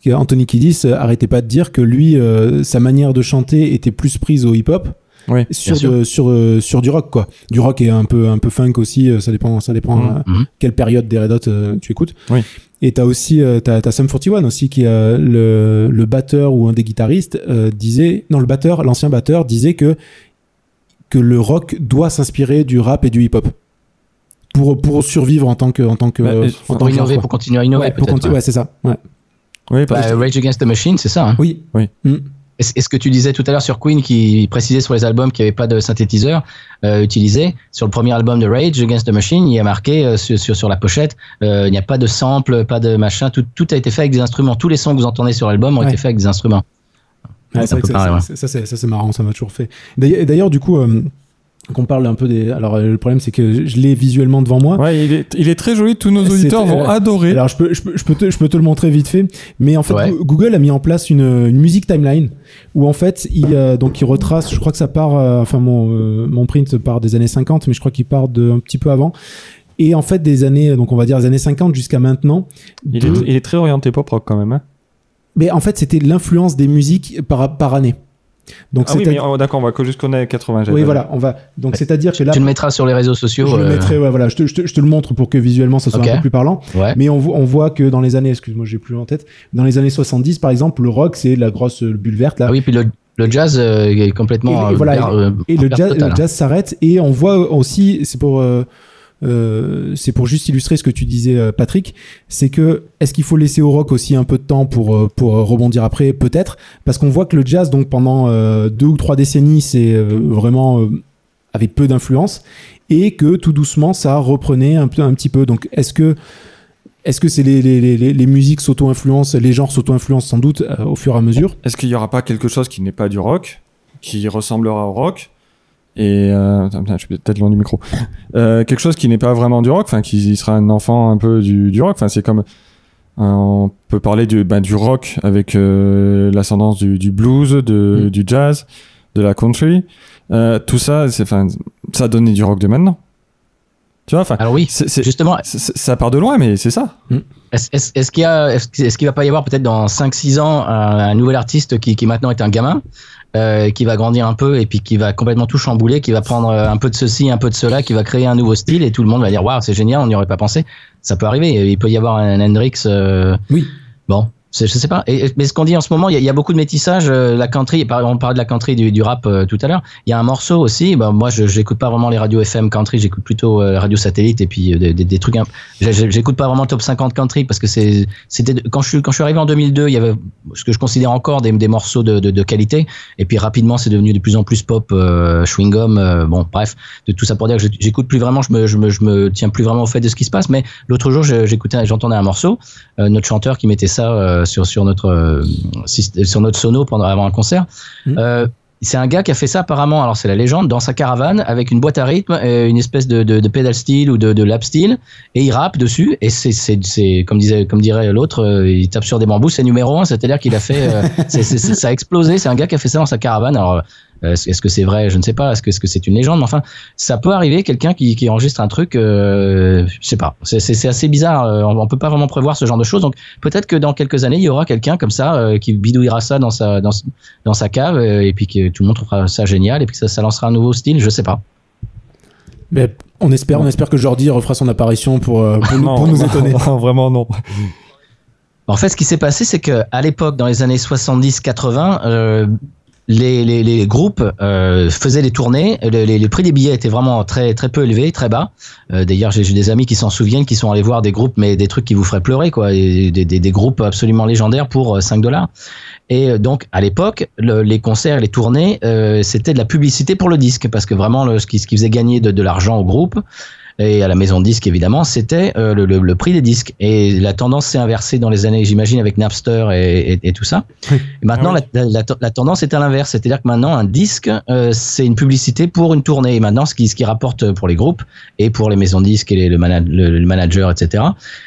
qui Anthony Kiddis euh, arrêtait pas de dire que lui, euh, sa manière de chanter était plus prise au hip-hop Sur, de- sur, euh, sur du rock quoi. Du rock et un peu un peu funk aussi. euh, Ça dépend ça dépend euh, Mhm. quelle période des Red Hot tu écoutes. Oui. Et t'as aussi t'as, t'as Sum 41 aussi qui euh, le, le batteur ou un des guitaristes euh, disait non le batteur l'ancien batteur disait que que le rock doit s'inspirer du rap et du hip-hop pour pour survivre en tant que en tant que Bah, euh, en Pour tant innover, pour continuer à innover, Ouais, peut-être. continuer- ouais, c'est ça. Ouais. oui, Bah, Rage Against the Machine, c'est ça. hein. Oui. Oui. Mm. Est ce que tu disais tout à l'heure sur Queen qui précisait sur les albums qu'il n'y avait pas de synthétiseur euh, utilisé sur le premier album de Rage Against the Machine il y a marqué euh, sur, sur, sur la pochette euh, il n'y a pas de sample pas de machin tout, tout a été fait avec des instruments tous les sons que vous entendez sur l'album ont Ouais. été faits avec des instruments Ouais, ça, ouais. ça, ça, c'est- ça, c'est marrant, ça m'a toujours fait. D'ailleurs, d'ailleurs, du coup, euh, qu'on parle un peu des. Alors, euh, le problème, c'est que je l'ai visuellement devant moi. Ouais, il est, il est très joli. Tous nos auditeurs vont euh, adorer. Alors, je peux, je, peux, je, peux te, je peux te le montrer vite fait. Mais en fait, Ouais. Google a mis en place une, une musique timeline où, en fait, il, euh, donc, il retrace. Je crois que ça part. euh, enfin, mon, euh, mon print part des années 50, mais je crois qu'il part de, un petit peu avant. Et en fait, des années, donc on va dire des années 50 jusqu'à maintenant. il, de- est, il est très orienté pop rock quand même. Hein. Mais en fait, c'était l'influence des musiques par, par année. Donc, Ah oui, c'est mais oh, d'accord, on va est 80. oui, voilà, on va. Donc, c'est-à-dire que là, tu le mettras sur les réseaux sociaux je le euh, mettrai, ouais, voilà, je te, je, te, je te le montre pour que visuellement ça soit Ok. un peu plus parlant. ouais Mais on, voit- on voit que dans les années, excuse-moi, j'ai plus en tête, dans les années 70, par exemple, le rock, c'est la grosse euh, bulle verte là. ah oui puis le, le jazz euh, est complètement Et- et euh, voilà, euh, et le jazz, le jazz s'arrête et on voit aussi, c'est pour, euh, c'est pour juste illustrer ce que tu disais, euh, Patrick, c'est que est-ce qu'il faut laisser au rock aussi un peu de temps pour euh, pour rebondir après, peut-être, parce qu'on voit que le jazz, donc pendant deux ou trois décennies, c'est vraiment avait peu d'influence et que tout doucement ça reprenait un peu un petit peu. Donc est-ce que est-ce que c'est les, les, les, les- musiques s'auto-influencent, les genres s'auto-influencent sans doute au fur et à mesure? Est-ce qu'il y aura pas quelque chose qui n'est pas du rock, qui ressemblera au rock et euh, putain, je suis peut-être loin du micro. Euh, quelque chose qui n'est pas vraiment du rock, enfin qui sera un enfant un peu du, du rock. Enfin c'est comme euh, on peut parler du ben, du rock avec euh, l'ascendance du, du blues, de, Mm. du jazz, de la country. Euh, tout ça, c'est enfin ça a donné du rock de maintenant. Tu vois, enfin alors oui justement ça part de loin, mais c'est ça. Est-ce est-ce qu'il y a, est-ce est-ce qu'il va pas y avoir peut-être dans 5-6 ans un, un nouvel artiste qui, qui maintenant est un gamin, euh, qui va grandir un peu et puis qui va complètement tout chambouler, qui va prendre euh, un peu de ceci, un peu de cela, qui va créer un nouveau style et tout le monde va dire waouh c'est génial, on n'y aurait pas pensé. Ça peut arriver. Il peut y avoir un Hendrix. euh, Oui. Bon. Je sais pas. Mais ce qu'on dit en ce moment, il y, a- beaucoup de métissage. euh, la country, on parlait de la country du, rap euh, tout à l'heure. Il y a un morceau aussi. Bah, moi, je j'écoute pas vraiment les radios FM country. J'écoute plutôt euh, radio satellite et puis euh, des, trucs. J'écoute pas vraiment top 50 country parce que c'était quand je suis arrivé en 2002, il y avait ce que je considère encore des, morceaux de, qualité. Et puis rapidement, c'est devenu de plus en plus pop, chewing gum. bon, bref, de tout ça pour dire que j'écoute plus vraiment. Je me, me je me tiens plus vraiment au fait de ce qui se passe. Mais l'autre jour, j'écoutais, j'entendais un morceau. notre chanteur qui mettait ça sur sur notre euh, sur notre sono pendant avant un concert. Mhm. Euh, c'est un gars qui a fait ça apparemment, alors c'est la légende, dans sa caravane avec une boîte à rythme, une espèce de, de, de pedal steel ou de, de lap steel, et il rappe dessus, et c'est, c'est, c'est comme, disait, comme dirait l'autre, euh, il tape sur des bambous, c'est numéro un, c'est-à-dire qu'il a fait, <laughs> ça a explosé, c'est un gars qui a fait ça dans sa caravane, alors est-ce, est-ce que c'est vrai, je ne sais pas, est-ce que, c'est une légende, mais enfin, ça peut arriver, quelqu'un qui, qui enregistre un truc, euh, je sais pas, c'est, assez bizarre, euh, on, on peut pas vraiment prévoir ce genre de choses, donc peut-être que dans quelques années, il y aura quelqu'un comme ça, euh, qui bidouillera ça dans sa, dans, dans sa cave euh, et puis que tout le monde trouvera ça génial et puis que ça, ça lancera un nouveau style, je sais pas. Mais on espère, on espère que Jordi refera son apparition pour, pour, nous, <laughs> pour nous étonner. non, vraiment non. En fait, ce qui s'est passé, c'est que à l'époque, dans les années 70-80, euh, les, les, les groupes euh, faisaient des tournées. Les, les, prix des billets étaient vraiment très très peu élevés, très bas. Euh, D'ailleurs, j'ai des amis qui s'en souviennent, qui sont allés voir des groupes, mais des trucs qui vous feraient pleurer, quoi, des, des, des groupes absolument légendaires pour euh, 5 dollars. Et euh, donc, à l'époque, le- les concerts, les tournées, euh, c'était de la publicité pour le disque, parce que vraiment, le, ce, qui, ce qui faisait gagner de, de l'argent au groupe et à la maison de disque évidemment, c'était euh, le, le, le prix des disques. Et la tendance s'est inversée dans les années, j'imagine, avec Napster et, et, et tout ça. Oui. Et maintenant, Ah la, la, la tendance est à l'inverse, c'est-à-dire que maintenant, un disque, euh, c'est une publicité pour une tournée. Et maintenant, ce qui, ce qui rapporte pour les groupes et pour les maisons de disques et les, le, mana- le, manager, etc.,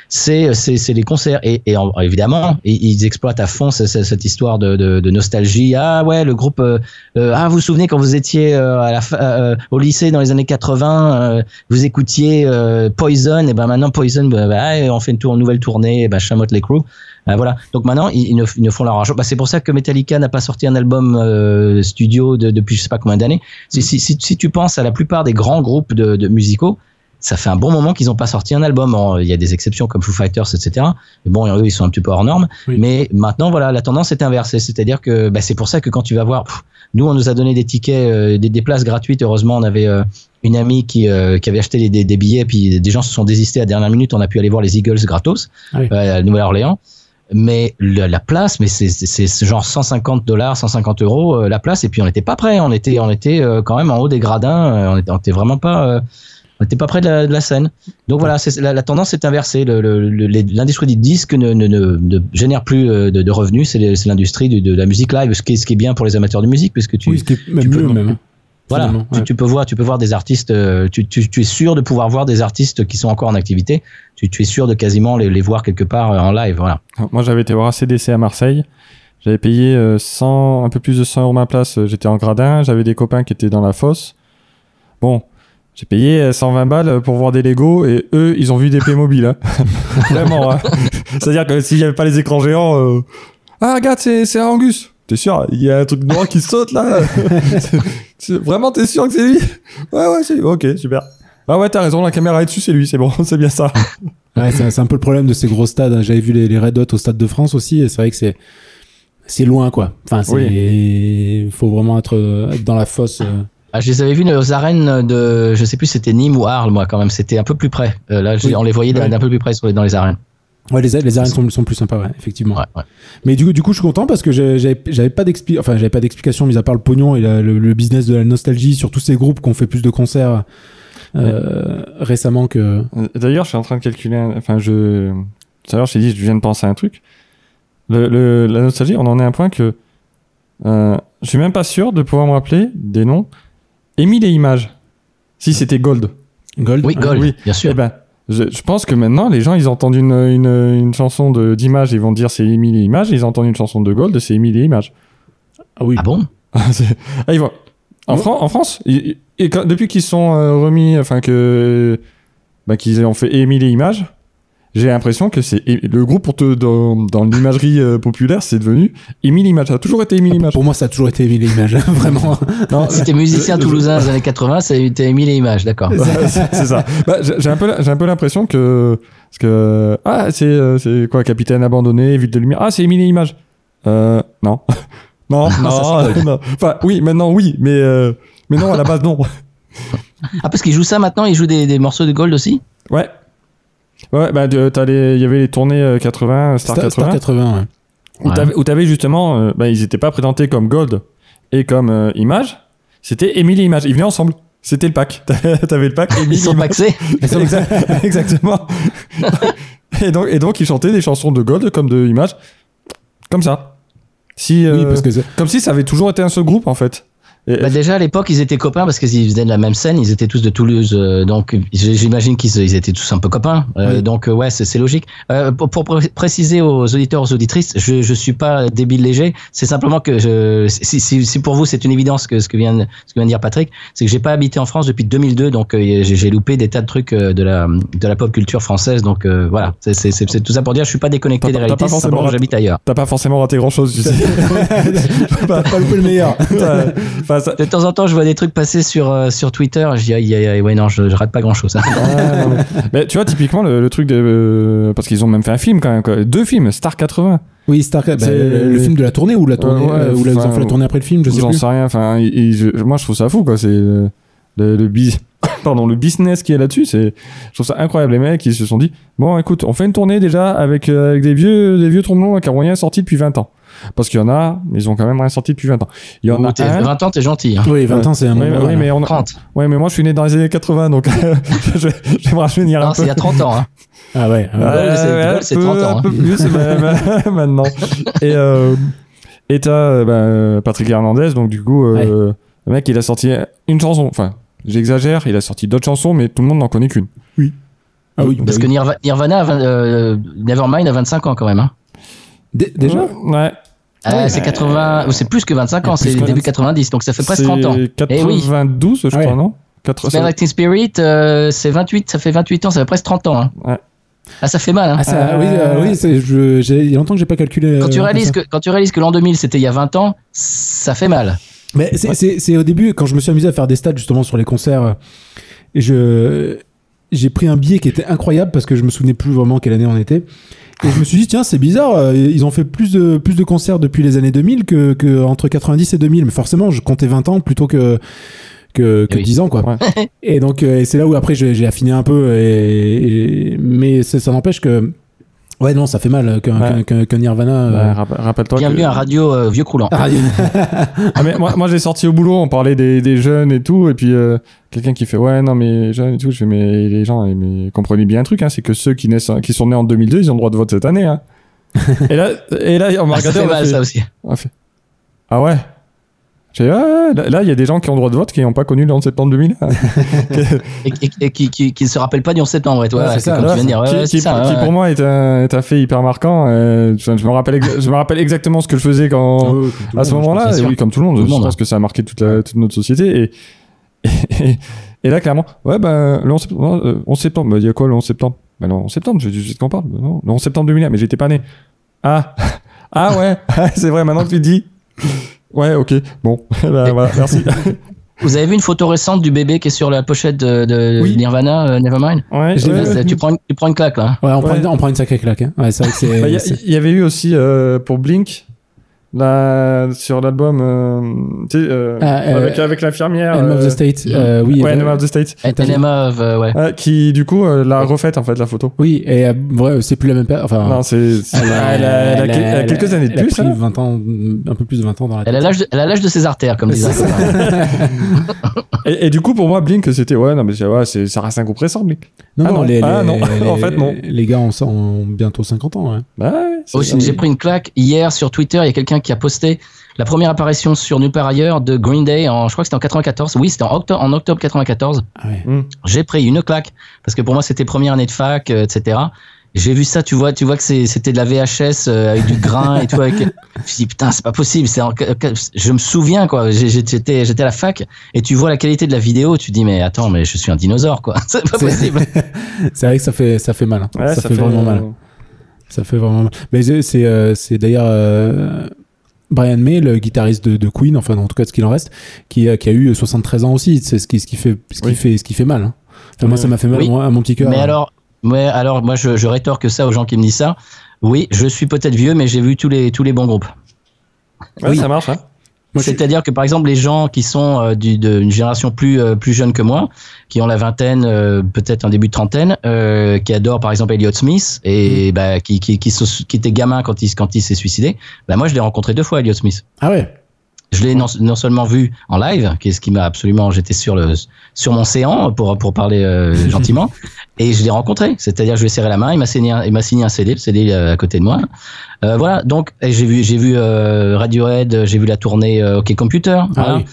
c'est les concerts. Et, et en- évidemment, ils, exploitent à fond ce- ce- cette histoire de, de, de nostalgie. Ah ouais, le groupe. euh, ah, vous vous souvenez quand vous étiez à la au lycée dans les années 80, euh, vous écoutiez euh, Poison, et ben maintenant Poison, bah, bah, on fait une, nouvelle tournée, et ben les crews. Euh, voilà. Donc maintenant, ils, ils ne, font leur argent. Bah, c'est pour ça que Metallica n'a pas sorti un album euh, studio de- depuis je sais pas combien d'années. Si tu penses à la plupart des grands groupes de, de musicaux, ça fait un bon moment qu'ils n'ont pas sorti un album. Il y a des exceptions comme Foo Fighters, etc. Mais bon, eux, ils sont un petit peu hors normes. Oui. Mais maintenant, voilà, la tendance est inversée. C'est-à-dire que bah, c'est pour ça que quand tu vas voir, pff, nous, on nous a donné des tickets, euh, des, des places gratuites. Heureusement, on avait euh, une amie qui, euh, qui avait acheté des, des, des billets, puis des gens se sont désistés à la dernière minute. On a pu aller voir les Eagles gratos oui. à Nouvelle-Orléans. mais le- la place, mais c'est- genre 150 dollars, 150 euros la place, et puis on n'était pas prêt, on était, on était quand même en haut des gradins, on était, on était vraiment pas, n'était pas près de la, de la scène. Donc voilà, la, la tendance est inversée. L'industrie du disque ne, ne, ne, ne génère plus euh, de, de revenus, c'est l'industrie de, de la musique live, ce qui, est, ce qui est bien pour les amateurs de musique, puisque tu, Oui, est même tu peux- mieux même. hein. voilà, tu, tu peux voir, tu peux voir des artistes. euh, tu, tu, tu es sûr de pouvoir voir des artistes qui sont encore en activité. Tu, tu es sûr de quasiment les, les voir quelque part euh, en live. Voilà. Moi, j'avais été voir ACDC à Marseille. J'avais payé euh, 100, un peu plus de 100 euros ma place. J'étais en gradin. J'avais des copains qui étaient dans la fosse. Bon, j'ai payé euh, 120 balles pour voir des Lego et eux, ils ont vu des Playmobil. Hein. <laughs> Vraiment. hein. C'est-à-dire que s'il n'y avait pas les écrans géants, euh, ah regarde, c'est c'est Angus. T'es sûr? Il y a un truc noir qui saute là. <laughs> Vraiment, t'es sûr que c'est lui? Ouais, ouais, c'est lui. Ok, super. Ah ouais, t'as raison, la caméra est dessus, c'est lui, c'est bon, <laughs> c'est bien ça. Ouais, c'est un peu le problème de ces gros stades. hein. J'avais vu les, les Red Hot au Stade de France aussi, et c'est vrai que c'est c'est loin, quoi. Enfin, c'est il faut vraiment être, euh, être dans la fosse. euh. Ah, je les avais vus aux arènes de, je sais plus, c'était Nîmes ou Arles, moi quand même. C'était un peu plus près. Euh, là, Oui. on les voyait d'un Oui. d'un peu plus près sur les- dans les arènes. Ouais, les, les arènes sont, sont plus sympas, ouais, effectivement. Ouais, ouais. Mais du coup, du coup, je suis content parce que j'avais pas d'explication, enfin, j'avais pas d'explication mis à part le pognon et la- le, le business de la nostalgie sur tous ces groupes qui ont fait plus de concerts euh, récemment que. D'ailleurs, je suis en train de calculer. un- Enfin, je. Tout à l'heure, je t'ai dit, je viens de penser à un truc. Le, le- la nostalgie, on en est à un point que. Euh, je suis même pas sûr de pouvoir me rappeler des noms. Émile et Images. Si c'était Gold. Gold. Oui, ouais. Gold, oui. bien sûr. Eh ben, je, je pense que maintenant, les gens, ils entendent une, une, une chanson de- d'Images, ils vont dire c'est Émile et Images. Ils entendent une chanson de Gold, c'est Émile et Images. Ah oui. Ah bon? <laughs> Ah, ah, ils vont- En. Fran- en France, ils- et quand- depuis qu'ils sont euh, remis, enfin que bah, qu'ils ont fait Émile et Images, j'ai l'impression que c'est le groupe pour te, dans, dans l'imagerie euh, populaire, c'est devenu Émile Images. Ça a toujours été Émile Images. Pour moi, ça a toujours été Émile et Images, <laughs> vraiment. Non, Si t'es musicien je- toulousain des années 80, c'était Émile et Images, d'accord. C'est ça. Bah, j'ai un peu, j'ai un peu l'impression que, parce que, ah, c'est, euh, c'est quoi, Capitaine abandonné, Ville de lumière. Ah, c'est Émile et Images. Euh, non. <laughs> non, Non, ça. <laughs> Enfin, oui, maintenant, oui, mais, euh, mais non, à la base, non. Ah, parce qu'ils jouent ça maintenant, ils jouent des, des morceaux de Gold aussi? Ouais. Ouais, bah, de- t'as les, il y avait les tournées euh, 80, Star, Star, 80, Star 80, ouais. où Ouais. t'avais, justement, euh, bah, ils étaient pas présentés comme Gold et comme euh, Image. C'était Émile et Image. Ils venaient ensemble. C'était le pack. <laughs> T'avais le pack Émile Ils sont Image. paxés <laughs> Exact- <laughs> Exactement. et, donc, et donc, ils chantaient des chansons de Gold comme de Image. Comme ça. Si, euh, Oui, parce que c'est- Comme si ça avait toujours été un seul groupe, en fait. Et- Bah déjà à l'époque ils étaient copains parce qu'ils faisaient de la même scène, ils étaient tous de Toulouse, euh, donc j'imagine qu'ils étaient tous un peu copains. Euh, Oui. Donc euh, ouais c'est c'est logique. Euh, pour, pour pré- préciser aux auditeurs aux auditrices, je je suis pas débile léger, c'est simplement que je, si, si, si pour vous c'est une évidence que ce que vient de, ce que vient de dire Patrick, c'est que j'ai pas habité en France depuis 2002, donc euh, j'ai j'ai loupé des tas de trucs euh, de la de la pop culture française, donc euh, voilà c'est c'est c'est c'est tout ça pour dire je suis pas déconnecté T'as des pas- t'as réalités, pas j'habite ailleurs. T'as pas forcément raté grand chose, tu sais. <laughs> <laughs> T'as pas loupé le meilleur. T'as- enfin, ça- De temps en temps je vois des trucs passer sur euh, sur Twitter, je dis aïe ouais non je, je rate pas grand chose. Ah, non, mais- <laughs> mais tu vois, typiquement, le, le truc de. euh, parce qu'ils ont même fait un film quand même. quoi. Deux films, Star 80. Oui, Star, bah, C'est- le, le film de la tournée ou la tournée, Ouais, ouais, euh, ou là, ils ont fait la tournée après le film, je sais J'en plus. sais rien. Enfin, moi, je trouve ça fou, quoi. C'est le, le, le bus- <coughs> Pardon, le business qui est là-dessus, c'est, je trouve ça incroyable. Les mecs, ils se sont dit, bon, écoute, on fait une tournée déjà avec, euh, avec des vieux, des vieux tromblons qui n'ont rien sorti depuis 20 ans. Parce qu'il y en a, ils ont quand même rien sorti depuis 20 ans. Il y en Ouh, a un. 20 ans t'es gentil. Hein. Oui, 20 ans, c'est un Oui, oui, voilà. mais on a- 30. ouais, mais moi, je suis né dans les années 80, donc <laughs> je, je, je vais me rajeunir un Non, peu. c'est il y a 30 ans. Hein. Ah ouais. ah ouais. Ouais, c'est- Ouais, Gold, c'est un peu- 30 ans, Un hein. peu plus <laughs> <laughs> maintenant. Et euh, et t'as euh, bah, Patrick Hernandez, donc du coup, euh, le mec, il a sorti une chanson. Enfin, j'exagère, il a sorti d'autres chansons, mais tout le monde n'en connaît qu'une. Ah oui, bah Parce oui. que Nirva- Nirvana, a vingt- euh, Nevermind a 25 ans quand même. Hein. Dé- Déjà? Ouais. Ah, ouais. c'est 80, ou c'est plus que 25 ans, c'est début 25. 90, donc ça fait presque C'est 30 ans. Eh oui. 92, je ouais. crois, non 80, Smell Acting Spirit, euh, c'est 28, ça fait 28 ans, ça fait presque 30 ans. Hein. Ouais. Ah, ça fait mal. Hein. Ah, ça, oui, euh, oui c'est- je- j'ai- il y a longtemps que j'ai pas calculé. quand, tu euh, réalises que, quand tu réalises que l'an 2000 c'était il y a 20 ans, ça fait mal. Mais c'est c'est- c'est au début, quand je me suis amusé à faire des stats justement sur les concerts, euh, et je j'ai pris un billet qui était incroyable parce que je me souvenais plus vraiment quelle année on était. Et je me suis dit, tiens, c'est bizarre, euh, ils ont fait plus de, plus de concerts depuis les années 2000 que, que entre 90 et 2000. Mais forcément, je comptais 20 ans plutôt que, que, que Oui. 10 ans, quoi. Et donc, euh, c'est là où après j'ai j'ai affiné un peu, et, et- mais ça, ça n'empêche que Ouais, non, ça fait mal qu'un Ouais. qu'un- qu'un Nirvana. euh, Bah, rapp- Rappelle-toi. Bienvenue que- à Radio euh, Vieux Croulant. ah, <laughs> Ah, mais moi, moi j'ai sorti au boulot, on parlait des, des jeunes et tout, et puis euh, quelqu'un qui fait ouais non mais les jeunes et tout, je fais mais les gens, mais comprenez bien un truc, hein, c'est que ceux qui naissent, qui sont nés en 2002, ils ont le droit de vote cette année. Hein. <laughs> et là, et là on m'a Ah, ça regardé, fait on a mal fait- ça aussi. on fait, ah ouais? J'ai ouais, là- il y a des gens qui ont le droit de vote qui n'ont pas connu le 11 septembre 2000. hein. <laughs> Et, et- et qui, qui, qui ne se rappelle pas du 11 septembre. Et toi, Ouais, c'est ça, comme Là, tu viens de dire. Ouais, qui, ouais, qui- c'est ça, qui ouais. pour moi est un, est un fait hyper marquant. euh, je, je me rappelle, ex- je me rappelle exactement ce que je faisais quand, le à ce moment-là, oui, comme tout le monde, Tout je monde, pense que ça a marqué toute, la, toute notre société. Et, et, <laughs> et là, clairement, ouais, ben, le 11 septembre, euh, 11 septembre, bah, il y a quoi le 11 septembre? Ben, le 11 septembre, je, je sais de quoi on parle. Ben non, le 11 septembre 2001, mais j'étais pas né. Ah, <laughs> ah ouais, c'est vrai, maintenant que tu dis. Ouais, ok, bon, <laughs> bah, voilà, merci. <laughs> Vous avez vu une photo récente du bébé qui est sur la pochette de, de Oui. Nirvana, euh, Nevermind? Ouais, Je tu, prends une, tu prends une claque là. Ouais, on, Ouais. Prend, on prend une sacrée claque. Hein. Ouais, c'est vrai que <laughs> c'est. Bah, Il y c'est- il y, avait eu aussi euh, pour Blink, là, sur l'album, euh, euh, Ah, euh, avec, avec l'infirmière. Enema of euh, the State. euh, oui, Ouais, euh, Enema of the State. Enema of, euh, ouais. Ouais, qui du coup euh, l'a refaite en fait la photo. Oui, et euh, ouais, c'est plus la même personne. Enfin, non, c'est elle, a- quelques années de elle a plus. pris hein. 20 ans, un peu plus de 20 ans dans la Elle a tête. l'âge de, elle a l'âge de ses artères, comme disait. <laughs> Et, et du coup pour moi Blink c'était ouais non mais c'est- ouais, c'est ça reste un groupe récent Blink. Non, Ah non, non. les, Ah les- non. les- <laughs> En fait, non. Les gars ont, ont bientôt 50 ans. Ouais. Bah ouais. Aussi, ça. J'ai pris une claque hier sur Twitter. Il y a quelqu'un qui a posté la première apparition sur Nulle part ailleurs de Green Day. En, je crois que c'était en 94. Oui, c'était en octobre, en octobre 94. Ah ouais. Hmm. J'ai pris une claque parce que pour moi c'était première année de fac, euh, etc. J'ai vu ça, tu vois, tu vois que c'était de la VHS euh, avec du grain et tout. Avec... <laughs> Je me suis dit putain, c'est pas possible. En- Je me souviens quoi. J'étais, j'étais à la fac et tu vois la qualité de la vidéo. Tu dis mais attends, mais je suis un dinosaure quoi. <laughs> C'est pas possible. <laughs> C'est vrai que ça fait, ça fait mal. hein. Ouais, ça, fait, vraiment mal. Ça fait vraiment mal. Mais c'est, c'est, euh, c'est d'ailleurs euh, Brian May, le guitariste de, de Queen, enfin en tout cas ce qu'il en reste, qui, a- qui a eu 73 ans aussi. C'est ce qui, ce qui fait, ce qui Oui. fait, ce qui fait mal. hein. Enfin, moi, ça m'a fait mal Oui. moi, à mon petit cœur. Mais alors, ouais, alors moi je, je rétorque ça aux gens qui me disent ça. Oui, je suis peut-être vieux, mais j'ai vu tous les tous les bons groupes. Ouais, Oui. ça marche. Hein. C'est-à-dire que par exemple les gens qui sont euh, du- d'une génération plus euh, plus jeune que moi, qui ont la vingtaine, euh, peut-être un début de trentaine, euh, qui adorent par exemple Elliott Smith Mm. et bah, qui qui qui, qui était gamin quand il quand il s'est suicidé, bah moi je l'ai rencontré deux fois Elliott Smith. Ah ouais. Je l'ai non, non seulement vu en live, qui est ce qui m'a absolument, j'étais sur le sur mon séant pour pour parler euh, <laughs> gentiment, et je l'ai rencontré. C'est-à-dire, je lui ai serré la main, il m'a signé, il m'a signé un CD, le CD euh, à côté de moi. Euh, voilà. Donc, j'ai vu j'ai vu euh, Radiohead, j'ai vu la tournée euh, OK Computer. voilà. Ah oui.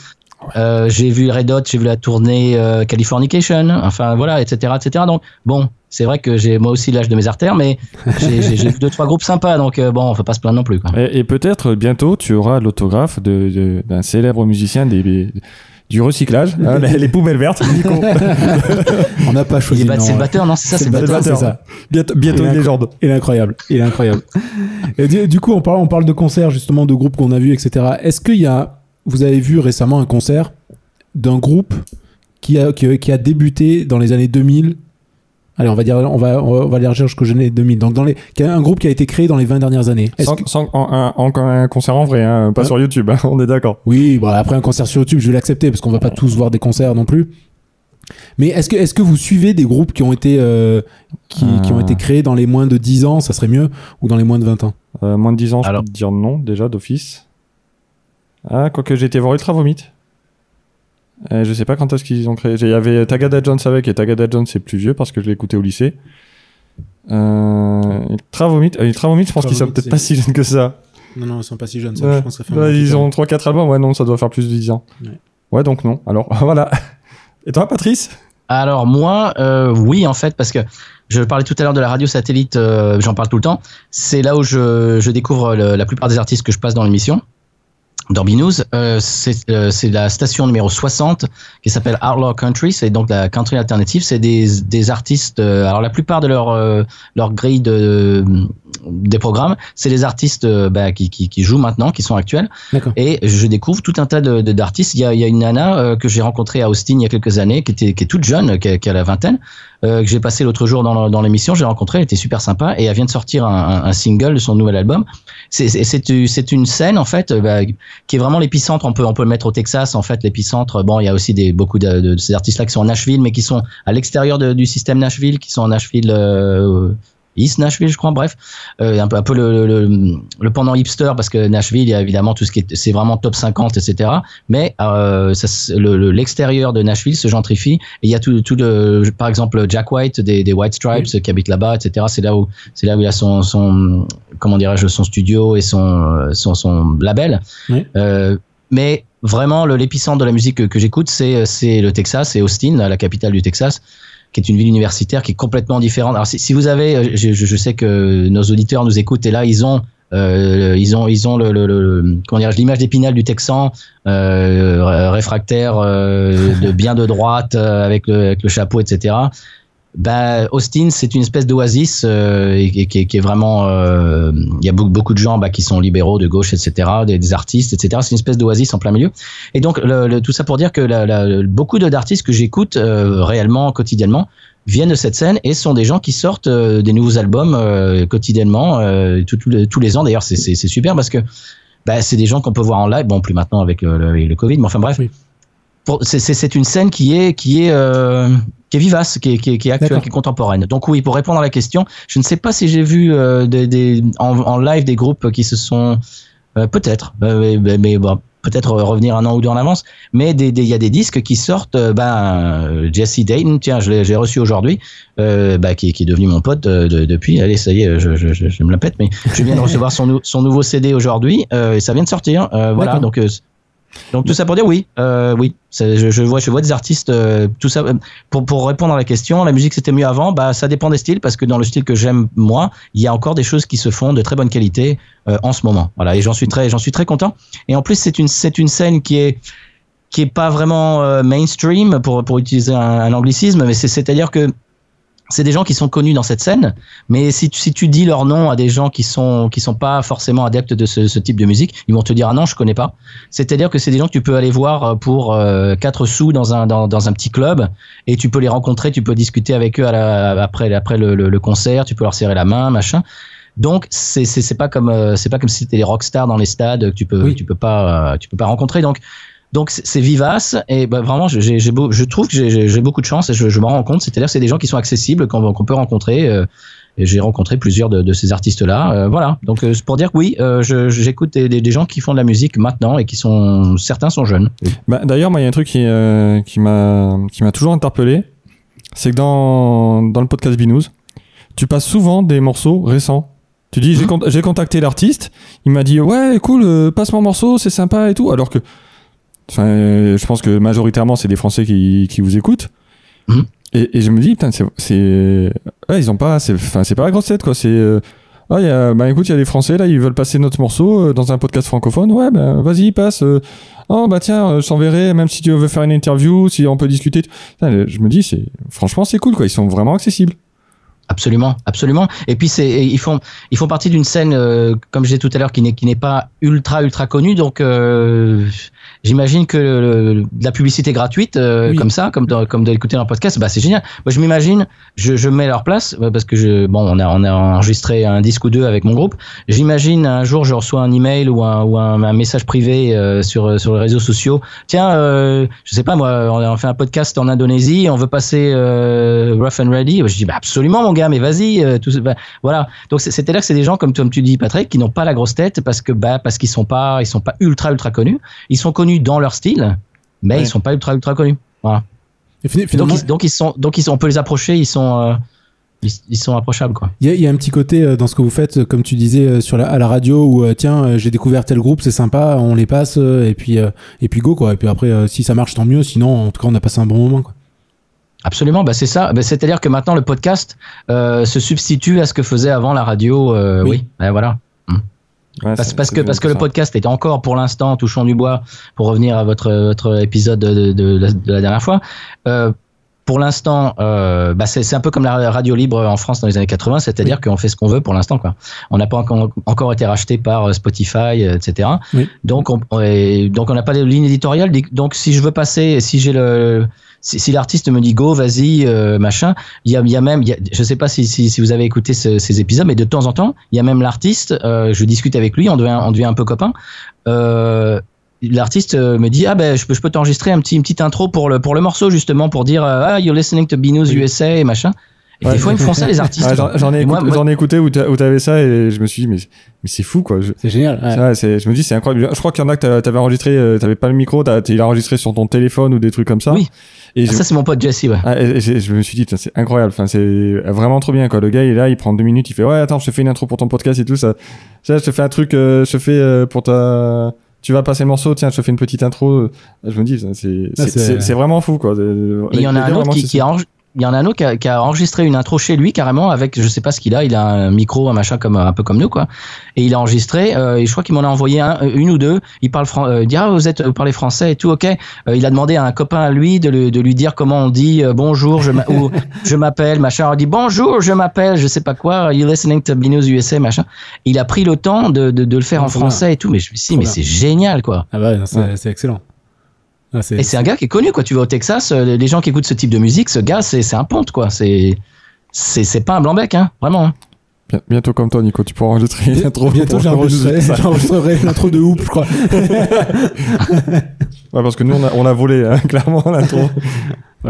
Euh, j'ai vu Red Hot, j'ai vu la tournée euh, Californication, enfin voilà, etc., etc. Donc bon, c'est vrai que j'ai moi aussi l'âge de mes artères, mais <laughs> j'ai vu deux trois groupes sympas, donc euh, bon, on peut pas se plaindre non plus. Quoi. Et, et peut-être bientôt tu auras l'autographe de- de- d'un célèbre musicien des, des- du recyclage, hein, <laughs> les, les poubelles vertes. Nico. <laughs> On n'a pas choisi. c'est le ouais. batteur, non C'est ça, C'est c'est le batteur. batteur, c'est ça. bientôt bientôt une légende. Il est incroyable. Il est incroyable. Et du, du coup, on parle, on parle de concerts, justement, de groupes qu'on a vus, etc. Est-ce qu'il y a, vous avez vu récemment un concert d'un groupe qui a, qui, qui a débuté dans les années 2000 Allez, on va dire, on va, on va, on va aller rechercher jusqu'aux années 2000. Donc, dans les, un groupe qui a été créé dans les 20 dernières années. Sans, que- sans- en, un, en- un concert en vrai, hein, pas sur YouTube, hein, <laughs> on est d'accord. Oui, bon, après un concert sur YouTube, je vais l'accepter parce qu'on va pas tous voir des concerts non plus. Mais est-ce que, est-ce que vous suivez des groupes qui ont été, euh, qui, qui ont Ah. été créés dans les moins de 10 ans, ça serait mieux, ou dans les moins de 20 ans? Euh, moins de 10 ans, je Alors- peux te dire non, déjà, d'office. Ah, quoique j'ai été voir Ultra Vomit. Euh, je sais pas quand est-ce qu'ils ont créé. Il y avait Tagada Jones avec, et Tagada Jones c'est plus vieux parce que je l'ai écouté au lycée. Euh, Ultra Vomit, euh, Ultra Vomit, je pense qu'ils sont peut-être pas si jeunes que ça. Non, non, ils sont pas si jeunes, Ouais. Ouais, ils ont 3-4 albums, ouais, non, ça doit faire plus de 10 ans. Ouais. Ouais, donc non. Alors, <laughs> voilà. Et toi, Patrice? Alors moi, euh, oui en fait, parce que je parlais tout à l'heure de la radio satellite, euh, j'en parle tout le temps. C'est là où je, je découvre le- la plupart des artistes que je passe dans l'émission. Dorby News, euh, c'est euh, c'est la station numéro 60 qui s'appelle Outlaw Country, c'est donc la country alternative. C'est des, des artistes. euh, alors la plupart de leur euh, leur grille de des programmes, c'est les artistes euh, bah, qui, qui qui jouent maintenant, qui sont actuels. D'accord. Et je découvre tout un tas de de- d'artistes. Il y a, il y a une nana euh, que j'ai rencontrée à Austin il y a quelques années, qui était qui est toute jeune, qui a, qui a la vingtaine, euh, que j'ai passé l'autre jour dans, dans l'émission. J'ai rencontré, elle était super sympa et elle vient de sortir un, single de son nouvel album. C'est une scène en fait bah, qui est vraiment l'épicentre. On peut on peut le mettre au Texas en fait l'épicentre. Bon, il y a aussi des beaucoup de, de ces artistes là qui sont à Nashville, mais qui sont à l'extérieur du système Nashville, qui sont à Nashville. euh, East Nashville, je crois. Bref, euh, un peu, un peu le, le, le, pendant hipster parce que Nashville, il y a évidemment tout ce qui est, c'est vraiment top 50, etc. Mais euh, l'extérieur de Nashville se gentrifie. Et il y a tout, tout le, par exemple, Jack White des, des White Stripes qui habite là-bas, etc. C'est là où, c'est là où il a son, son comment dirais-je, son studio et son, son, son label. Euh, mais vraiment, l'épicentre de la musique que, que j'écoute, c'est, c'est le Texas, c'est Austin, la capitale du Texas qui est une ville universitaire qui est complètement différente. Alors si, si vous avez, euh, je, je, sais que nos auditeurs nous écoutent et là ils ont euh, ils ont ils ont le, le, le comment l'image d'épinal du Texan euh, réfractaire euh, de bien de droite euh, avec le, avec le chapeau etc bah, Austin, c'est une espèce d'oasis euh, et, qui, qui, est vraiment. Euh, il y a beaucoup, beaucoup de gens bah, qui sont libéraux, de gauche, etc., des, des artistes, etc. C'est une espèce d'oasis en plein milieu. Et donc, le, tout ça pour dire que la, la, beaucoup d'artistes que j'écoute euh, réellement, quotidiennement, viennent de cette scène et sont des gens qui sortent euh, des nouveaux albums euh, quotidiennement, tous les ans. D'ailleurs, c'est super parce que bah, c'est des gens qu'on peut voir en live. Bon, plus maintenant avec le, le Covid, mais enfin bref. Oui c'est une scène qui est qui est euh, qui est vivace, qui est, qui est, qui est actuelle, qui est contemporaine. Donc oui, pour répondre à la question, je ne sais pas si j'ai vu euh, des, des en, en, live des groupes qui se sont euh, peut-être, euh, mais, mais bon, peut-être revenir un an ou deux en avance, mais il des, y a des disques qui sortent. ben Jesse Dayton, tiens, je l'ai reçu aujourd'hui, bah, qui, qui, est devenu mon pote de, depuis. Allez, ça y est, je, je, je, je, me la pète, mais je viens de <laughs> recevoir son, son nouveau CD aujourd'hui et ça vient de sortir. voilà, donc donc tout ça pour dire oui, euh, oui. Je, vois, je vois des artistes. Euh, tout ça pour pour répondre à la question, la musique c'était mieux avant. Bah ça dépend des styles parce que dans le style que j'aime moi, il y a encore des choses qui se font de très bonne qualité euh, en ce moment. Voilà et j'en suis très j'en suis très content. Et en plus c'est une c'est une scène qui est qui est pas vraiment euh, mainstream pour pour utiliser un, un anglicisme, mais c'est à dire que c'est des gens qui sont connus dans cette scène, mais si tu, si tu dis leur nom à des gens qui sont qui sont pas forcément adeptes de ce, ce type de musique, ils vont te dire ah non je connais pas. C'est-à-dire que c'est des gens que tu peux aller voir euh, pour euh, 4 sous dans un dans, dans, un petit club et tu peux les rencontrer, tu peux discuter avec eux à la, après après le, le, concert, tu peux leur serrer la main machin. Donc c'est c'est pas comme euh, c'est pas comme si c'était des rockstars dans les stades que tu peux tu peux pas euh, tu peux pas rencontrer donc donc c'est vivace et bah, vraiment, je, je trouve que j'ai beaucoup de chance et je, je m'en rends compte. C'est-à-dire c'est des gens qui sont accessibles, qu'on peut rencontrer. Euh, et j'ai rencontré plusieurs de, de ces artistes-là. Euh, voilà. Donc euh, c'est pour dire que oui, j'écoute des, des, gens qui font de la musique maintenant et qui sont certains sont jeunes. Bah, D'ailleurs, moi, il y a un truc qui, qui m'a qui m'a toujours interpellé, c'est que dans dans le podcast Binous, tu passes souvent des morceaux récents. Tu dis, j'ai mmh. contacté l'artiste, il m'a dit, ouais, cool, passe mon morceau, c'est sympa et tout. Alors que Enfin, euh, je pense que majoritairement, c'est des Français qui, qui vous écoutent. Mmh. Et, et, je me dis, putain, c'est. Ouais, ils ont pas. Enfin, c'est pas la grosse tête, quoi. C'est. Euh, ah, y a, bah écoute, il y a des Français là, ils veulent passer notre morceau euh, dans un podcast francophone. Ouais, bah vas-y, passe. oh, bah tiens, je t'enverrai, même si tu veux faire une interview, si on peut discuter. je me dis, c'est franchement, c'est cool, quoi. Ils sont vraiment accessibles. Absolument, absolument. Et puis c'est, ils font, ils font partie d'une scène, comme je disais tout à l'heure, qui n'est, qui n'est pas ultra, ultra connue. Donc, euh, J'imagine que le, la publicité gratuite, euh, comme ça, comme comme d'écouter un podcast, bah c'est génial. Moi, je m'imagine, je, je mets leur place euh, parce que je, bon, on a on a enregistré un disque ou deux avec mon groupe. J'imagine un jour, je reçois un email ou un ou un, message privé euh, sur sur les réseaux sociaux. Tiens, euh, je sais pas moi, on fait un podcast en Indonésie, on veut passer rough and ready. Je dis bah absolument mon gars, mais vas-y. tout, bah, voilà. Donc c'était là que c'est des gens comme, comme tu dis Patrick qui n'ont pas la grosse tête parce que bah parce qu'ils sont pas ils sont pas ultra ultra connus. Ils sont connus dans leur style, mais ils sont pas ultra ultra connus. Voilà. donc, ils, sont donc ils sont, on peut les approcher, ils sont euh, ils, sont approchables quoi. Il y, a un petit côté euh, dans ce que vous faites, euh, comme tu disais sur la, à la radio où tiens j'ai découvert tel groupe, c'est sympa, on les passe et puis et puis go quoi. Et puis après si ça marche tant mieux, sinon en tout cas on a passé un bon moment quoi. Absolument, bah c'est ça. Bah, C'est-à-dire que maintenant le podcast se substitue à ce que faisait avant la radio. oui, oui. Bah, voilà parce, que parce que le podcast est encore pour l'instant touchons du bois pour revenir à votre votre épisode de, de, la, dernière fois. Euh, pour l'instant, euh, bah c'est un peu comme la radio libre en France dans les années 80, c'est-à-dire qu'on fait ce qu'on veut pour l'instant. quoi. On n'a pas encore, encore, été racheté par euh, Spotify, etc. Donc on, donc on n'a pas de ligne éditoriale. Donc si je veux passer, si j'ai le si, si l'artiste me dit go, vas-y, euh, machin, il y a, y a même, y a, je sais pas si, si, si vous avez écouté ce, ces épisodes, mais de temps en temps, il y a même l'artiste, euh, je discute avec lui, on devient, on devient un peu copain. Euh, l'artiste euh, me dit ah ben je peux, je peux t'enregistrer un petit une petite intro pour le pour le morceau justement pour dire ah you're listening to Binous USA et machin Et des fois, ils me font ça, les <laughs> artistes. Ouais, j'en- ai, moi- ai écouté où t'a- où t'avais ça et je me suis dit, mais, mais c'est fou quoi. C'est génial. ouais. ça, c'est- je me dis, c'est incroyable. Je crois qu'il y en a que t'a- t'avais enregistré, euh, t'avais pas le micro, t'as- il a enregistré sur ton téléphone ou des trucs comme ça. Oui. Et Ah, je, ça, c'est mon pote Jesse, ouais. ah, et- et j'ai- je me suis dit, c'est incroyable. Enfin, c'est vraiment trop bien quoi. Le gars, il est là, il prend deux minutes, il fait, ouais, attends, je te fais une intro pour ton podcast et tout ça. Ça, je te fais un truc, euh, je te fais euh, pour ta. Tu vas passer le morceau, tiens, je te fais une petite intro. Je me dis, c'est vraiment fou quoi. Et il y en a un autre qui, qui il y en a un autre qui a, qui a enregistré une intro chez lui carrément avec je sais pas ce qu'il a. Il a un micro un machin comme un peu comme nous quoi. Et il a enregistré euh, et je crois qu'il m'en a envoyé un, euh, une ou deux. Il parle fran- euh, il dit ah vous êtes vous parlez français et tout ok. Euh, il a demandé à un copain à lui de, lui- de lui dire comment on dit euh, bonjour je ou <laughs> je m'appelle machin. Il dit bonjour je m'appelle je sais pas quoi you listening to Binous USA machin. Il a pris le temps de, de, de le faire en bien. français et tout. Mais je me suis dit mais c'est génial quoi. Ah bah, non, c'est Ouais. c'est excellent. Ah, et c'est un gars qui est connu, quoi. Tu vas au Texas, euh, les gens qui écoutent ce type de musique, ce gars, c'est un ponte, quoi. C'est c'est c'est pas un blanc-bec, hein, vraiment. hein. Bien- bientôt comme toi, Nico, tu pourras enregistrer une intro. Bientôt, pour- j'enregistrerai ça. <laughs> j'enregistrerai l'intro de Hoop, je crois. <laughs> Ouais, parce que nous, on a, on a volé, hein, <laughs> clairement, l'intro.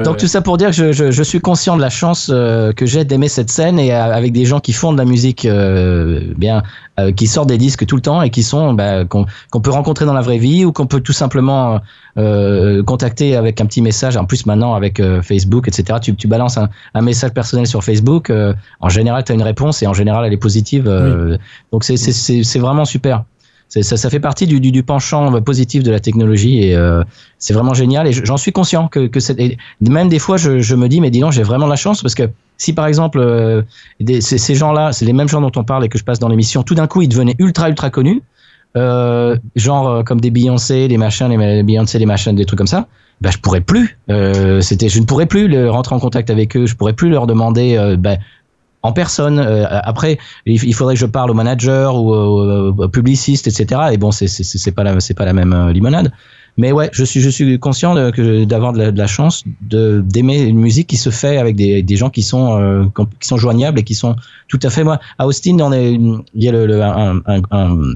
Donc tout ça pour dire que je, je, je suis conscient de la chance euh, que j'ai d'aimer cette scène et euh, avec des gens qui font de la musique euh, bien, euh, qui sortent des disques tout le temps et qui sont bah, qu'on qu'on peut rencontrer dans la vraie vie ou qu'on peut tout simplement euh, contacter avec un petit message. En plus maintenant avec Facebook, etc. Tu, tu balances un, un message personnel sur Facebook. euh, en général, tu as une réponse et en général elle est positive. euh, Donc c'est c'est c'est c'est vraiment super. Ça, fait partie du, du, penchant positif de la technologie et euh, c'est vraiment génial. Et je- j'en suis conscient que, que même des fois je, me dis mais dis donc j'ai vraiment la chance parce que si par exemple euh, ces, gens-là c'est les mêmes gens dont on parle et que je passe dans l'émission tout d'un coup ils devenaient ultra ultra connus euh, genre euh, comme des Beyoncé des machins les Beyoncé des machins des trucs comme ça ben je pourrais plus euh, c'était je ne pourrais plus rentrer en contact avec eux je pourrais plus leur demander euh, ben, en personne. Euh, après, il faudrait que je parle au manager ou au, publiciste, etc. Et bon, c'est c'est pas la c'est pas la même euh, limonade. Mais ouais, je suis je suis conscient d'avoir de, la- chance d'aimer une musique qui se fait avec des des gens qui sont euh, qui sont joignables et qui sont tout à fait moi. À Austin, il y a un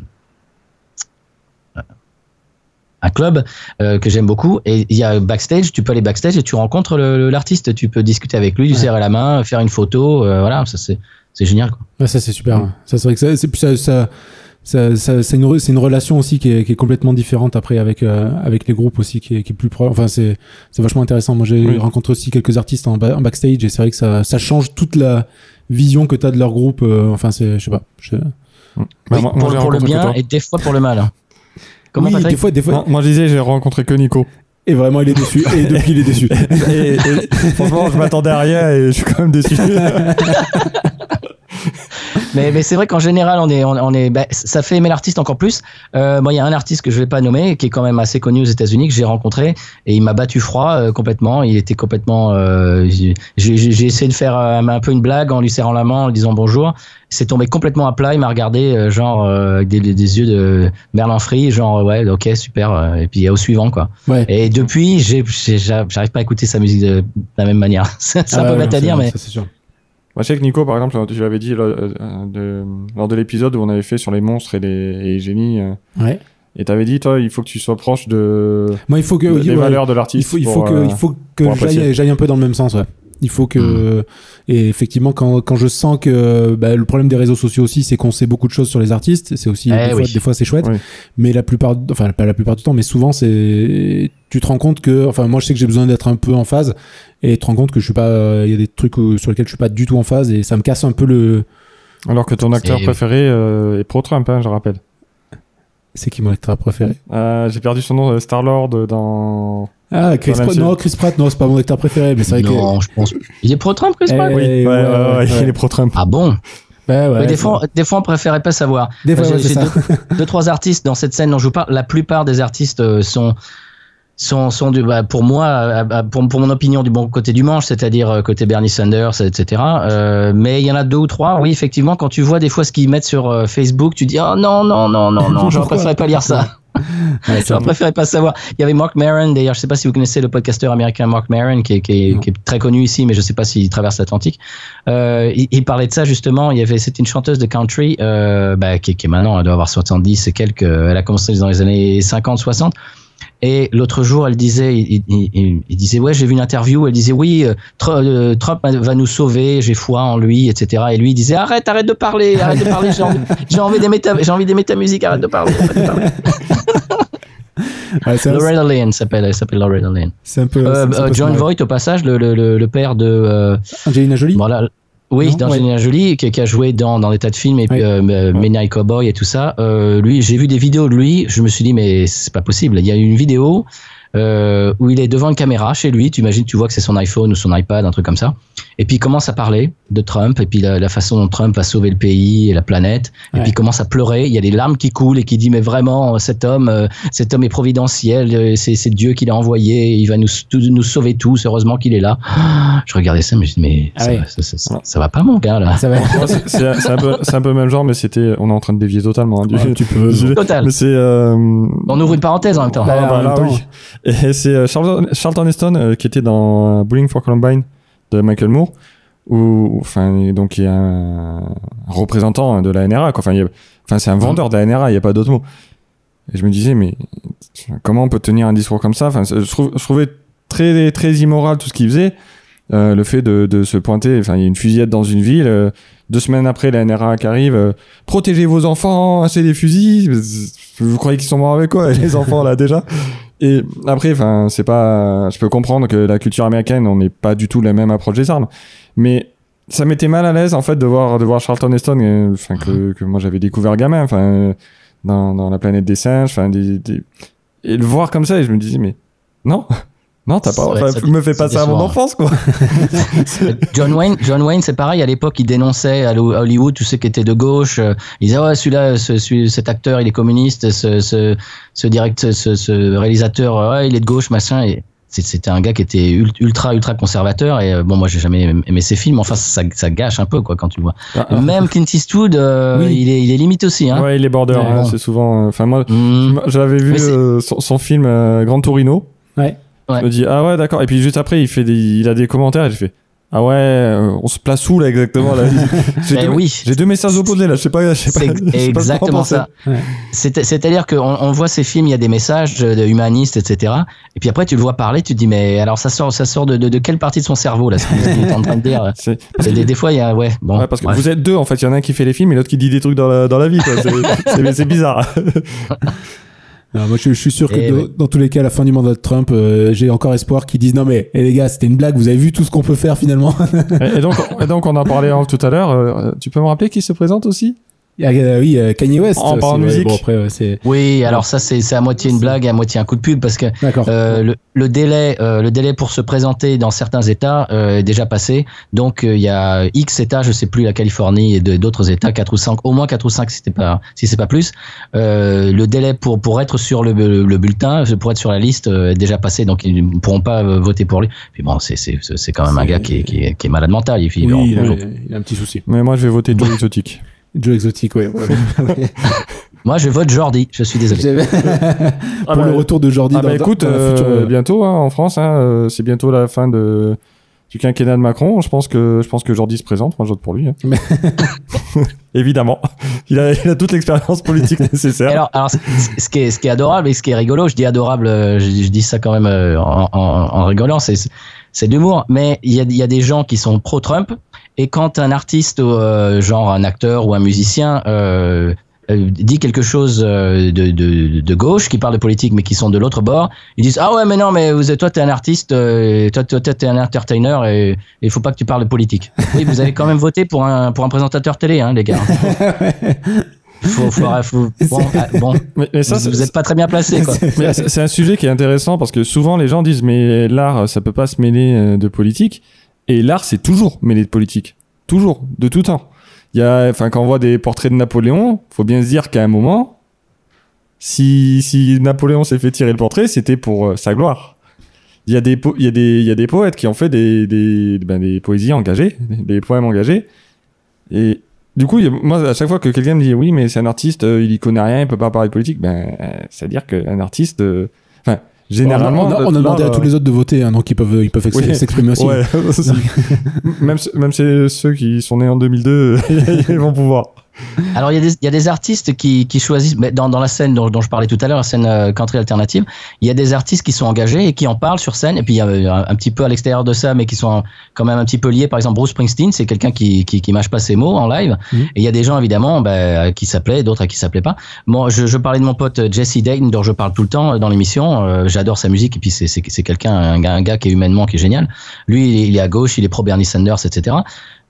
un club euh, que j'aime beaucoup et il y a backstage tu peux aller backstage et tu rencontres l'artiste tu peux discuter avec lui lui Ouais. serrer la main faire une photo euh, voilà ça c'est c'est génial quoi. Ouais, ça c'est super. ouais. Ça c'est vrai que ça, c'est plus ça, ça, ça, ça- c'est une, relation aussi qui est, qui est complètement différente après avec euh, avec les groupes aussi qui est, qui est plus proche. Enfin c'est c'est vachement intéressant. Moi j'ai Oui. rencontré aussi quelques artistes en, ba- en backstage et c'est vrai que ça ça change toute la vision que tu as de leur groupe. euh, enfin c'est je sais pas. je- Bah, Oui, moi, moi, pour, pour le bien et des fois pour le mal hein. Comment oui, des fois des fois Non, moi, je disais, j'ai rencontré que Nico. et vraiment il est déçu et depuis il est déçu. <laughs> et, et franchement, je m'attendais à rien et je suis quand même déçu. <laughs> <laughs> mais, mais c'est vrai qu'en général, on est, on, on est, bah, ça fait aimer l'artiste encore plus. Euh, moi, il y a un artiste que je vais pas nommer, qui est quand même assez connu aux États-Unis, que j'ai rencontré, et il m'a battu froid euh, complètement. Il était complètement. euh, j'ai essayé de faire euh, un peu une blague en lui serrant la main, en lui disant bonjour. C'est tombé complètement à plat. Il m'a regardé, euh, genre euh, avec des, des, yeux de Merlin Free, genre ouais, ok, super. Et puis au suivant, quoi. Ouais. Et depuis, j'arrive pas à écouter sa musique de, de la même manière. <laughs> c'est Ah un peu ouais, bête à dire, mais ça. Moi, je sais que Nico, par exemple, tu l'avais dit euh, de- lors de l'épisode où on avait fait sur les monstres et les, et les génies. euh, Ouais. et t'avais dit, toi, il faut que tu sois proche de, Moi il faut que de- oui, des ouais. valeurs de il l'artiste. faut, il pour, faut que, euh, il faut que j'aille, j'aille un peu dans le même sens, ouais. Il faut que, Mm. et effectivement, quand, quand je sens que bah, le problème des réseaux sociaux aussi, c'est qu'on sait beaucoup de choses sur les artistes. C'est aussi Eh des, fois, oui. des fois c'est chouette, Oui. mais la plupart, enfin pas la plupart du temps, mais souvent c'est, tu te rends compte que, enfin moi je sais que j'ai besoin d'être un peu en phase, et tu te rends compte que je suis pas, euh, il y a des trucs où- sur lesquels je suis pas du tout en phase, et ça me casse un peu le. Alors que ton acteur préféré euh, est pro-Trump, hein, je rappelle. C'est qui mon acteur préféré? Euh, j'ai perdu son nom, euh, Star-Lord euh, dans... Ah Chris Pratt. Non, Chris Pratt, non, c'est pas mon acteur préféré, mais c'est vrai que. non, je pense. Il est pro Trump, Chris Eh, Pratt Oui, ouais, ouais, ouais, ouais, ouais. il est pro-Trump. Ah bon? Ouais, ouais, Mais des, fois, des fois, on préférait pas savoir. Des fois, J'ai- ouais, deux, deux, trois artistes dans cette scène dont je vous parle. La plupart des artistes euh, sont sont, sont du, bah, pour moi, euh, euh, pour, pour mon opinion, du bon côté du manche, c'est-à-dire euh, côté Bernie Sanders, etc. Euh, mais il y en a deux ou trois. Oui, effectivement, quand tu vois des fois ce qu'ils mettent sur euh, Facebook, tu dis oh non non non non non, Pourquoi préféré pas lire ça. <laughs> Ouais, J'aurais préféré pas savoir. Il y avait Mark Maron, d'ailleurs, je sais pas si vous connaissez le podcasteur américain Mark Maron, qui est, qui est, qui est très connu ici, mais je sais pas s'il traverse l'Atlantique. Euh, il, il parlait de ça justement. Il y avait, c'était une chanteuse de country, euh, bah, qui, qui est maintenant, elle doit avoir 70 et quelques. Elle a commencé dans les années 50, 60. Et l'autre jour, elle disait, il, il- il- il disait, ouais, j'ai vu une interview. Elle disait, oui, euh, euh, Trump va nous sauver, j'ai foi en lui, etc. Et lui, il disait, arrête, arrête de parler, arrête de parler. J'ai envie, <laughs> j'ai envie d'aimer ta, j'ai envie musique, arrête de parler. arrête de parler. Ouais, Loretta Lynn s'appelle, elle s'appelle Loretta Lynn. c'est un peu. Euh, c'est un peu John. Voight, au passage, le, le, le, le père de, euh, Angelina Jolie? voilà. Oui, dans ouais. Jolie, qui, qui a joué dans, dans des tas de films, et puis Ouais. euh, euh, Midnight Cowboy et tout ça. Euh, lui, j'ai vu des vidéos de lui, je me suis dit, mais c'est pas possible. Il y a une vidéo euh, où il est devant une caméra chez lui, tu imagines, tu vois que c'est son iPhone ou son iPad, un truc comme ça. Et puis il commence à parler de Trump, et puis la, la façon dont Trump va sauver le pays et la planète. Et puis il commence à pleurer, il y a des larmes qui coulent, et qui dit, mais vraiment, cet homme, euh, cet homme est providentiel, euh, c'est c'est Dieu qui l'a envoyé, il va nous, tout- nous sauver tous, heureusement qu'il est là. Je regardais ça, mais je me dis, mais Ah ça, oui. va- ça, ça- ça- ça va pas, mon gars, là. Ça va. Moi, c'est- c'est c'est un, peu- c'est un peu le même genre, mais c'était. On est en train de dévier totalement. hein, du- Ouais, tu peux. Total. Mais c'est. euh, On ouvre une parenthèse en même temps. Bah, Ah, en bah, même là, temps. oui. Et c'est euh, Charlton, Heston euh, qui était dans euh, Bowling for Columbine de Michael Moore, où, enfin, donc il y a un, représentant de la NRA. Enfin, c'est un vendeur de la NRA, il n'y a pas d'autre mot. Et je me disais, mais comment on peut tenir un discours comme ça? Enfin, je, trouvais très, très immoral tout ce qu'il faisait. Le fait de, se pointer, enfin, il y a une fusillade dans une ville. deux semaines après, la NRA qui arrive, euh, protégez vos enfants, achetez des fusils. Vous croyez qu'ils sont morts avec quoi, <laughs> les enfants là déjà? Et après, enfin, c'est pas. Je peux comprendre que la culture américaine, on n'est pas du tout la même approche des armes, mais ça m'était mal à l'aise en fait de voir de voir Charlton Heston, euh, enfin que, que moi j'avais découvert gamin, enfin dans, dans la planète des singes, enfin des, des- et le voir comme ça, et je me disais mais non. Non, t'as pas. Ouais, enfin, ça- me fais c'est pas ça à mon enfance, quoi. <laughs> John Wayne, John Wayne, c'est pareil. À l'époque, il dénonçait à Hollywood tous ceux qui étaient de gauche. euh, Il disait ouais, celui-là, ce, celui- cet acteur, il est communiste. Ce, ce, ce direct, ce, ce réalisateur, euh, ouais, il est de gauche, machin. Et c'était un gars qui était ul- ultra, ultra conservateur. Et euh, bon, moi, j'ai jamais aimé ses films. Enfin, ça, ça gâche un peu, quoi, quand tu le vois. Ah, Même Clint Eastwood, euh, Oui. il est, il est limite aussi, hein. Ouais, il est border, Ouais, hein, bon. c'est souvent. Enfin, moi, Mm. j'avais vu euh, son, son film euh, Grand Torino. Ouais. Ouais. Je me dis ah ouais d'accord. Et puis juste après, il fait des, il a des commentaires. Et je fais ah ouais, euh, on se place où là exactement là? <laughs> J'ai Ben deux, oui. j'ai deux messages opposés là. Je sais pas, je sais pas. Je sais exactement ça. Ouais. C'est- C'est-à-dire qu'on on voit ces films, il y a des messages humanistes, etc. Et puis après, tu le vois parler, tu te dis, mais alors ça sort, ça sort de, de, de quelle partie de son cerveau, là, ce qu'il est en train de <laughs> dire? Des, des fois, il y a, ouais, bon. ouais, parce que bref. vous êtes deux en fait. Il y en a un qui fait les films et l'autre qui dit des trucs dans la, dans la vie. <laughs> c'est bizarre. Non, moi, je, je suis sûr que Eh de- dans tous les cas, à la fin du mandat de Trump, euh, j'ai encore espoir qu'ils disent non mais eh, les gars, c'était une blague. Vous avez vu tout ce qu'on peut faire finalement. et, et donc, et donc on en parlait tout à l'heure. euh, tu peux me rappeler qui se présente aussi? Il y a, euh, oui, euh, Kanye West. En aussi, parlant de ouais, musique. Bon après, ouais, c'est Oui, alors ça, c'est c'est à moitié une blague et à moitié un coup de pub parce que euh, le, le délai, euh, le délai pour se présenter dans certains États euh, est déjà passé. Donc euh, il y a X États, je sais plus la Californie et de- d'autres États, quatre ou cinq, au moins quatre ou cinq si c'est pas si c'est pas plus. Euh, le délai pour pour être sur le, le bulletin, pour être sur la liste euh, est déjà passé, donc ils ne pourront pas voter pour lui. Puis bon, c'est c'est c'est quand même un gars qui est, qui est, qui est malade mental. Il, oui, il a, bonjour. il a un petit souci. Mais moi, je vais voter Joe Exotic. <laughs> Joe Exotic, ouais. <laughs> ouais. Moi, je vote Jordi. Je suis désolé. J'avais- <laughs> Ah Pour bah, le retour de Jordi Ah dans, bah écoute, dans la euh, future, euh, bientôt hein, en France, hein, euh, c'est bientôt la fin de du quinquennat de Macron. Je pense que je pense que Jordi se présente. Moi, je vote pour lui. hein. Mais- <laughs> Évidemment, il a, il a toute l'expérience politique nécessaire. Alors, ce, qui est, ce qui est adorable et ce qui est rigolo, je dis adorable, je, je dis ça quand même en, en, en rigolant, c'est c'est de l'humour, mais il y a, il y a des gens qui sont pro-Trump, et quand un artiste, euh, genre un acteur ou un musicien, euh, euh, dit quelque chose de, de, de gauche, qui parle de politique, mais qui sont de l'autre bord, ils disent ah ouais mais non mais vous êtes, toi t'es un artiste, euh, toi toi t'es un entertainer et il faut pas que tu parles de politique. Oui, vous avez quand même voté pour un pour un présentateur télé, hein les gars. <laughs> Faut, faut, faut- bon, ah, bon, mais, mais ça, vous, vous êtes pas très bien placé <laughs> c'est un sujet qui est intéressant parce que souvent les gens disent mais l'art, ça peut pas se mêler de politique. Et l'art, c'est toujours mêlé de politique, toujours, de tout temps. Il y a, enfin, quand on voit des portraits de Napoléon, faut bien se dire qu'à un moment, si si Napoléon s'est fait tirer le portrait, c'était pour euh, sa gloire. Il y a des poètes qui ont fait des des ben, poésies engagées, des poèmes engagés. Et du coup, moi, à chaque fois que quelqu'un me dit oui, mais c'est un artiste, euh, il y connaît rien, il peut pas parler de politique, ben, euh, c'est-à-dire qu'un artiste, enfin, généralement, on a, on a- on a là, demandé à euh, tous les autres de voter, hein, donc ils peuvent, ils peuvent Oui. s'exprimer aussi. Ouais, <laughs> <laughs> même même ceux qui sont nés en 2002, <laughs> ils vont pouvoir. Alors il y, a des- il y a des artistes qui, qui choisissent, mais dans, dans la scène dont, dont je parlais tout à l'heure, la scène euh, country alternative, il y a des artistes qui sont engagés et qui en parlent sur scène. Et puis il y a un, un petit peu à l'extérieur de ça, mais qui sont quand même un petit peu liés. Par exemple, Bruce Springsteen, c'est quelqu'un qui, qui, qui mâche pas ses mots en live. Mhm. Et il y a des gens évidemment bah, à qui plaît, d'autres à qui plaît pas. Moi, je, je parlais de mon pote euh, Jesse Dayton, dont je parle tout le temps euh, dans l'émission. Euh, J'adore sa musique et puis c'est quelqu'un, un gars, un gars qui est humainement qui est génial. Lui, il est, il est à gauche, il est pro Bernie Sanders, etc.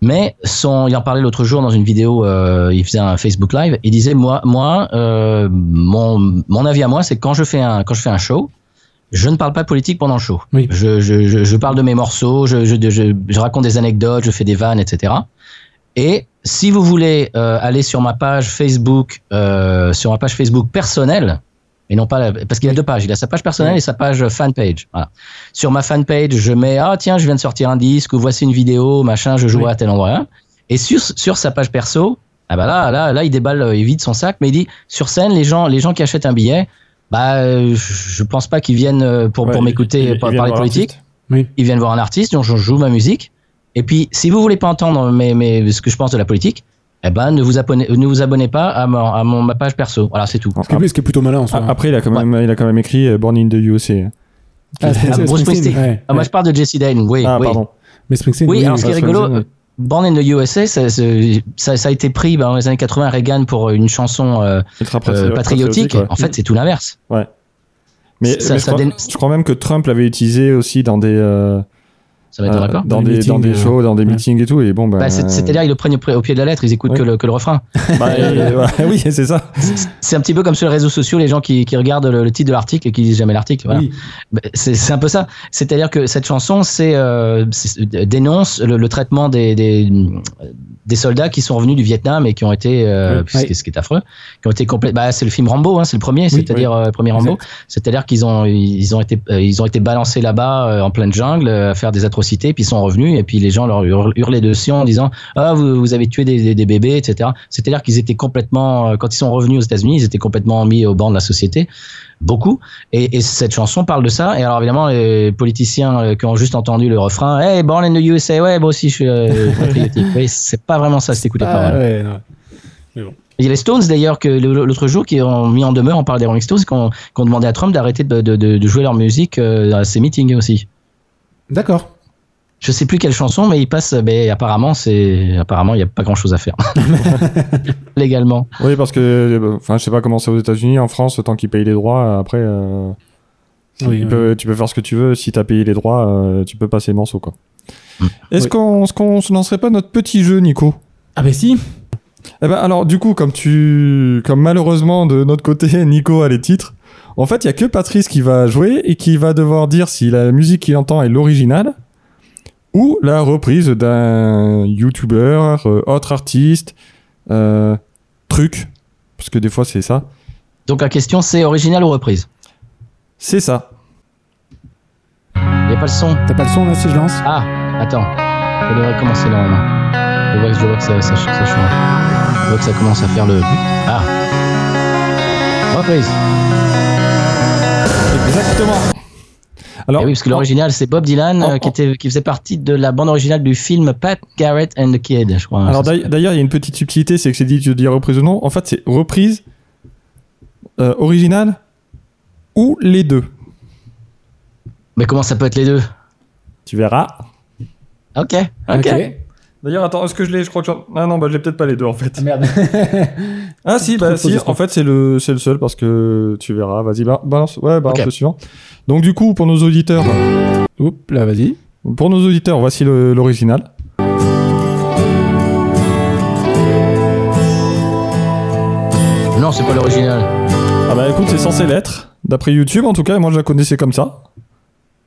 Mais son, il en parlait l'autre jour dans une vidéo, euh, il faisait un Facebook Live, il disait moi, moi, euh, mon, mon avis à moi, c'est que quand je fais un, quand je fais un show, je ne parle pas politique pendant le show. Oui. Je, je, je, je parle de mes morceaux, je, je, je, je raconte des anecdotes, je fais des vannes, etc. Et si vous voulez euh, aller sur ma page Facebook, euh, sur ma page Facebook personnelle, et non pas la- parce qu'il a deux pages, il a sa page personnelle et sa page fan page. Voilà. Sur ma fan page, je mets ah tiens, je viens de sortir un disque ou voici une vidéo, machin, je joue Oui. à tel endroit. Et sur sur sa page perso, ah bah là là là il déballe, euh, il vide son sac, mais il dit sur scène les gens les gens qui achètent un billet, bah euh, je pense pas qu'ils viennent euh, pour Ouais, pour m'écouter parler politique l'artiste. ils viennent voir un artiste, donc je joue ma musique. Et puis, si vous voulez pas entendre mes, mes, ce que je pense de la politique, eh ben, ne vous abonnez, ne vous abonnez pas à, mon, à mon, ma page perso. Voilà, c'est tout. Ce qui est, ce qui est plutôt malin en soi. Ah, Après, il a quand même, il a quand même écrit euh, Born in the USA. Ah, Ah, Bruce Springsteen. ouais, Ah, moi, ouais. je parle de Jesse Dane, oui. Ah, oui. pardon. Mais Springsteen, Oui, alors ce qui est rigolo, euh, Born in the USA, ça, ça, ça, ça a été pris bah, dans les années 80 Reagan pour une chanson euh, euh, patriotique. ouais. En fait, c'est tout l'inverse. Mais, ça- mais ça je, crois, dé- je crois même que Trump l'avait utilisé aussi dans des, euh, Ça va être euh, d'accord dans, Dans des, dans des meetings, shows, dans des ouais. meetings et tout. Et bon, bah, bah, c'est- C'est-à-dire, ils le prennent au, pied de la lettre, ils écoutent Oui. que, le, que le refrain. <laughs> bah, euh, ouais, oui, c'est ça. C'est un petit peu comme sur les réseaux sociaux, les gens qui, qui regardent le, le titre de l'article et qui lisent jamais l'article. Voilà. Oui. Bah, C'est c'est un peu ça. C'est-à-dire que cette chanson, c'est euh, dénonce le, le traitement des, des des soldats qui sont revenus du Vietnam et qui ont été, euh, Oui. ce, qui est, ce qui est affreux, qui ont été complètes. Bah, c'est le film Rambo, hein, c'est le premier, c'est-à-dire euh, premier Rambo. C'est-à-dire qu'ils ont ils ont été euh, ils ont été balancés là-bas euh, en pleine jungle euh, à faire des atrocités, puis ils sont revenus et puis les gens leur hurl- hurlaient dessus en disant ah vous, vous avez tué des, des, des bébés, etc. C'est-à-dire qu'ils étaient complètement euh, quand ils sont revenus aux États-Unis, ils étaient complètement mis au banc de la société beaucoup. Et, et cette chanson parle de ça. Et alors évidemment, les politiciens euh, qui ont juste entendu le refrain, Hey, born in the USA, ouais, moi aussi je suis euh, <laughs> patriotique. oui, c'est pas vraiment ça, c'est écouté Ah, par ouais, ouais. Il y a les Stones d'ailleurs que l'autre jour qui ont mis en demeure, on parle des Rolling Stones, qui ont, demandé à Trump d'arrêter de, de, de, de jouer leur musique euh, à ses meetings aussi. D'accord. Je sais plus quelle chanson, mais il passe. Mais apparemment, c'est apparemment il y a pas grand chose à faire <laughs> légalement. Oui, parce que, enfin, je sais pas comment c'est aux États-Unis. En France, tant qu'ils payent les droits, après, euh, Oui, tu, oui. peux, tu peux faire ce que tu veux. Si t'as payé les droits, euh, tu peux passer le morceau, quoi. Est-ce Oui. qu'on est-ce qu'on se lancerait pas notre petit jeu, Nico? Ah, bah si. Eh ben alors du coup comme tu comme malheureusement de notre côté <laughs> Nico a les titres, en fait il y a que Patrice qui va jouer et qui va devoir dire si la musique qu'il entend est l'original ou la reprise d'un YouTuber, euh, autre artiste, euh, truc parce que des fois c'est ça. Donc la question c'est original ou reprise? C'est ça. Il y a pas le son? T'as pas le son là si je lance? Ah, attends. Ça devrait commencer normalement. Je vois, que- je vois que ça, ça, ça change. Je vois que ça commence à faire le. Ah. Reprise. Exactement. Alors Eh oui, parce que l'original c'est Bob Dylan Oh, euh, qui était qui faisait partie de la bande originale du film Pat Garrett and the Kid, je crois. Alors Ça d'ailleurs, il y a une petite subtilité, c'est que c'est dit, tu dis reprise ou non. En fait, c'est reprise, euh, originale ou les deux. Mais comment ça peut être les deux? Tu verras. Ok, ok. D'ailleurs, attends, est-ce que je l'ai? Je crois que j'en- Ah non, bah je l'ai peut-être pas les deux en fait. Ah merde. Ah si, bah si, en fait c'est le, c'est le seul parce que tu verras. Vas-y, ba- balance, ouais, balance le suivant. Donc du coup, pour nos auditeurs, Oups, là, vas-y. pour nos auditeurs, voici le- l'original. Non, c'est pas l'original. Ah bah écoute, c'est censé l'être. D'après YouTube, en tout cas, moi je la connaissais comme ça.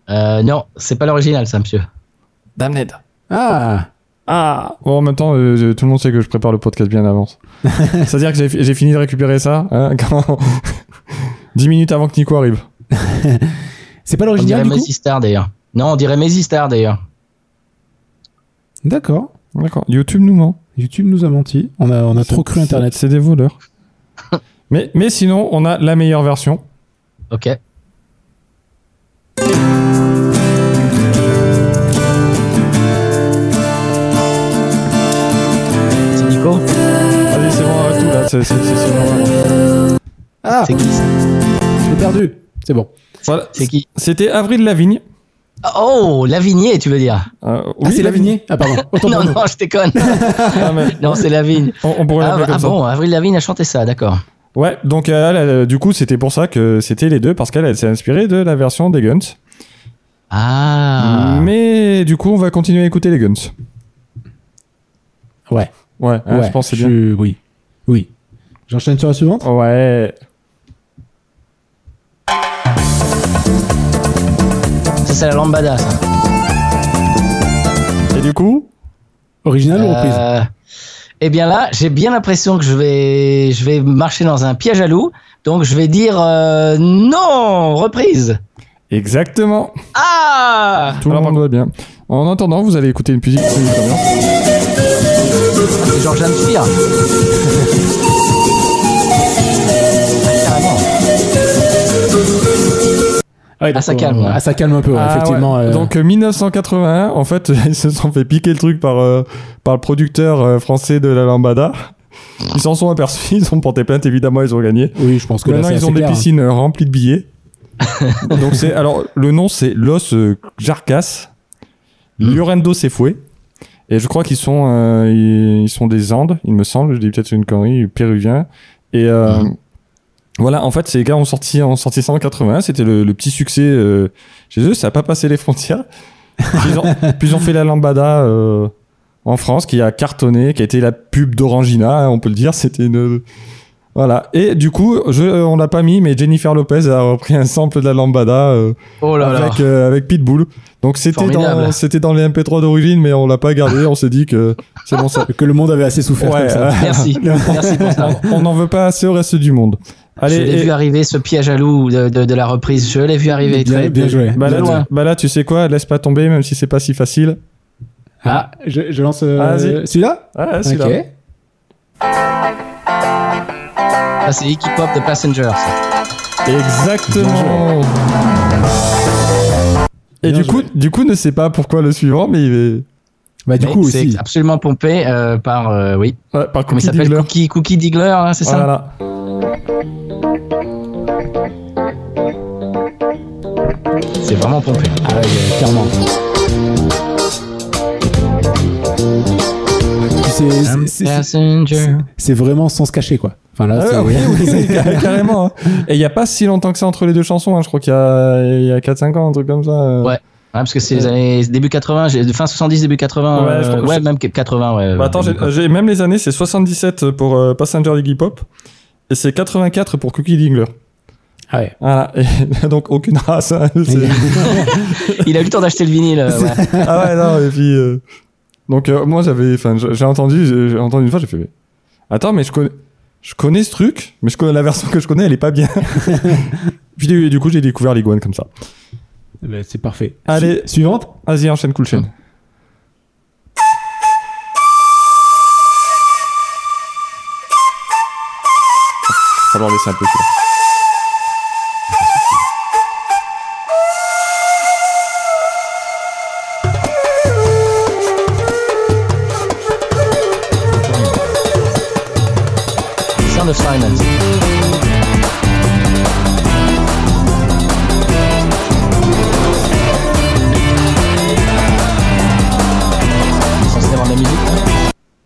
Euh, non, c'est pas l'original, ça, monsieur. Damned. Ah Ah Bon, en même temps, euh, tout le monde sait que je prépare le podcast bien à l'avance. <laughs> C'est-à-dire que j'ai fini de récupérer ça hein, <laughs> quand... <laughs> 10 minutes avant que Nico arrive. C'est pas On l'original dirait du coup Maisy Star d'ailleurs. Non, on dirait Maisy Star d'ailleurs. D'accord. D'accord. YouTube nous ment. YouTube nous a menti. On a, on a trop cru Internet. C'est des voleurs. mais, mais sinon, on a la meilleure version. Ok. C'est- c'est- c'est- c'est- Ah, C'est qui l'ai perdu. C'est bon. Voilà. C'est qui C'était Avril Lavigne. Oh, Lavigne, tu veux dire Euh, ah, oui, c'est Lavigné Ah, pardon. <laughs> Autant Non, non, je déconne. Ah, mais <laughs> non, c'est Lavigne. on, on pourrait Ah, ah comme ça. bon, Avril Lavigne a chanté ça, d'accord. Ouais, donc euh, du coup, c'était pour ça que c'était les deux, parce qu'elle elle s'est inspirée de la version des Guns. Ah. Mais du coup, on va continuer à écouter les Guns. Ouais. Ouais, hein, ouais. je pense que c'est bien. je-. Oui. J'enchaîne sur la suivante Ouais. Ça, c'est la lambada, ça. Et du coup, Original ou reprise Euh, eh bien là, j'ai bien l'impression que je vais, je vais marcher dans un piège à loup. Donc je vais dire euh, non, reprise. exactement. Ah Tout le monde va bien. En attendant, vous allez écouter une musique Georges Spire. <laughs> Ouais, Ah, ça calme, euh, ouais. Ah, ça calme un peu, ouais, Ah, effectivement. ouais. euh, Donc euh, 1981, en fait, <laughs> ils se sont fait piquer le truc par, euh, par le producteur euh, français de la Lambada. Ils s'en sont aperçus, <laughs> ils ont porté plainte, évidemment, ils ont gagné. Oui, je pense que Maintenant, ils ont des clair, hein. piscines euh, remplies de billets. <laughs> Donc c'est alors le nom c'est Los euh, Jarcas, Mm. Llorendo Sefoué. Et je crois qu'ils sont euh, ils, ils sont des Andes, il me semble, je dis peut-être une connerie, péruviens. Et euh, Mm. Voilà, en fait, ces gars ont sorti ont sorti ça en 81, c'était le, le petit succès euh, chez eux, ça a pas passé les frontières. Puis ils ont, <laughs> puis ils ont fait la lambada euh, en France qui a cartonné, qui a été la pub d'Orangina, hein, on peut le dire, c'était une voilà. Et du coup, je, on l'a pas mis, mais Jennifer Lopez a repris un sample de la lambada euh, Oh là là. avec, euh, avec Pitbull. Donc c'était dans, c'était dans les MP3 d'origine, mais on l'a pas gardé. On s'est dit que c'est bon ça. <laughs> Que le monde avait assez souffert Ouais, comme ça. euh, Merci. <laughs> Merci pour ça. on n'en veut pas assez au reste du monde. Allez, je l'ai et- vu arriver ce piège à loup de, de, de la reprise. Je l'ai vu arriver Bien- très bien joué. bah, de là, loin. tu, bah là, tu sais quoi, laisse pas tomber, même si c'est pas si facile. Ah, je, je lance euh, Vas-y. celui-là? Ah, celui-là. Ok. Ah, c'est Iggy Pop de Passengers. Exactement. Et Bien du coup, du coup, ne sais pas pourquoi le suivant, mais il est Bah, du Mais coup c'est aussi. absolument pompé euh, par euh, oui. ouais, par Comment Cookie il s'appelle? Diggler. Cookie Cookie Diggler, hein, c'est ça? Voilà. C'est vraiment pompé. Ah, ouais, euh, clairement. C'est- vraiment sans se cacher, quoi. Enfin, là, Ah ouais, oui, oui, <laughs> carrément. hein. Et il n'y a pas si longtemps que ça entre les deux chansons. hein. Je crois qu'il y a, a 4-5 ans, un truc comme ça. euh. Ouais. Ouais, parce que c'est les années début 80, j'ai- fin 70 début 80, Ouais, je euh, crois- ouais, même 80 ouais. Bah, attends, j'ai- même les années, c'est 77 pour euh, Passenger Iggy Pop. Et c'est 84 pour Cookie Dingler. Ah ouais. Voilà. Et donc, aucune race. hein. Il <laughs> a eu le temps d'acheter le vinyle. ouais. <laughs> ah ouais, non, et puis. euh, Donc, euh, moi, j'avais. Enfin, j'ai entendu, j'ai entendu une fois, j'ai fait. mais, Attends, mais je connais. Je connais ce truc, mais je connais la version que je connais, elle est pas bien. <laughs> puis du, du coup, j'ai découvert l'iguane comme ça. Bah, c'est parfait. Allez. Su- suivante Vas-y, enchaîne, cool chaîne. Falloir laisser un peu celui-là. Sound of Silence. Censé avoir de la musique.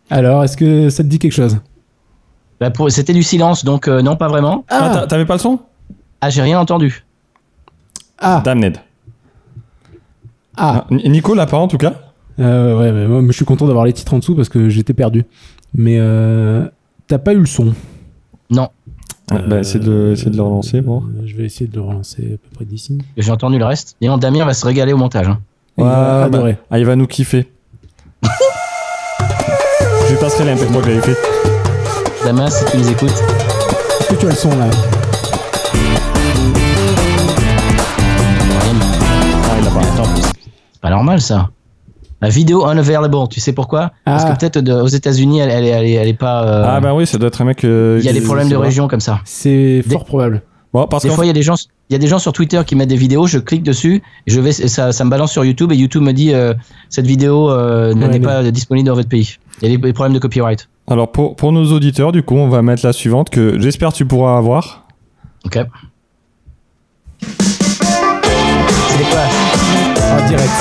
Alors, est-ce que ça te dit quelque chose? Bah, pour- C'était du silence, donc euh, non, pas vraiment. Ah, t'as- t'avais pas le son? Ah, j'ai rien entendu. Ah, Damned. ah. Ah, Ni- Nico l'a pas en tout cas? Euh, ouais, mais moi, je suis content d'avoir les titres en dessous parce que j'étais perdu. Mais euh, t'as pas eu le son? Non, Ouais, bah, essaie de, essaie de le relancer. Bon. Je vais essayer de le relancer à peu près d'ici. j'ai entendu le reste. Et non, Damien va se régaler au montage. hein. Il va Ouais, adorer. bah, ah, il va nous kiffer. <laughs> Je lui passerai moi que j'avais fait. Damien, si tu les écoutes. Est-ce que tu as le son là Ah, il a pas. C'est normal ça. La vidéo unavailable, tu sais pourquoi? Parce Ah. que peut-être de- aux États-Unis, elle, elle, est- elle, est- elle est pas. euh, Ah, bah oui, ça doit être un mec. euh, il y a des problèmes de c'est région comme ça. C'est Des- fort probable. Bon, parce Des fois, il y a des gens, il y a des gens sur Twitter qui mettent des vidéos. Je clique dessus, et je vais, ça, ça me balance sur YouTube et YouTube me dit euh, cette vidéo euh, Ouais, n'est mais- pas disponible dans votre pays. Il y a des problèmes de copyright. Alors pour, pour nos auditeurs, du coup, on va mettre la suivante que j'espère tu pourras avoir. Ok. C'était quoi Ah, direct.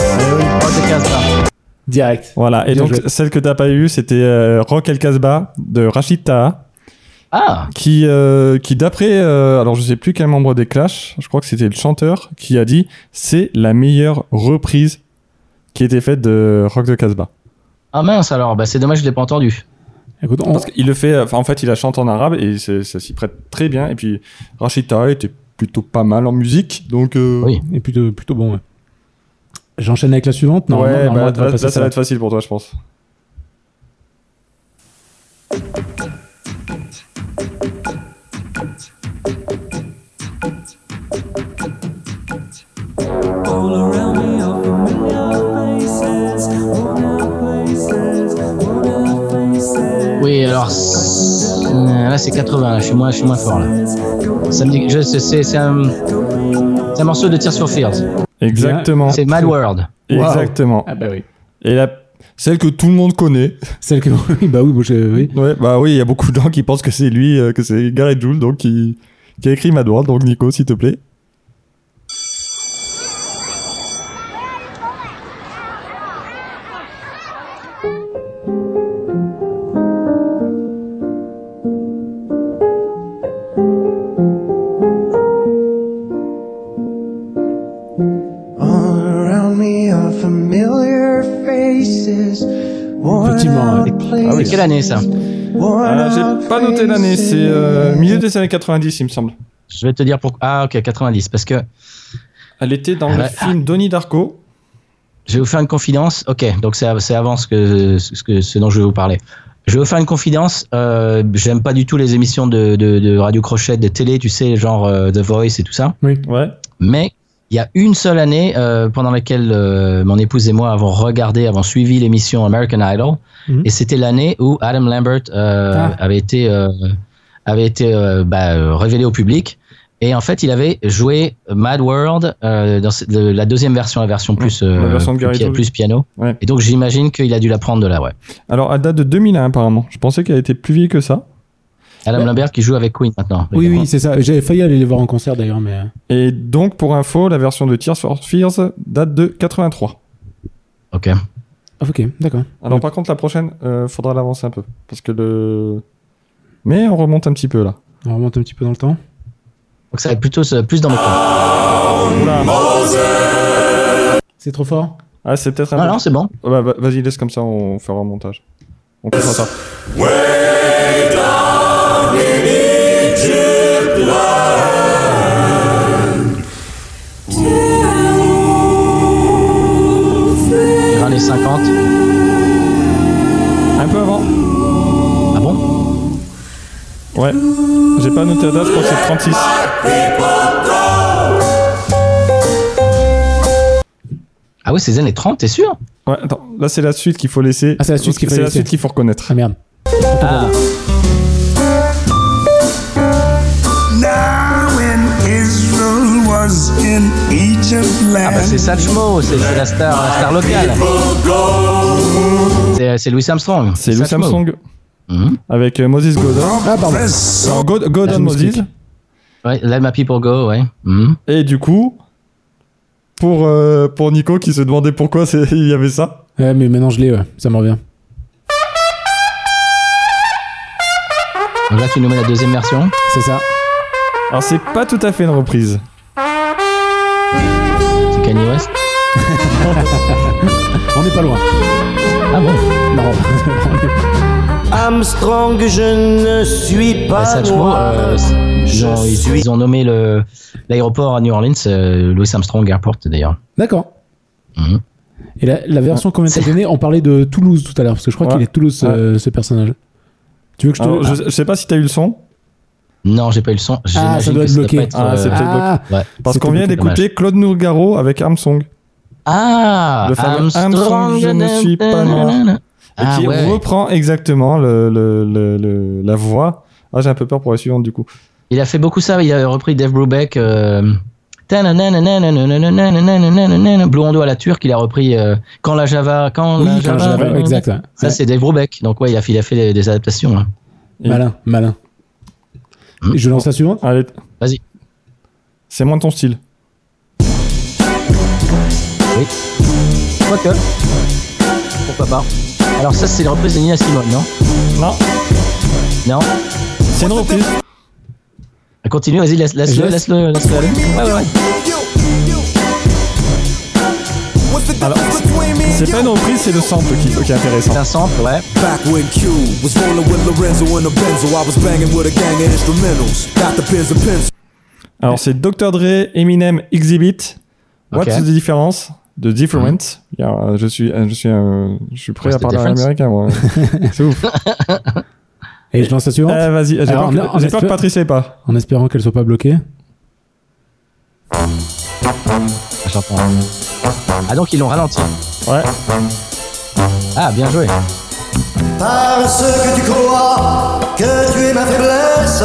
Rock de Casbah. Direct. Voilà. Et Bien donc joué. celle que t'as pas eu, c'était euh, Rock El Casbah de Rachid Taha, Ah, qui euh, qui d'après, euh, alors je sais plus quel membre des Clash, je crois que c'était le chanteur qui a dit c'est la meilleure reprise qui a été faite de Rock de Casbah. ah mince alors, bah, c'est dommage, je l'ai pas entendu. Écoute, on- Parce qu'il le fait, enfin en fait il a chanté en arabe et c'est- ça s'y prête très bien. Et puis Rachid Taha était plutôt pas mal en musique, donc euh, Oui. est plutôt, plutôt bon. ouais. J'enchaîne avec la suivante. Non, ouais, non, bah, non, là, là, ça va être facile pour toi, je pense. Là c'est 80, là, je suis moins, je suis moins fort là. Ça me dit, je, c'est, un, c'est un morceau de Tears for Fears. Exactement. C'est Mad World. Exactement. Ah bah oui. Et la, celle que tout le monde connaît. Celle que <laughs> oui, bah oui, moi, je- oui. Ouais, bah oui, il y a beaucoup de gens qui pensent que c'est lui, euh, que c'est Gareth Joule, donc qui, qui a écrit Mad World. Donc Nico, s'il te plaît. Places, Ah oui. C'est quelle année ça Euh, J'ai pas noté l'année, c'est euh, milieu des années 90, il me semble. Je vais te dire pourquoi. Ah ok, 90. Parce que Elle était dans le Ouais. film Donnie Darko. je vais vous faire une confidence. Ok, donc c'est, c'est avant ce, que, ce, que, ce dont je vais vous parler. Je vais vous faire une confidence. Euh, j'aime pas du tout les émissions de, de, de radio crochet, de télé, tu sais, genre euh, The Voice et tout ça. Ouais. Mais il y a une seule année euh, pendant laquelle euh, mon épouse et moi avons regardé, avons suivi l'émission American Idol, Mhm. et c'était l'année où Adam Lambert euh, Ah. avait été avait été bah, révélé au public. Et en fait, il avait joué Mad World euh, dans le- la deuxième version, la version plus la version de Gary plus, Jules. plus piano. Ouais. Et donc j'imagine qu'il a dû la prendre de là, ouais. Alors, elle date de 2001 apparemment. Je pensais qu'elle était plus vieille que ça. Adam. Lambert qui joue avec Queen maintenant. Oui, oui, c'est ça. J'avais failli aller les voir en concert d'ailleurs, mais. euh, Et donc, pour info, la version de Tears for Fears date de 83. Ok. Ah, ok, d'accord. Alors, par contre, la prochaine, euh, faudra l'avancer un peu. Parce que le. Mais on remonte un petit peu là. On remonte un petit peu dans le temps. Donc ça va être plutôt plus dans mes temps. C'est trop fort Ah, c'est peut-être un Non, peu. non, c'est bon. Bah, bah, Vas-y, laisse comme ça, on fera un montage. On fera ça. Les 50. Un peu avant. Ah bon? Ouais. J'ai pas noté la date, je crois que c'est 36. Ah oui, c'est les années 30, t'es sûr? Ouais, attends, là c'est la suite qu'il faut laisser. Ah, c'est la suite qu'il faut faut reconnaître. Ah merde. Ah, ah bah c'est Satchmo, c'est la star, la star locale. C'est c'est Louis Armstrong. C'est Louis Satchmo. Armstrong Mhm. avec euh, Moses Godin. Ah, pardon. Non, God- Moses. Ouais, Let My People Go, ouais. Mhm. Et du coup, pour, euh, pour Nico qui se demandait pourquoi <laughs> il y avait ça. Ouais, mais maintenant je l'ai, ouais. Ça me revient. Donc là, tu nous mets la deuxième version. C'est ça. Alors c'est pas tout à fait une reprise. On n'est pas loin. Ah bon Non. <laughs> Armstrong, je ne suis Bah, pas noir. euh, ils, je ont, ils- suis ils ont nommé le- l'aéroport à New Orleans euh, Louis Armstrong Airport d'ailleurs. D'accord. Mhm. Et la, la version qu'on vient de donner, on parlait de Toulouse tout à l'heure, parce que je crois Ouais. qu'il est Toulouse, ce, ce personnage. Tu veux que je te. Alors, je, je sais pas si t'as eu le son, Non, j'ai pas eu le son. Ah, ça doit être doit bloqué. être, Ah, euh, c'est peut-être Ah, ouais. parce qu'on vient d'écouter Claude Nougaro avec Armstrong. Ah, le fameux Armstrong, je ne suis pas noir. Ah, Et qui reprend exactement la voix. Ah, j'ai un peu peur pour la suivante du coup. Il a fait beaucoup ça, il a repris Dave Brubeck. Euh... Blondo à la turque, il a repris quand la Java, quand la Java, exact. Ça c'est Dave Brubeck, donc ouais, il a, fait des, adaptations. Malin, malin. Je lance la suivante. Vas-y. C'est moins ton style. Quoique. Pourquoi pas. Alors ça, c'est une reprise de Nina Simone, non? Non, Non? C'est une reprise. Continue, vas-y, laisse- laisse-le, laisse laisse-le, laisse-le aller. Ouais, ouais, ouais. Alors, c'est pas une reprise, c'est le sample qui, qui est intéressant. C'est un sample, ouais. Back when Q was rolling with Lorenzo in a Benzo, I was banging with a gang of instrumentals. Got the pens and pencils. Alors, c'est Dr. Dre, Eminem, Exhibit. What's? The difference? Il y a, euh, je suis, euh, je suis, euh, je suis prêt What's à the parler américain, moi. <laughs> c'est ouf. Et je lance la suivante Eh, vas-y, j'ai peur, que- peur que Patrice pas. En espérant qu'elle soit pas bloquée. J'entends. Ah, donc ils l'ont ralenti. Ouais. Ah, bien joué. Parce que tu crois que tu es ma faiblesse,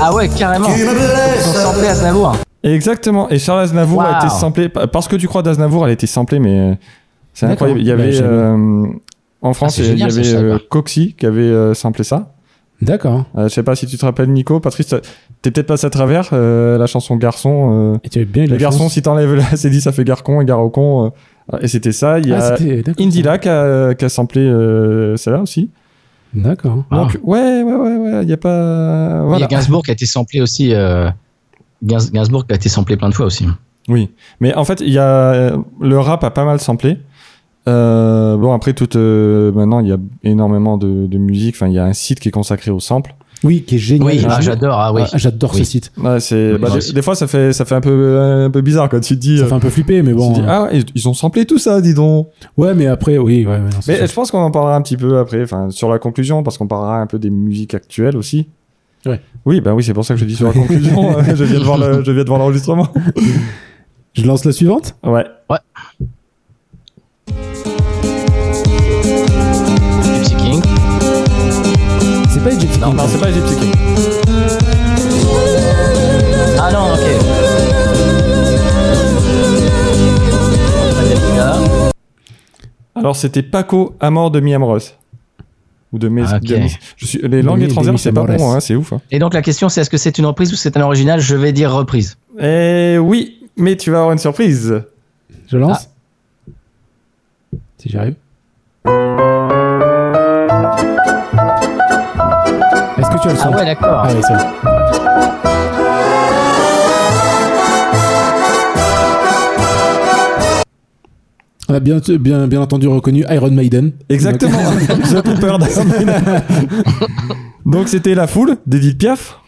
Ah ouais, carrément. tu me Ils ont blesses. samplé Aznavour. Exactement. Et Charles Aznavour a été samplé. Parce que tu crois d'Aznavour, elle a été samplée, mais euh, c'est incroyable. Il y Bah, avait euh, en France, c'est il y avait euh. Coxy qui avait euh, samplé ça. D'accord. Euh, je sais pas si tu te rappelles, Nico. Patrice, t'es peut-être passé à travers euh, la chanson Garçon. euh, Et tu avais bien eu de le la garçon, chance. si t'enlèves la <laughs> dit, ça fait Garcon et Garocon. Et c'était ça. Il y Ah, a d'accord, Indila qui a, qui a samplé euh, celle-là aussi. D'accord. Ah. Donc, ouais, ouais, ouais, ouais. Il y a pas. Il y Voilà. a Gainsbourg qui a été samplé aussi. Euh... Gains- Gainsbourg qui a été samplé plein de fois aussi. Oui, mais en fait, il y a le rap a pas mal samplé. Euh, bon, après, tout, euh, maintenant, il y a énormément de, de musique. Enfin, il y a un site qui est consacré au sample. Oui, qui est génial. Oui, ah, j'adore. Ah oui. Ah, J'adore Oui. ce site. Ouais, c'est, bah, des, fois, ça fait, ça fait un peu, un peu bizarre quand tu te dis. Ça euh, fait un peu flipper, mais tu te bon. dis, euh, ah ouais, ils- ont samplé tout ça, dis donc. Ouais, mais après, oui, ouais, ouais, non, Mais je pense qu'on en parlera un petit peu après, enfin, sur la conclusion, parce qu'on parlera un peu des musiques actuelles aussi. Ouais. Oui, bah oui, c'est pour ça que je dis sur la conclusion. <laughs> je viens de voir le, je viens de voir l'enregistrement. Je lance la suivante? Ouais. Gypsy pas Egypt Non, Non, c'est pas Gypsy King. Ah non, ok. Alors, c'était Paco Amor de Miam Ross. Ou de Mes. Ah, ok. de Mis- Je suis, les langues Mi- étrangères, c'est pas Amores. hein, c'est ouf. hein. Et donc la question c'est est-ce que c'est une reprise ou c'est un original? Je vais dire reprise. Eh oui, mais tu vas avoir une surprise. Je lance Si j'arrive. Tu as le son Ah ouais, d'accord. Ah ouais, c'est bon. On a bien, bien, bien entendu reconnu Iron Maiden. Exactement. Peur <laughs> d'un- <laughs> Donc, c'était La Foule d'Edith Piaf.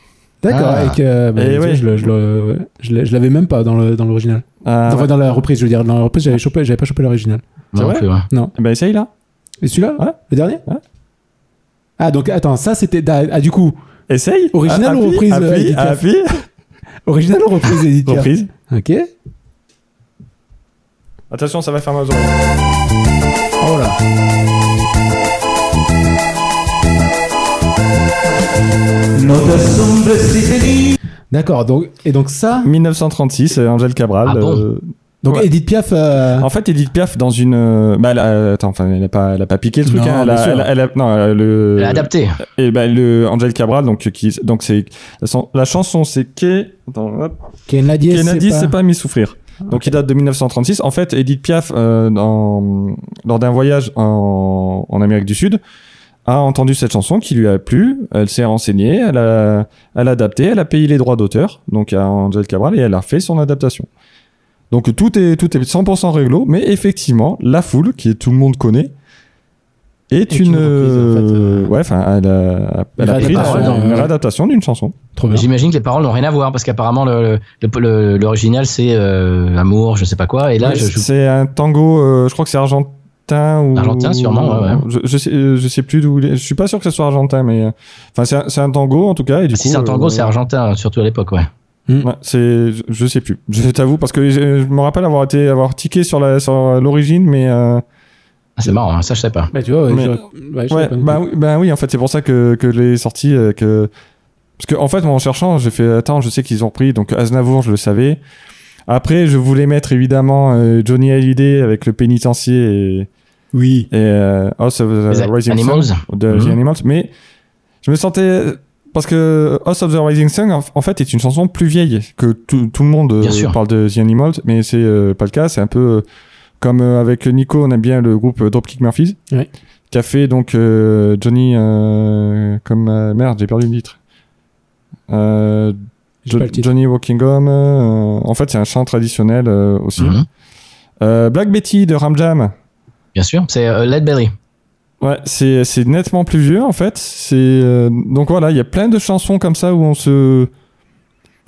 D'accord, Ah. euh, bah, ouais. je, je l'avais même pas dans le- dans l'original. Ah, enfin, ouais. dans la reprise, je veux dire. Dans la reprise, j'avais chopé, j'avais pas chopé l'original. Non vrai ouais. Non. Bah, essaye là. Et celui-là Ouais. Le dernier Ouais. Ah, donc attends, ça c'était. Ah, du coup, Essaye. Original ou reprise, euh, Piaf appuie. <laughs> original ou reprise Piaf Reprise. Ok. Attention, ça va faire mal aux oreilles. Oh là. D'accord, donc, et donc ça. 1936, euh, Angèle Cabral. Ah bon euh, Donc Ouais. Edith Piaf. euh, En fait, Edith Piaf, dans une. euh, Bah, elle a- attends, enfin, elle a pas, elle a pas piqué le truc. Non, hein, elle, a, elle, a- elle a- non, euh, le. Elle a adapté. Et bah, le Angel Cabral, donc qui, donc c'est la, chan- la chanson, c'est Ke. Attends, hop. Kennedy, Kennedy, c'est c'est pas. pas mis souffrir. Donc il date de 1936. En fait, Edith Piaf, euh, dans, lors d'un voyage en, en Amérique du Sud, a entendu cette chanson qui lui a plu. Elle s'est renseignée, elle a, elle a adapté, elle a payé les droits d'auteur, donc à Angel Cabral, et elle a fait son adaptation. Donc tout est tout est 100% réglo, mais effectivement, la foule, qui est, tout le monde connaît, est, Est une, une reprise, en fait, euh, ouais, enfin, elle a, elle a pris la- réadaptation, une réadaptation d'une chanson. Trop bien. J'imagine que les paroles n'ont rien à voir parce qu'apparemment le- le- le- l'original c'est euh, amour, je sais pas quoi. Et là, Ouais, je joue. c'est un tango, euh, je crois que c'est argentin ou Argentin, sûrement, ouais, ouais. Je, je sais, euh, je sais plus d'où. il est. Je suis pas sûr que ce soit argentin, mais enfin c'est un, c'est un tango en tout cas. Et du Ah, si c'est un tango, euh, c'est argentin, surtout à l'époque, ouais. Ouais, c'est, je, sais plus. Je t'avoue parce que je, je me rappelle avoir été avoir tiqué sur la sur l'origine, mais euh, Ah, c'est marrant, hein, ça je sais pas. Bah, tu vois, ouais, Mais- j'aurais- ouais, je ouais, sais pas. bah, oui, bah oui, en fait c'est pour ça que que je l'ai sorti euh, que parce que en fait moi en cherchant j'ai fait attends je sais qu'ils ont repris donc Aznavour je le savais Après, je voulais mettre évidemment euh, Johnny Hallyday avec le pénitencier et, Oui. et euh, House of the Les Rising Animals. Sun de The Mhm. Animals, mais je me sentais parce que House of the Rising Sun en, fait est une chanson plus vieille que tout, tout le monde euh, Bien sûr. parle de The Animals, mais c'est euh, pas le cas. C'est un peu euh, comme euh, avec Nico, on aime bien le groupe Dropkick Murphys, qui a fait donc euh, Johnny comme merde, j'ai perdu le titre. Johnny Walking Home. en fait, c'est un chant traditionnel aussi. Mhm. Black Betty de Ram Jam. Bien sûr, c'est Led Belly. Ouais, c'est nettement plus vieux en fait. C'est euh, donc voilà, il y a plein de chansons comme ça où on se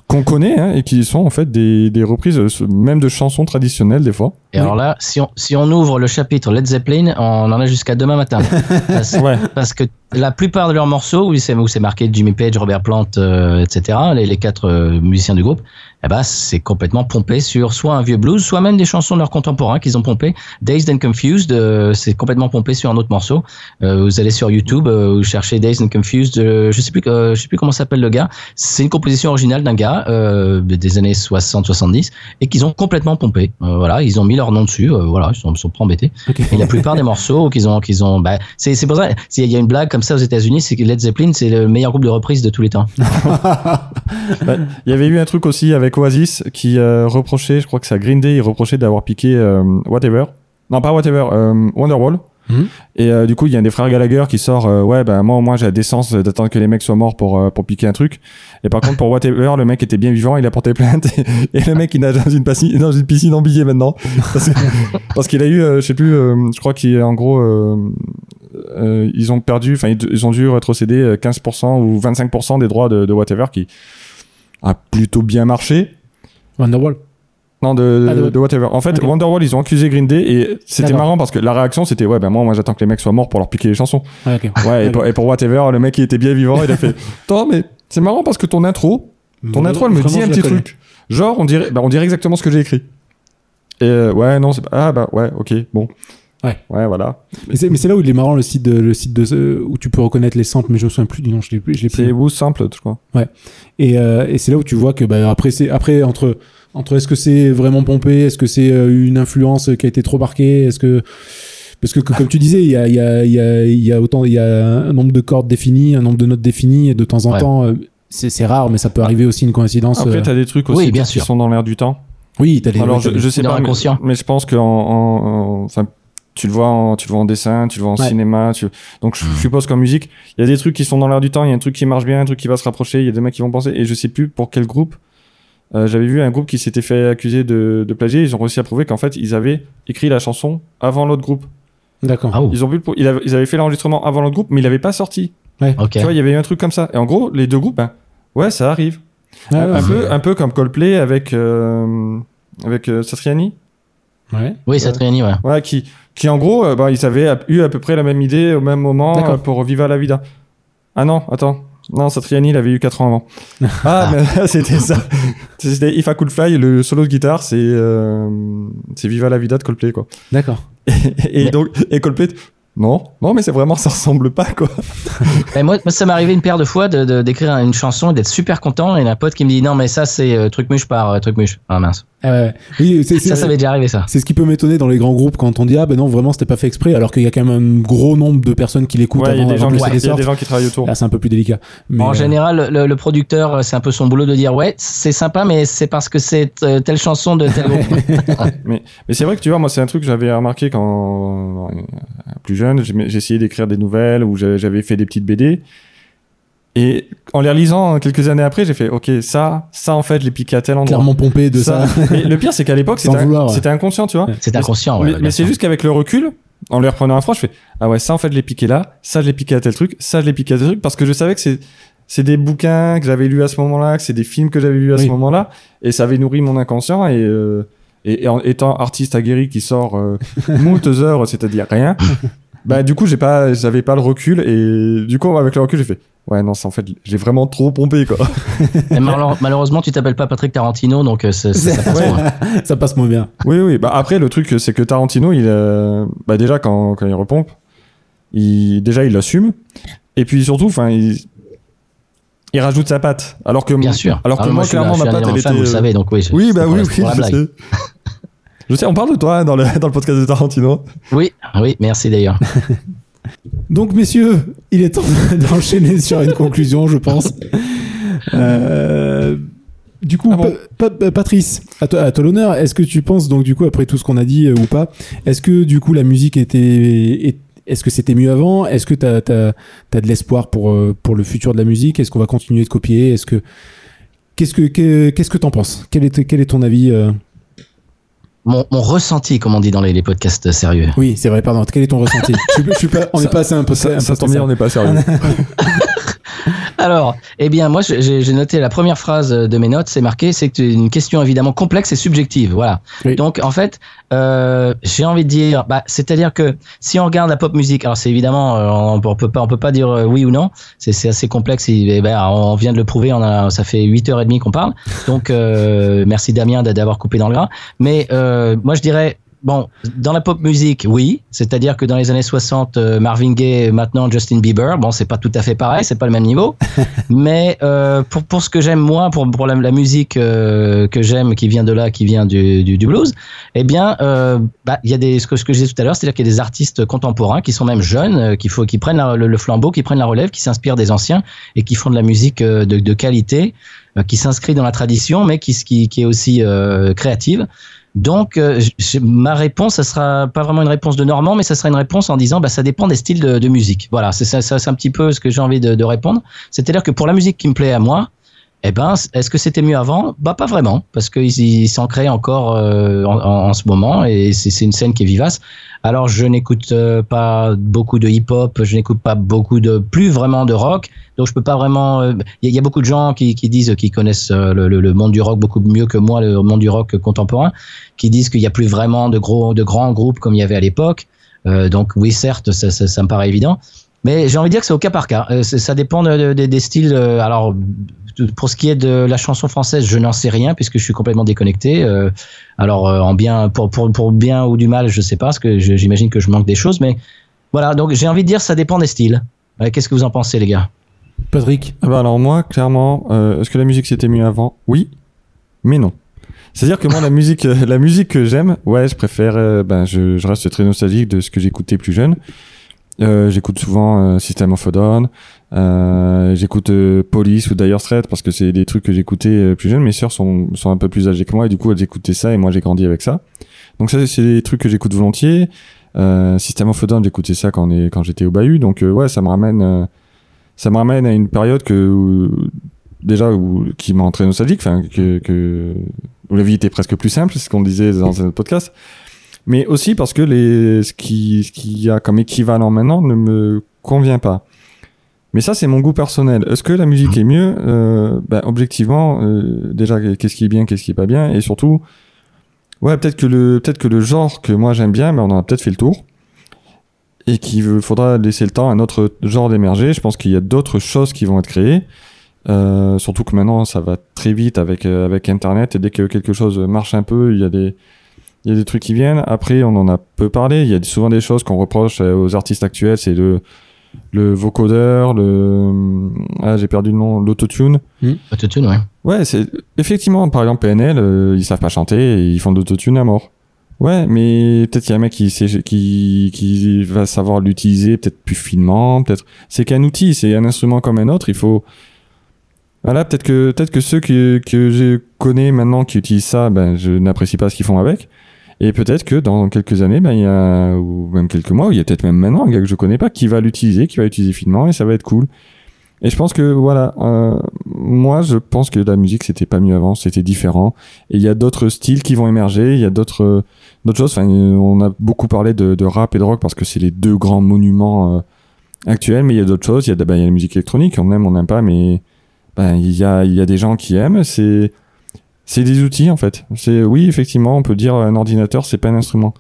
qu'on connaît hein, et qui sont en fait des, des reprises euh, même de chansons traditionnelles des fois. Et Oui. alors là, si on, si on ouvre le chapitre Led Zeppelin, on en a jusqu'à demain matin. <laughs> parce, Ouais. parce que la plupart de leurs morceaux, où c'est où c'est marqué Jimmy Page, Robert Plant, euh, etc., les, les quatre euh, musiciens du groupe, eh ben, c'est complètement pompé sur soit un vieux blues, soit même des chansons de leurs contemporains qu'ils ont pompé. Dazed and Confused, euh, c'est complètement pompé sur un autre morceau. Vous allez sur YouTube, vous cherchez Dazed and Confused, je sais plus, je sais plus comment s'appelle le gars. C'est une composition originale d'un gars des années 60-70 et qu'ils ont complètement pompé. Voilà, ils ont mis leur nom dessus. euh, voilà, ils sont, ils sont pas embêtés. Et la plupart des morceaux qu'ils ont, qu'ils ont, bah, c'est, c'est pour ça. Il y a une blague comme ça aux États-Unis, c'est que Led Zeppelin, c'est le meilleur groupe de reprise de tous les temps. <laughs> Bah, Il y avait eu un truc aussi avec Oasis qui euh, reprochait, je crois que c'est à Green Day, il reprochait d'avoir piqué euh, Whatever. Non, pas Whatever, euh, Wonderwall. Mhm. Et euh, du coup, il y a un des frères Gallagher qui sort, euh, ouais, bah moi, moi, j'ai la décence d'attendre que les mecs soient morts pour euh, pour piquer un truc. Et par contre, pour Whatever, le mec était bien vivant, il a porté plainte. <laughs> Et, le mec, il nage dans une piscine, dans une piscine en billet maintenant, <laughs> parce qu'il a eu, je sais plus, je crois qu'il en gros, ils ont perdu, enfin, ils, ont dû rétrocéder euh, 15% ou 25% des droits de, de Whatever qui a plutôt bien marché. Wonderwall. Non, de, Ah, de- de Whatever. En fait, Ok. Wonderwall, ils ont accusé Green Day et c'était marrant parce que la réaction, c'était ouais, ben moi, moi, j'attends que les mecs soient morts pour leur piquer les chansons. Ouais, ok. Ouais, et pour, et pour Whatever, le mec, il était bien vivant, il a fait <laughs> Attends, mais c'est marrant parce que ton intro, ton intro, elle me dit un petit truc. Genre, on dirait, bah, on dirait exactement ce que j'ai écrit. Et euh, ouais, non, c'est pas- ah bah ouais, ok, bon. Ouais. Ouais, voilà. Mais c'est, mais c'est là où il est marrant le site de, le site de où tu peux reconnaître les samples, mais je me souviens plus du nom, je l'ai plus, je l'ai plus. C'est Woo Simple, je crois. Et, euh, et c'est là où tu vois que bah, après c'est après entre entre est-ce que c'est vraiment pompé, est-ce que c'est euh, une influence qui a été trop marquée, est-ce que parce que, que, comme tu disais, il y a il y a il y a il y a autant il y a un nombre de cordes définies, un nombre de notes définies et de temps en Ouais. temps euh, c'est c'est rare mais ça peut arriver aussi une coïncidence. Après, euh, t'as des trucs Oui, aussi bien qui sûr. sont dans l'air du temps. Oui, t'as les Alors, oui, je, je sais pas, mais, mais je pense que en, en- en- enfin, tu le vois, en, tu le vois en dessin, tu le vois en Ouais. cinéma. Tu... Donc, je suppose qu'en musique, il y a des trucs qui sont dans l'air du temps. Il y a un truc qui marche bien, un truc qui va se rapprocher. Il y a des mecs qui vont penser. Et je sais plus pour quel groupe. Euh, J'avais vu un groupe qui s'était fait accuser de, de plagier. Ils ont réussi à prouver qu'en fait, ils avaient écrit la chanson avant l'autre groupe. D'accord. Ah, oh, Ils ont vu, le ils avaient, ils avaient fait l'enregistrement avant l'autre groupe, mais il avait pas sorti. ok. Tu vois, il y avait eu un truc comme ça. Et en gros, les deux groupes, ben, ouais, ça arrive. Ah, un, ouais, peu, un peu comme Coldplay avec euh, avec euh, Satriani. ouais. Oui, réunit, ouais. Ouais, qui, qui en gros, euh, bah, ils avaient eu à peu près la même idée au même moment euh, pour Viva la Vida. Ah non, attends. Non, Satriani, il avait eu 4 ans avant. <laughs> Ah, mais <laughs> c'était ça. C'était If I Could Fly, le solo de guitare, c'est euh, c'est Viva la Vida de Coldplay, quoi. D'accord. Et, Mais- donc, et Coldplay, non, non, mais c'est vraiment, ça ressemble pas, quoi. <laughs> Et moi, moi, ça m'est arrivé une paire de fois de, de- d'écrire une chanson et d'être super content. Et un pote qui me dit non, mais ça, c'est euh, truc muche par euh, truc muche. Ah mince. Ah, ouais. Oui, c'est, c'est- Ça, ça m'est déjà arrivé, ça. C'est ce qui peut m'étonner dans les grands groupes quand on dit ah ben non vraiment c'était pas fait exprès alors qu'il y a quand même un gros nombre de personnes qui l'écoutent Ouais, il y a avant, des gens qui- y a des gens qui travaillent autour. Là c'est un peu plus délicat. Mais, en euh, général, le, le producteur, euh, c'est un peu son boulot de dire ouais, c'est sympa, mais c'est parce que c'est euh, telle chanson de tel groupe. <laughs> Mais, mais c'est vrai que tu vois, moi, c'est un truc que j'avais remarqué quand, euh, plus jeune, j'ai j'ai essayé d'écrire des nouvelles ou j'avais fait des petites BD. Et en les relisant quelques années après, j'ai fait, ok, ça, ça, en fait, je l'ai piqué à tel endroit. clairement pompé de ça. <laughs> Mais le pire, c'est qu'à l'époque, c'était vouloir, ouais. c'était inconscient, tu vois. C'est inconscient, ouais. mais mais c'est juste qu'avec le recul, en les reprenant à froid, je fais, ah ouais, ça, en fait, je l'ai piqué là, ça, je l'ai piqué à tel truc, ça, je l'ai piqué à tel truc, parce que je savais que c'est, c'est des bouquins que j'avais lus à ce moment-là, que c'est des films que j'avais vus à ce moment-là, et ça avait nourri mon inconscient, et, euh, et, et en étant artiste aguerri qui sort euh, <laughs> moult heures, c'est-à-dire rien, bah, du coup, j'ai pas, j'avais pas le recul, et du coup, avec le recul, j'ai fait, ouais, non, c'est en fait, j'ai vraiment trop pompé, quoi. <laughs> Mais malheureusement, tu t'appelles pas Patrick Tarantino, donc euh, ça <laughs> passe Ouais. moins. ça passe moins bien. Oui, oui. Bah après, le truc, c'est que Tarantino, il, euh, bah déjà quand, quand il repompe, il, déjà il l'assume. Et puis surtout, enfin, il, il rajoute sa patte. Alors que, Bien sûr. alors que Ah, moi, clairement, ma patte, elle fan, était. vous le savez, donc oui. Oui, bah oui, oui, je sais. <laughs> Je sais, on parle de toi hein, dans le, dans le podcast de Tarantino. Oui, oui, merci d'ailleurs. <laughs> Donc, messieurs, il est temps <laughs> d'enchaîner sur une conclusion, je pense. Euh, du coup, Ah bon Pa- Pa- Patrice, à toi, à toi l'honneur. Est-ce que tu penses, donc, du coup, après tout ce qu'on a dit euh, ou pas, est-ce que, du coup, la musique était. est- Est-ce que c'était mieux avant? Est-ce que tu as, de l'espoir pour, euh, pour le futur de la musique? Est-ce qu'on va continuer de copier? Est-ce que. Qu'est-ce que que- qu'est-ce que t'en penses? Quel est, quel est ton avis euh Mon, mon ressenti, comme on dit dans les, les podcasts sérieux. Oui, c'est vrai, pardon. Quel est ton ressenti? Je, suis- je suis pas, On Ça- est passé un peu Ça, tombe bien, on n'est pas sérieux. <laughs> Alors, eh bien, moi, j'ai noté la première phrase de mes notes, c'est marqué, c'est une question évidemment complexe et subjective. Voilà. Oui. Donc, en fait, euh, j'ai envie de dire, bah, c'est-à-dire que si on regarde la pop musique, alors c'est évidemment, euh, on, on peut pas, on peut pas dire euh, oui ou non. C'est assez complexe. Et, eh ben, on vient de le prouver. On a, ça fait 8h30 qu'on parle. Donc, euh, merci Damien d'avoir coupé dans le gras. Mais euh, moi, je dirais. Bon, dans la pop musique, oui, c'est-à-dire que dans les années 60, euh, Marvin Gaye, maintenant Justin Bieber, bon, c'est pas tout à fait pareil, c'est pas le même niveau, <laughs> mais euh, pour pour ce que j'aime moi, pour pour la, la musique euh, que j'aime, qui vient de là, qui vient du du, du blues, eh bien, euh, bah, il y a des ce que ce que je disais tout à l'heure, c'est-à-dire qu'il y a des artistes contemporains qui sont même jeunes, euh, qu'il faut qui prennent la- le, le flambeau, qui prennent la relève, qui s'inspirent des anciens et qui font de la musique euh, de, de qualité, euh, qui s'inscrit dans la tradition, mais qui qui, qui est aussi euh, créative. Donc, euh, ma réponse, ça sera pas vraiment une réponse de Normand, mais ça sera une réponse en disant, bah, ça dépend des styles de, musique. Voilà, c'est c'est un petit peu ce que j'ai envie de, de répondre. C'est-à-dire que pour la musique qui me plaît à moi, eh ben, est-ce que c'était mieux avant? Bah, pas vraiment, parce qu'ils ils s'en créent encore euh, en, ce moment, et c'est une scène qui est vivace. Alors, je n'écoute euh, pas beaucoup de hip-hop, je n'écoute pas beaucoup de, plus vraiment de rock, donc je peux pas vraiment. euh, Il y, a- il y a beaucoup de gens qui, disent qu'ils connaissent euh, le, monde du rock beaucoup mieux que moi, le monde du rock contemporain, qui disent qu'il y a plus vraiment de gros, de grands groupes comme il y avait à l'époque. Euh, donc oui, certes, ça, ça, ça me paraît évident. Mais j'ai envie de dire que c'est au cas par cas. Euh, ça dépend de- de- des styles. euh, alors, pour ce qui est de la chanson française, je n'en sais rien puisque je suis complètement déconnecté. Euh, alors, euh, en bien, pour, pour, pour bien ou du mal, je sais pas, parce que j'imagine que je manque des choses. Mais voilà, donc j'ai envie de dire ça dépend des styles. Euh, Qu'est-ce que vous en pensez, les gars? Patrick? Ah bah alors moi, clairement, est-ce que la musique c'était mieux avant? Oui, mais non. C'est-à-dire que moi, la musique, la musique que j'aime, ouais, je préfère, ben, je, reste très nostalgique de ce que j'écoutais plus jeune. J'écoute souvent System of a Down, euh, j'écoute euh, Police ou Dire Straits parce que c'est des trucs que j'écoutais euh, plus jeune. Mes sœurs sont, sont un peu plus âgées que moi et du coup elles écoutaient ça et moi j'ai grandi avec ça. Donc ça c'est des trucs que j'écoute volontiers. Euh, System of a j'écoutais ça quand, quand j'étais au bahut donc euh, ouais ça me ramène ça me ramène à une période que où- déjà où, qui m'a très nostalgique, enfin que, que où la vie était presque plus simple, c'est ce qu'on disait dans un podcast. Mais aussi parce que les ce qui ce qu'il y a comme équivalent maintenant ne me convient pas. Mais ça c'est mon goût personnel. Est-ce que la musique est mieux euh, ben, objectivement euh, déjà qu'est-ce qui est bien, qu'est-ce qui est pas bien et surtout ouais peut-être que le peut-être que le genre que moi j'aime bien, mais on en a peut-être fait le tour et qu'il faudra laisser le temps à un autre genre d'émerger. Je pense qu'il y a d'autres choses qui vont être créées. Euh, surtout que maintenant ça va très vite avec euh, avec internet et dès que quelque chose marche un peu il y a des il y a des trucs qui viennent après on en a peu parlé il y a souvent des choses qu'on reproche euh, aux artistes actuels c'est le le vocodeur le ah j'ai perdu le nom l'autotune Autotune, ouais. ouais c'est effectivement par exemple PNL euh, ils savent pas chanter et ils font de l'autotune à mort ouais mais peut-être qu'il y a un mec qui sait qui qui va savoir l'utiliser peut-être plus finement peut-être c'est qu'un outil c'est un instrument comme un autre il faut voilà, peut-être que peut-être que ceux que, que je connais maintenant qui utilisent ça, ben je n'apprécie pas ce qu'ils font avec. Et peut-être que dans quelques années, ben il y a ou même quelques mois, ou il y a peut-être même maintenant un gars que je connais pas qui va l'utiliser, qui va l'utiliser finement et ça va être cool. Et je pense que voilà, euh, moi je pense que la musique c'était pas mieux avant, c'était différent. Et il y a d'autres styles qui vont émerger, il y a d'autres d'autres choses. Enfin, euh, on a beaucoup parlé de, de rap et de rock parce que c'est les deux grands monuments euh, actuels, mais il y a d'autres choses. Il y a, ben, il y a la musique électronique, on aime, on n'aime pas, mais ben, il y a, il y a des gens qui aiment. C'est, c'est des outils en fait. C'est, oui, effectivement, on peut dire un ordinateur, c'est pas un instrument.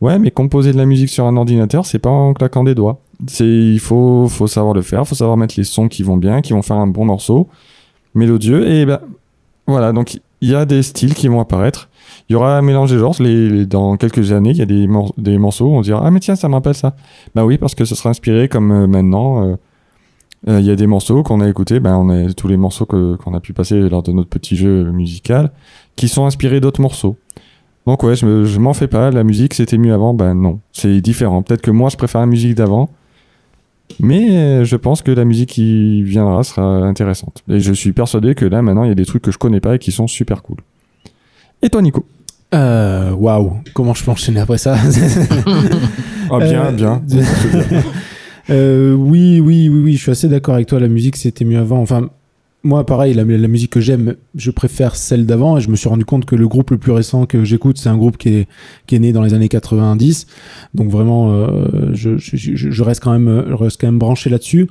Ouais, mais composer de la musique sur un ordinateur, c'est pas en claquant des doigts. C'est, il faut, faut savoir le faire, faut savoir mettre les sons qui vont bien, qui vont faire un bon morceau, mélodieux. Et ben, voilà. Donc, il y a des styles qui vont apparaître. Il y aura un mélange des genres. Les, dans quelques années, il y a des, des morceaux où on dira, ah, mais tiens, ça me rappelle ça. Bah oui, parce que ce sera inspiré comme euh, maintenant, euh, Euh, Il y a des morceaux qu'on a écoutés, ben on a tous les morceaux qu'on a pu passer lors de notre petit jeu musical, qui sont inspirés d'autres morceaux. Donc ouais, je, me- je m'en fais pas. La musique, c'était mieux avant. Ben non, c'est différent. Peut-être que moi, je préfère la musique d'avant, mais euh, je pense que la musique qui viendra sera intéressante. Et je suis persuadé que là, maintenant, il y a des trucs que je connais pas et qui sont super cool. Et toi, Nico? Euh, Waouh, comment je peux enchaîner après ça? <laughs> Ah bien, Euh, bien. <laughs> Euh, oui, oui, oui, oui, je suis assez d'accord avec toi. La musique, c'était mieux avant. Enfin, moi, pareil, la, musique que j'aime, je préfère celle d'avant. Et je me suis rendu compte que le groupe le plus récent que j'écoute, c'est un groupe qui est, né dans les années 90. Donc vraiment, euh, je, reste quand même, branché là-dessus.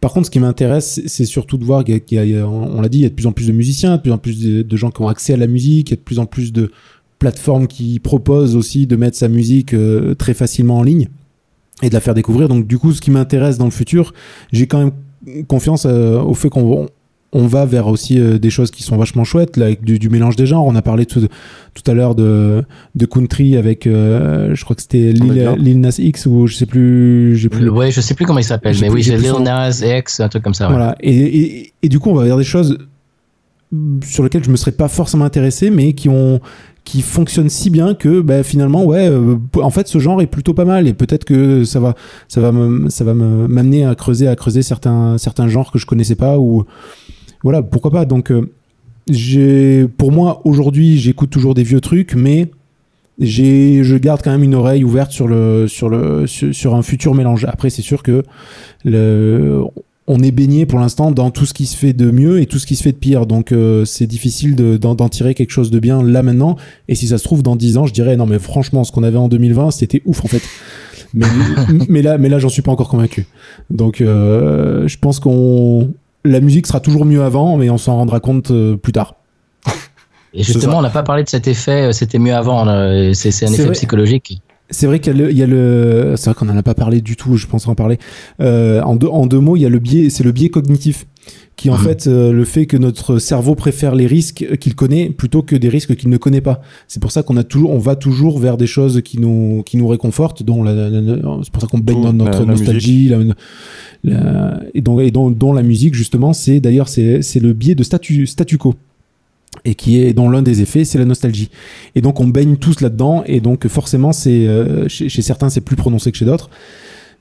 Par contre, ce qui m'intéresse, c'est- surtout de voir qu'il y a- on l'a dit, il y a de plus en plus de musiciens, de plus en plus de, de gens qui ont accès à la musique, il y a de plus en plus de plateformes qui proposent aussi de mettre sa musique euh, très facilement en ligne et de la faire découvrir. Donc du coup, ce qui m'intéresse dans le futur, j'ai quand même confiance euh, au fait qu'on on va vers aussi euh, des choses qui sont vachement chouettes, là, avec du, du mélange des genres. On a parlé tout, tout à l'heure de, de country avec, euh, je crois que c'était Lil, Nas X ou je sais plus, j'ai plus. Ouais, je sais plus comment il s'appelle, mais plus- oui, c'est Lil Nas X, un truc comme ça. ouais. Voilà. Et, et, et du coup, on va vers des choses sur lesquelles je me serais pas forcément intéressé, mais qui ont qui fonctionnent si bien que bah, finalement ouais euh, en fait ce genre est plutôt pas mal. Et peut-être que ça va ça va ça va me- m'amener à creuser à creuser certains certains genres que je connaissais pas ou voilà pourquoi pas. Donc euh, j'ai pour moi aujourd'hui j'écoute toujours des vieux trucs mais j'ai je garde quand même une oreille ouverte sur le sur le sur, un futur mélange. Après c'est sûr que on est baigné pour l'instant dans tout ce qui se fait de mieux et tout ce qui se fait de pire. Donc euh, c'est difficile de- d'en d'en tirer quelque chose de bien là maintenant. Et si ça se trouve dans 10 ans je dirais non mais franchement ce qu'on avait en 2020 c'était ouf en fait. Mais, <laughs> mais là mais là j'en suis pas encore convaincu. Donc euh, je pense qu'on la musique sera toujours mieux avant mais on s'en rendra compte euh, plus tard. Et justement, on n'a pas parlé de cet effet, euh, c'était mieux avant, c'est c'est un C'est effet vrai. psychologique. C'est vrai qu'il y a le, c'est vrai qu'on en a pas parlé du tout, je pense en parler. Euh, en, deux, en deux mots, il y a le biais, c'est le biais cognitif, qui en Mhm. fait euh, le fait que notre cerveau préfère les risques qu'il connaît plutôt que des risques qu'il ne connaît pas. C'est pour ça qu'on a toujours, on va toujours vers des choses qui nous, qui nous réconfortent, dont c'est pour ça qu'on baigne dans notre la- la nostalgie, la- et dont, et dont, dont la musique justement, c'est d'ailleurs c'est, c'est le biais de statu, statu quo et qui est dont l'un des effets c'est la nostalgie. Et donc on baigne tous là-dedans et donc forcément c'est euh, chez, chez certains c'est plus prononcé que chez d'autres.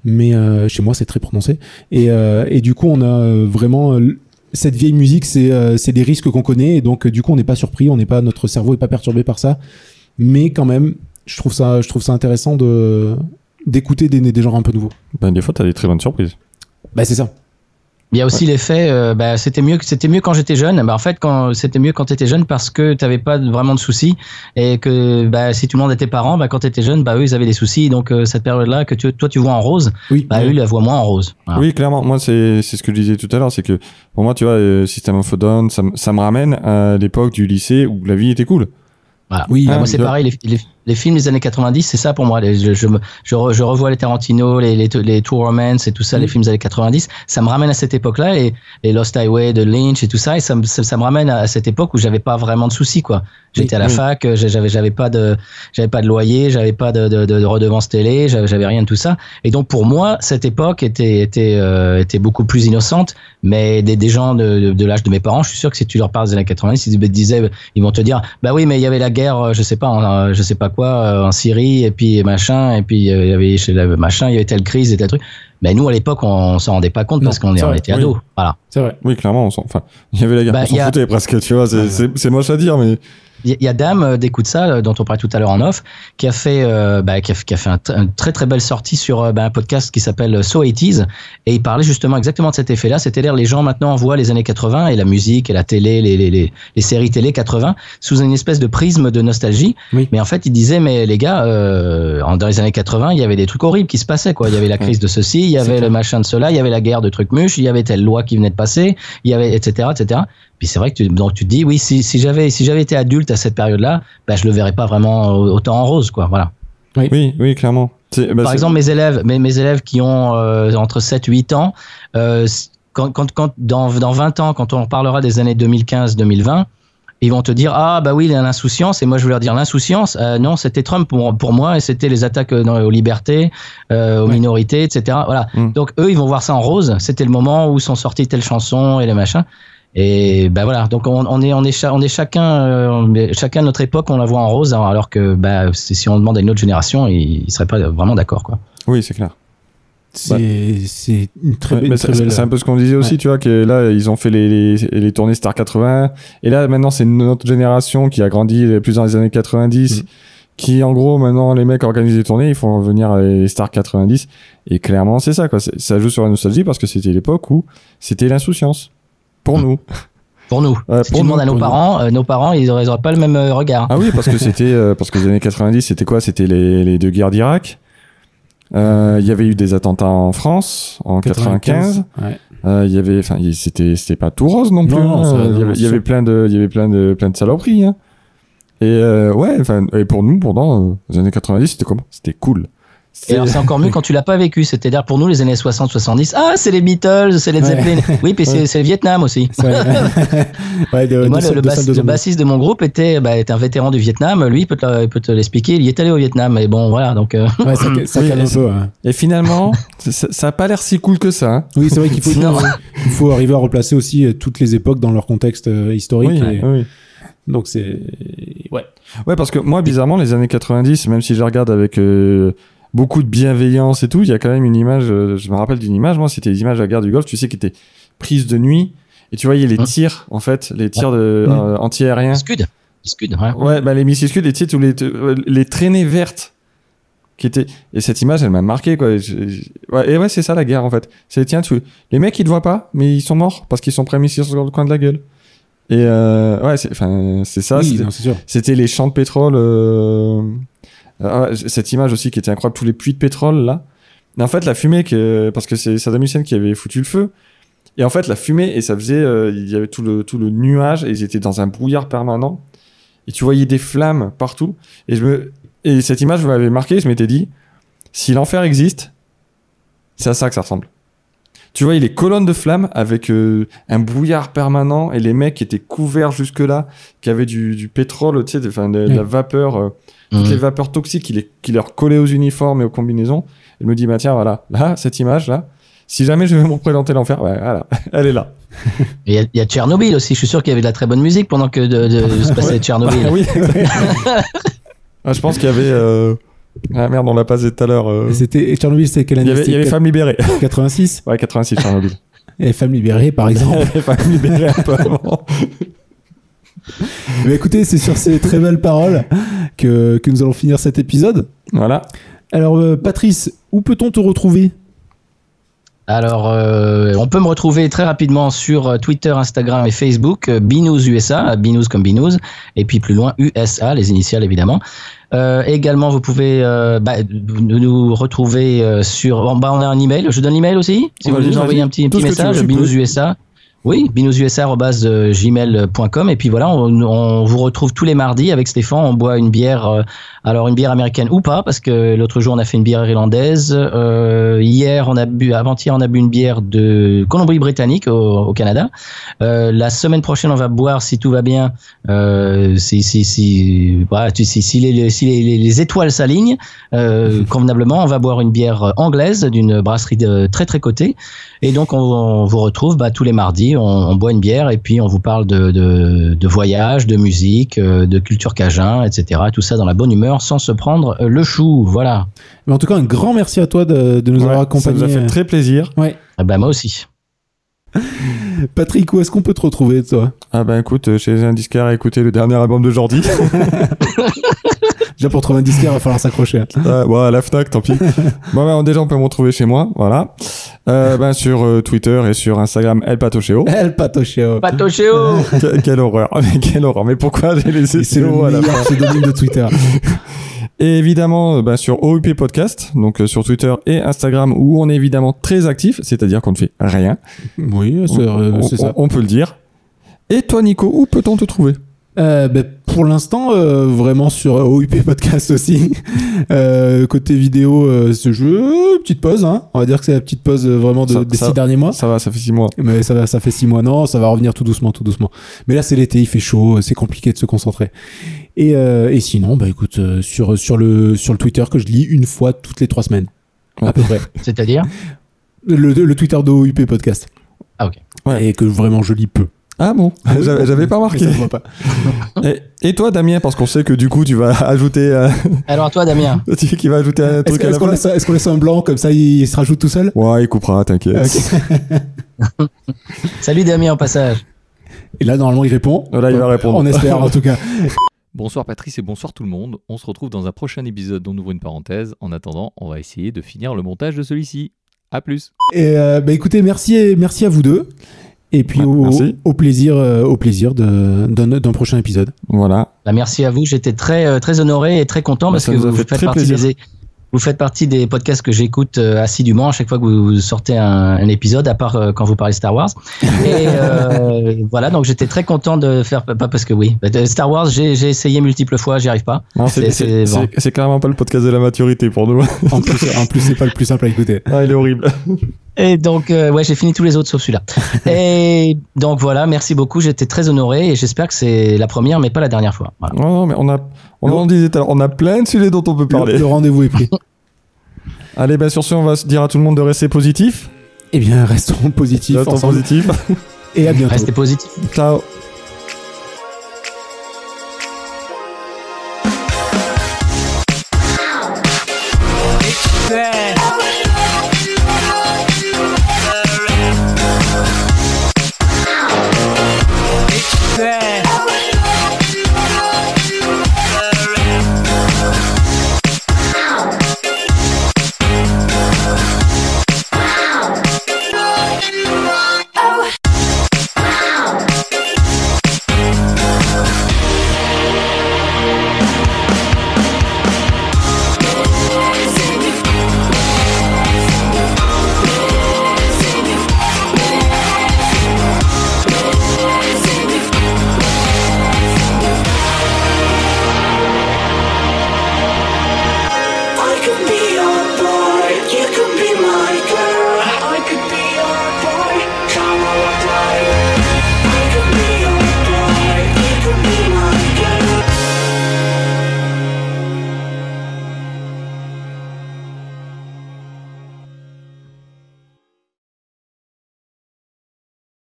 Mais euh, chez moi c'est très prononcé. Et, euh, et du coup on a euh, vraiment euh, cette vieille musique c'est euh, c'est des risques qu'on connaît et donc du coup on n'est pas surpris on n'est pas notre cerveau est pas perturbé par ça. Mais quand même je trouve ça je trouve ça intéressant de d'écouter des, des genres un peu nouveaux. Ben, des fois, t'as des très bonnes surprises. bah c'est ça Il y a aussi l'effet, euh, bah, c'était mieux, c'était mieux quand j'étais jeune. Bah, en fait, quand c'était mieux quand t'étais jeune parce que t'avais pas vraiment de soucis et que bah, si tu demandes à tes parents, bah, quand t'étais jeune, bah eux ils avaient des soucis. Donc euh, cette période-là que tu, toi tu vois en rose, oui bah eux ils la voient moins en rose. Voilà. Oui, clairement. Moi, c'est c'est ce que je disais tout à l'heure, c'est que pour moi, tu vois, euh, System of a Down, ça, me- ça me ramène à l'époque du lycée où la vie était cool. Voilà. Oui, Bah, ah, moi c'est pareil, les, les, les films des années 90, c'est ça pour moi. Les- je, je, me- je, re- je revois les Tarantino, les, les, les True Romance et tout ça, les films des années 90. Ça me ramène à cette époque-là et les Lost Highway de Lynch et tout ça. Et ça, me- ça, ça me ramène à, cette époque où j'avais pas vraiment de soucis quoi. J'étais à la fac, j'avais j'avais pas de j'avais pas de loyer, j'avais pas de, de, de, de redevance télé, j'avais j'avais rien de tout ça. Et donc pour moi, cette époque était était euh, était beaucoup plus innocente. Mais des, des gens de, de, de l'âge de mes parents, je suis sûr que si tu leur parles des années 90, ils disaient, ils vont te dire, bah oui, mais il y avait la guerre, euh, je sais pas, en, euh, je sais pas quoi, euh, en Syrie, et puis machin, et puis euh, il y avait chez la machin, il y avait telle crise et tel truc. Mais nous à l'époque, on, s'en rendait pas compte Non, parce qu'on on était oui. ados. Voilà. c'est vrai Oui, clairement, on s'en, enfin, il y avait la guerre, Bah, on s'en a- foutait presque, tu vois, c'est, Ouais. c'est, c'est moche à dire, mais Il y- a Dame euh, d'Écoute ça, euh, dont on parlait tout à l'heure en off, qui a fait, euh, bah, qui a, qui a fait un une très très belle sortie sur euh, bah, un podcast qui s'appelle So 80s et il parlait justement exactement de cet effet-là. C'est-à-dire les gens maintenant voient les années 80 et la musique et la télé, les, les, les, les séries télé 80 sous une espèce de prisme de nostalgie. Oui. Mais en fait, il disait mais les gars, euh, dans les années 80, il y avait des trucs horribles qui se passaient quoi. Il y avait la crise de ceci, il y avait le machin de cela, il y avait la guerre de trucs muches, il y avait telle loi qui venait de passer, il y avait etc etc. Puis c'est vrai que tu, donc tu te dis oui si, si j'avais si j'avais été adulte à cette période-là, bah, je le verrais pas vraiment autant en rose quoi. Voilà. oui, oui, clairement. C'est, bah, Par c'est- exemple, mes élèves, mes, mes élèves qui ont euh, entre 7 et 8 ans, euh, quand, quand, quand, dans, dans 20 ans, quand on parlera des années 2015-2020, Ils vont te dire ah bah oui l'insouciance et moi je vais leur dire l'insouciance euh, non c'était Trump pour, pour moi et c'était les attaques euh, dans- aux libertés euh, aux Ouais. minorités etc voilà Mm. donc eux ils vont voir ça en rose c'était le moment où sont sorties telles chansons et les machins et bah voilà donc on, on est on est cha- on est chacun euh, chacun de notre époque on la voit en rose hein, alors que bah si on demande à une autre génération ils, ils seraient pas vraiment d'accord quoi Oui, c'est clair. C'est une très, Ouais, très c'est belle. c'est un peu ce qu'on disait aussi, Ouais. tu vois, que là, ils ont fait les, les, les tournées Star 80. Et là, maintenant, c'est notre génération qui a grandi plus dans les années 90. Mm. Qui, en gros, maintenant, les mecs organisent des tournées, ils font venir les Star 90. Et clairement, c'est ça, quoi. Ça joue sur la nostalgie parce que c'était l'époque où c'était l'insouciance. Pour nous. pour nous Ouais, si pour tu nous, demandes à nos pour nous. parents euh, nos parents ils auraient, ils auraient pas le même euh, regard Ah oui, parce que <laughs> c'était, euh, parce que les années 90, c'était quoi? C'était les, les deux guerres d'Irak. Euh, Il y avait eu des attentats en France en 95. Ouais. Euh, Il y avait, enfin, il- c'était, c'était pas tout rose non plus. Hein. il y avait, plein de, il y avait plein de, plein de saloperies. Hein. Et euh, ouais, enfin, et pour nous, pendant euh, les années 90, c'était comment? C'était cool. Et alors c'est encore mieux quand tu l'as pas vécu, c'est-à-dire pour nous les années 60-70, ah c'est les Beatles, c'est les Ouais. Zeppelin, oui puis c'est Ouais. c'est le Vietnam aussi. Ouais, <laughs> <laughs> ouais, de, Et moi de le, bass- bassiste de mon groupe était, bah, était un vétéran du Vietnam, lui il peut te, le- il peut te l'expliquer, il y est allé au Vietnam, mais bon voilà donc euh, Ouais, ça, <laughs> ça Oui, calme et un c'est- peu. Et finalement, ça, ça a pas l'air si cool que ça. Hein. Oui, c'est vrai qu'il faut, Non. il faut arriver à replacer aussi euh, toutes les époques dans leur contexte euh, historique. Oui, et- oui. Donc c'est ouais. Ouais, parce que moi, bizarrement, les années 90, même si je regarde avec euh, beaucoup de bienveillance et tout, il y a quand même une image, euh, je me rappelle d'une image, moi, c'était les images de la guerre du Golfe, tu sais, qui étaient prises de nuit, et tu voyais les Hein tirs, en fait, les tirs de, Mmh. euh, anti-aériens. Scud, Scud, ouais. Ouais, bah, les missiles Scud, sais, tous les, euh, les traînées vertes, qui étaient, et cette image, elle m'a marqué, quoi. Je- je- ouais, et ouais, c'est ça, la guerre, en fait. C'est, tiens, tu, les mecs, ils te voient pas, mais ils sont morts, parce qu'ils sont pris un missile sur le coin de la gueule. Et, euh, ouais, c'est, enfin, c'est ça, oui, c'était- les champs de pétrole. euh, cette image aussi qui était incroyable, tous les puits de pétrole là. Mais en fait, la fumée, que... parce que c'est Saddam Hussein qui avait foutu le feu. Et en fait, la fumée, et ça faisait. euh, il y avait tout le, tout le nuage, et ils étaient dans un brouillard permanent. Et tu voyais des flammes partout. Et, je me... et cette image m'avait marqué, je m'étais dit si l'enfer existe, c'est à ça que ça ressemble. Tu vois, les colonnes de flammes avec euh, un brouillard permanent et les mecs qui étaient couverts jusque-là, qui avaient du, du pétrole, tu sais, de, de, de la Mm. vapeur, euh, toutes les vapeurs toxiques qui, les, qui leur collaient aux uniformes et aux combinaisons. Elle me dit, bah tiens, voilà, là, cette image-là, si jamais je vais me représenter l'enfer, ouais, voilà, <laughs> elle est là. Et Il y, a- il y a Tchernobyl aussi, je suis sûr qu'il y avait de la très bonne musique pendant que de, de, de se <laughs> passait Tchernobyl. Ah oui. <laughs> Ah, je pense qu'il y avait... Euh... Ah merde, on l'a passé tout à l'heure. euh, C'était Tchernobyl, c'était quelle Il année y avait, il y avait C'était Femmes libérées. 86 Ouais, 86, Tchernobyl. <laughs> Et Femmes libérées, par y exemple. Femmes libérées <laughs> un peu avant. Mais écoutez, c'est sur ces très belles paroles que, que nous allons finir cet épisode. Voilà. Alors, euh, Patrice, où peut-on te retrouver? Alors, euh, on peut me retrouver très rapidement sur euh, Twitter, Instagram et Facebook, euh, Binous USA, Binous comme Binous, et puis plus loin USA, les initiales évidemment. Euh, également, vous pouvez euh, bah, nous retrouver sur. Bon, bah, on a un email. Je donne l'email aussi. Si vous Vas-y, nous envoyez un petit, petit message, Binous. USA. Oui, binoususa@gmail.com et puis voilà, on, on vous retrouve tous les mardis avec Stéphane. On boit une bière, euh, alors une bière américaine ou pas, parce que l'autre jour on a fait une bière irlandaise. Euh, hier, on a bu, avant-hier, on a bu une bière de Colombie-Britannique au, au Canada. Euh, la semaine prochaine, on va boire, si tout va bien, euh, si si si les, si les, les- les étoiles s'alignent euh, <laughs> convenablement, on va boire une bière anglaise d'une brasserie de, très très cotée. Et donc on, on vous retrouve bah, tous les mardis, on, on boit une bière et puis on vous parle de, de, de voyage, de musique, euh, de culture cajun, etc. Tout ça dans la bonne humeur, sans se prendre euh, le chou. Voilà. Mais en tout cas, un grand merci à toi de, de nous Ouais, avoir ça accompagnés. nous a fait très plaisir. Ouais. Ah bah moi aussi. <laughs> Patrick, où est-ce qu'on peut te retrouver, toi? Ah bah écoute, euh, chez un disquaire à écouter le dernier album de Jordi. <laughs> Déjà, pour trouver un disquaire, il va falloir s'accrocher. <laughs> hein. À la FNAC, tant pis. <laughs> bon, bah, déjà, on peut me retrouver chez moi, voilà. Euh, ben, sur euh, Twitter et sur Instagram, El Patocheo. <laughs> El Patocheo. Patocheo Que- quelle horreur, mais quelle horreur. Mais pourquoi j'ai laissé C'est le CO à la meilleur fin pseudonyme de Twitter. Et évidemment, ben, sur OUP Podcast, donc euh, sur Twitter et Instagram, où on est évidemment très actif, c'est-à-dire qu'on ne fait rien. Oui, c'est euh, ça. on peut le dire. Et toi, Nico, où peut-on te trouver? Euh, ben, pour l'instant, euh, vraiment sur OUP Podcast aussi. <laughs> Euh, côté vidéo, euh, ce jeu, petite pause. Hein. On va dire que c'est la petite pause euh, vraiment de- Ça- des ça- six derniers mois. Ça va, ça fait six mois. Mais ça, va- ça fait six mois, non, ça va revenir tout doucement, tout doucement. Mais là, c'est l'été, il fait chaud, c'est compliqué de se concentrer. Et, euh, et sinon, bah écoute, euh, sur, sur, le, sur le Twitter que je lis une fois toutes les trois semaines, à peu près. <laughs> C'est-à-dire? Le, le Twitter d'OUP Podcast. Ah, ok. Ouais. Et que vraiment je lis peu. Ah bon J'avais j'avais pas remarqué. Ça pas. <laughs> Et, et toi, Damien, parce qu'on sait que du coup, tu vas <laughs> ajouter, euh, Alors toi, Damien <laughs> tu sais qu'il va ajouter un Est-ce truc que- à est-ce la qu'on laisse, est-ce qu'on laisse un blanc comme ça il, se rajoute tout seul? Ouais, il coupera, t'inquiète. Salut Damien, au passage. Et là, normalement, il répond. Voilà, il va répondre. On espère, en tout cas. Bonsoir Patrice et bonsoir tout le monde. On se retrouve dans un prochain épisode dont on ouvre une parenthèse. En attendant, on va essayer de finir le montage de celui-ci. À plus. Et euh, bah, écoutez, merci, et- merci à vous deux. Et puis Ouais, au, merci. au plaisir, euh, au plaisir de- d'un prochain épisode. Voilà. Bah, merci à vous. J'étais très euh, très honoré et très content Bah, parce que vous fait faites partie plaisir. des vous faites partie des podcasts que j'écoute euh, assidûment à chaque fois que vous sortez un, un épisode, à part euh, quand vous parlez Star Wars. Et euh, <laughs> voilà, donc j'étais très content de faire, pas parce que oui, Star Wars, j'ai essayé multiples fois, j'y arrive pas. C'est- bon. clairement pas le podcast de la maturité pour nous. En plus, en plus c'est pas le plus simple à écouter. Ah, il est horrible. <laughs> Et donc, euh, ouais, j'ai fini tous les autres sauf celui-là. <laughs> Et donc voilà, merci beaucoup, j'étais très honoré et j'espère que c'est la première, mais pas la dernière fois. Voilà. Non, non, mais on a, on en disait on a plein de sujets dont on peut Le, parler. le rendez-vous est pris. <laughs> Allez, ben sur ce, on va se dire à tout le monde de rester positif. Eh bien, restons positifs Restons ensemble. positif. Et à bientôt. Restez positifs. Ciao.